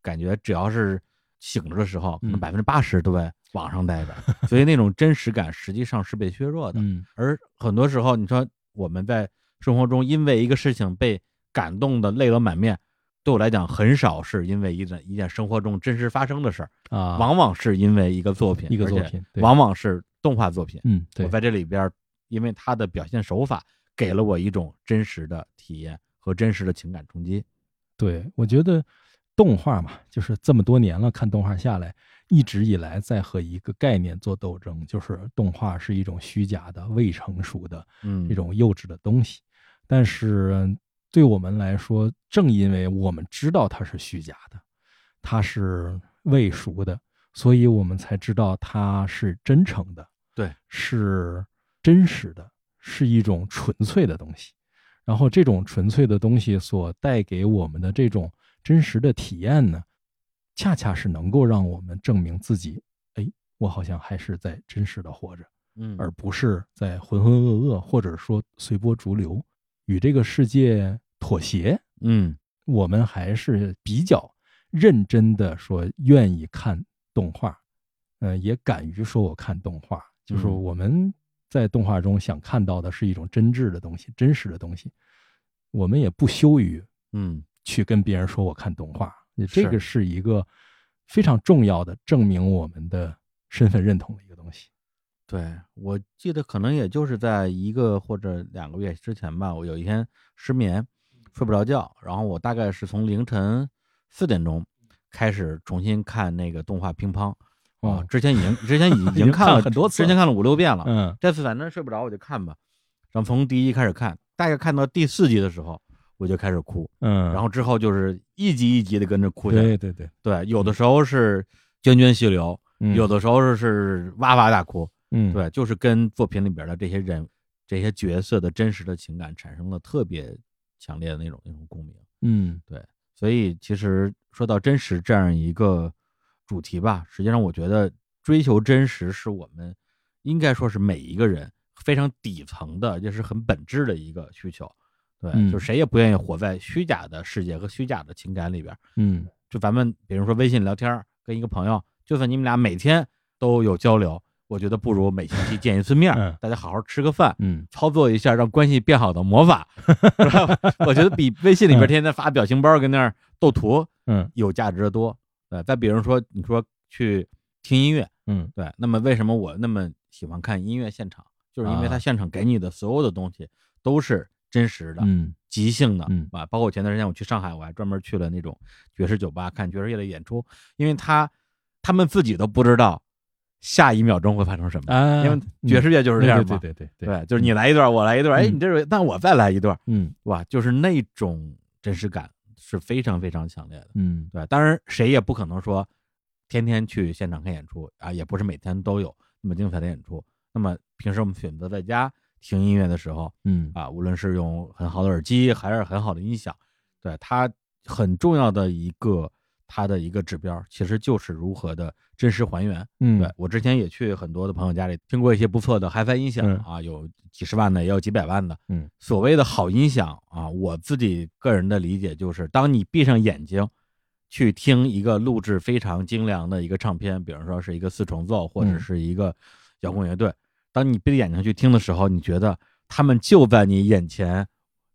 感觉只要是醒着的时候，可能嗯百分之八十都在网上待着，所以那种真实感实际上是被削弱的。嗯而很多时候，你说我们在生活中因为一个事情被感动的泪流满面，对我来讲很少是因为一件一件生活中真实发生的事儿，啊，往往是因为一个作品，一个作品对往往是动画作品。嗯对我，在这里边，因为它的表现手法给了我一种真实的体验和真实的情感冲击。对，我觉得动画嘛，就是这么多年了，看动画下来，一直以来在和一个概念做斗争，就是动画是一种虚假的、未成熟的嗯，这种幼稚的东西。但是对我们来说，正因为我们知道它是虚假的，它是未熟的，所以我们才知道它是真诚的，对，是真实的，是一种纯粹的东西。然后这种纯粹的东西所带给我们的这种真实的体验呢，恰恰是能够让我们证明自己，哎，我好像还是在真实的活着。嗯，而不是在浑浑噩噩，或者说随波逐流，与这个世界妥协。嗯。我们还是比较认真的说愿意看动画，呃，也敢于说我看动画，就是嗯。我们在动画中想看到的是一种真挚的东西、真实的东西，我们也不羞于嗯。去跟别人说我看动画，这个是一个非常重要的证明我们的身份认同的一个东西。对，我记得可能也就是在一个或者两个月之前吧，我有一天失眠，睡不着觉，然后我大概是从凌晨四点钟开始重新看那个动画乒乓。啊哦，之前已经之前已 <laughs> 已经看已经看了了很多次之前看了五六遍了。嗯这次反正睡不着我就看吧，然后从第一开始看，大概看到第四集的时候我就开始哭，嗯，然后之后就是一集一集的跟着哭下来。对对对，对，有的时候是涓涓细流，嗯有的时候是是哇哇大哭。嗯，对，就是跟作品里边的这些人、这些角色的真实的情感产生了特别强烈的那种那种共鸣。嗯对所以其实说到真实这样一个主题吧，实际上我觉得追求真实是我们应该说是每一个人非常底层的，也是很本质的一个需求。对，嗯就谁也不愿意活在虚假的世界和虚假的情感里边。嗯就咱们比如说微信聊天，跟一个朋友，就算你们俩每天都有交流，我觉得不如每星期见一次面，嗯。大家好好吃个饭，嗯。操作一下让关系变好的魔法，<laughs> 我觉得比微信里边天天发表情包跟那儿斗图嗯。有价值的多。对，再比如说你说去听音乐，嗯对，那么为什么我那么喜欢看音乐现场？就是因为它啊现场给你的所有的东西都是真实的，嗯即兴的，嗯。啊，包括前段时间我去上海，我还专门去了那种爵士酒吧看爵士乐的演出，因为他他们自己都不知道下一秒钟会发生什么，啊，因为爵士乐就是这样嘛，对对对对。对，就是你来一段，我来一段，哎，嗯。你这是，那我再来一段，嗯。哇，就是那种真实感是非常非常强烈的，嗯。对，当然谁也不可能说天天去现场看演出啊，也不是每天都有那么精彩的演出，那么平时我们选择在家听音乐的时候，嗯。啊，无论是用很好的耳机还是很好的音响，对它很重要的一个它的一个指标，其实就是如何的真实还原。嗯对我之前也去很多的朋友家里听过一些不错的 HiFi 音响嗯啊，有几十万的，也有几百万的。嗯，所谓的好音响啊，我自己个人的理解就是，当你闭上眼睛去听一个录制非常精良的一个唱片，比如说是一个四重奏或者嗯是一个摇滚乐队，当你闭着眼睛去听的时候，你觉得他们就在你眼前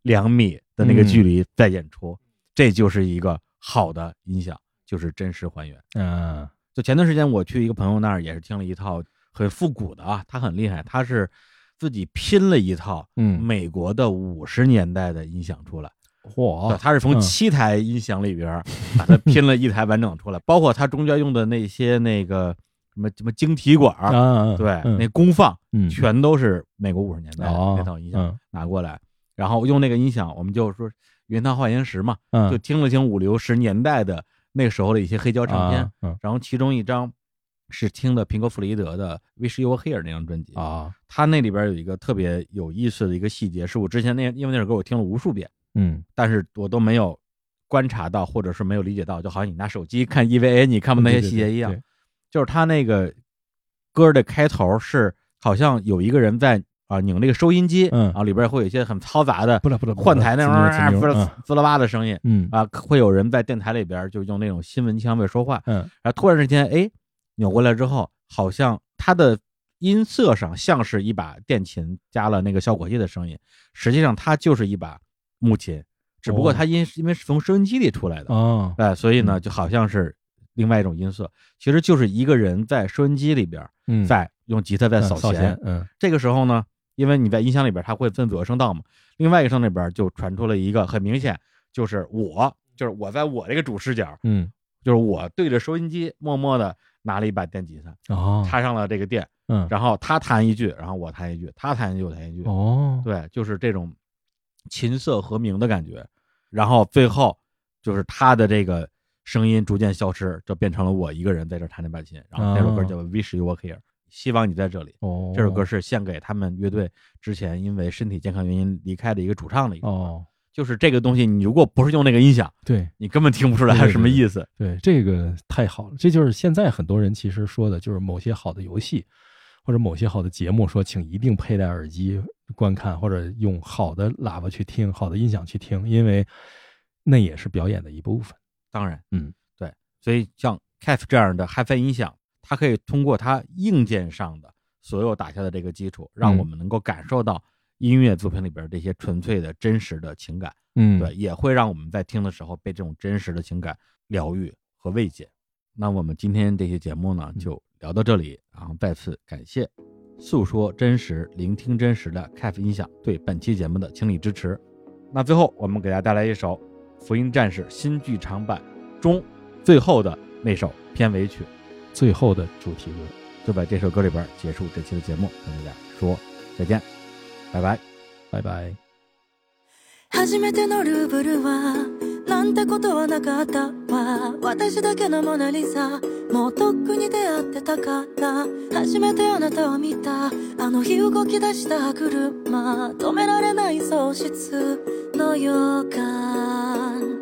两米的那个距离在演出，这就是一个好的音响，就是真实还原。嗯。就前段时间我去一个朋友那儿，也是听了一套很复古的啊，他很厉害，他是自己拼了一套嗯。美国的五十年代的音响出来。对嚯他是从嗯。七台音响里边把它拼了一台完整出来，包括他中间用的那些那个什么什么晶体管对，嗯。那功放嗯。全都是美国五十年代那套音响嗯。拿过来，然后用那个音响，我们就说原汤化原石嘛，嗯。就听了听五六十年代的那个时候的一些黑胶唱片，嗯。然后其中一张是听的平克·弗洛伊德的《Wish You Were Here》那张专辑，啊。他那里边有一个特别有意思的一个细节，是我之前那因为那首歌我听了无数遍，嗯。但是我都没有观察到，或者是没有理解到，就好像你拿手机看 EVA 你看不那些细节一样，就是他那个歌的开头是好像有一个人在啊拧那个收音机，嗯。然后里边会有一些很嘈杂的不了不了换台那种啊滋啦 <laughs> 滋啦吧的声音嗯。啊，会有人在电台里边就用那种新闻腔在说话，嗯。然后突然之间，哎，扭过来之后，好像它的音色上像是一把电琴加了那个效果器的声音，实际上它就是一把木琴，只不过哦。它因因为是从收音机里出来的，哦哎，所以呢，嗯。就好像是另外一种音色，其实就是一个人在收音机里边嗯。在用吉他在扫弦嗯扫弦，嗯。这个时候呢，因为你在音箱里边它会分左右声道嘛，另外一个声里边就传出了一个很明显就是我就是我在我这个主视角，嗯就是我对着收音机默默的拿了一把电吉他，哦插上了这个电，嗯然后他弹一句，然后我弹一句，他弹一句，我弹一句，哦对，就是这种琴瑟和鸣的感觉。然后最后就是他的这个声音逐渐消失，就变成了我一个人在这弹这把琴。然后那首歌叫《Wish You Were Here》，希望你在这里。哦这首歌是献给他们乐队之前因为身体健康原因离开的一个主唱的一个。哦就是这个东西，你如果不是用那个音响，对你根本听不出来什么意思。对，这个太好了，这就是现在很多人其实说的，就是某些好的游戏或者某些好的节目，说请一定佩戴耳机观看，或者用好的喇叭去听，好的音响去听，因为那也是表演的一部分。当然，嗯，对，所以像 CAF 这样的 HiFi 音响，它可以通过它硬件上的所有打下的这个基础，让嗯我们能够感受到音乐作品里边这些纯粹的真实的情感。嗯对，也会让我们在听的时候被这种真实的情感疗愈和慰藉。那我们今天这期节目呢，嗯就聊到这里，然后再次感谢诉说真实、聆听真实的 CAF 音响对本期节目的倾力支持。那最后，我们给大家带来一首《福音战士》新剧场版中最后的那首片尾曲，最后的主题歌，就在这首歌里边结束这期的节目，跟大家说再见，拜拜。拜拜。初めてのルーブルはなんてことはなかったわ私だけのモナリザもうとっくに出会ってたから初めてあなたを見たあの日動き出した車止められない喪失の予感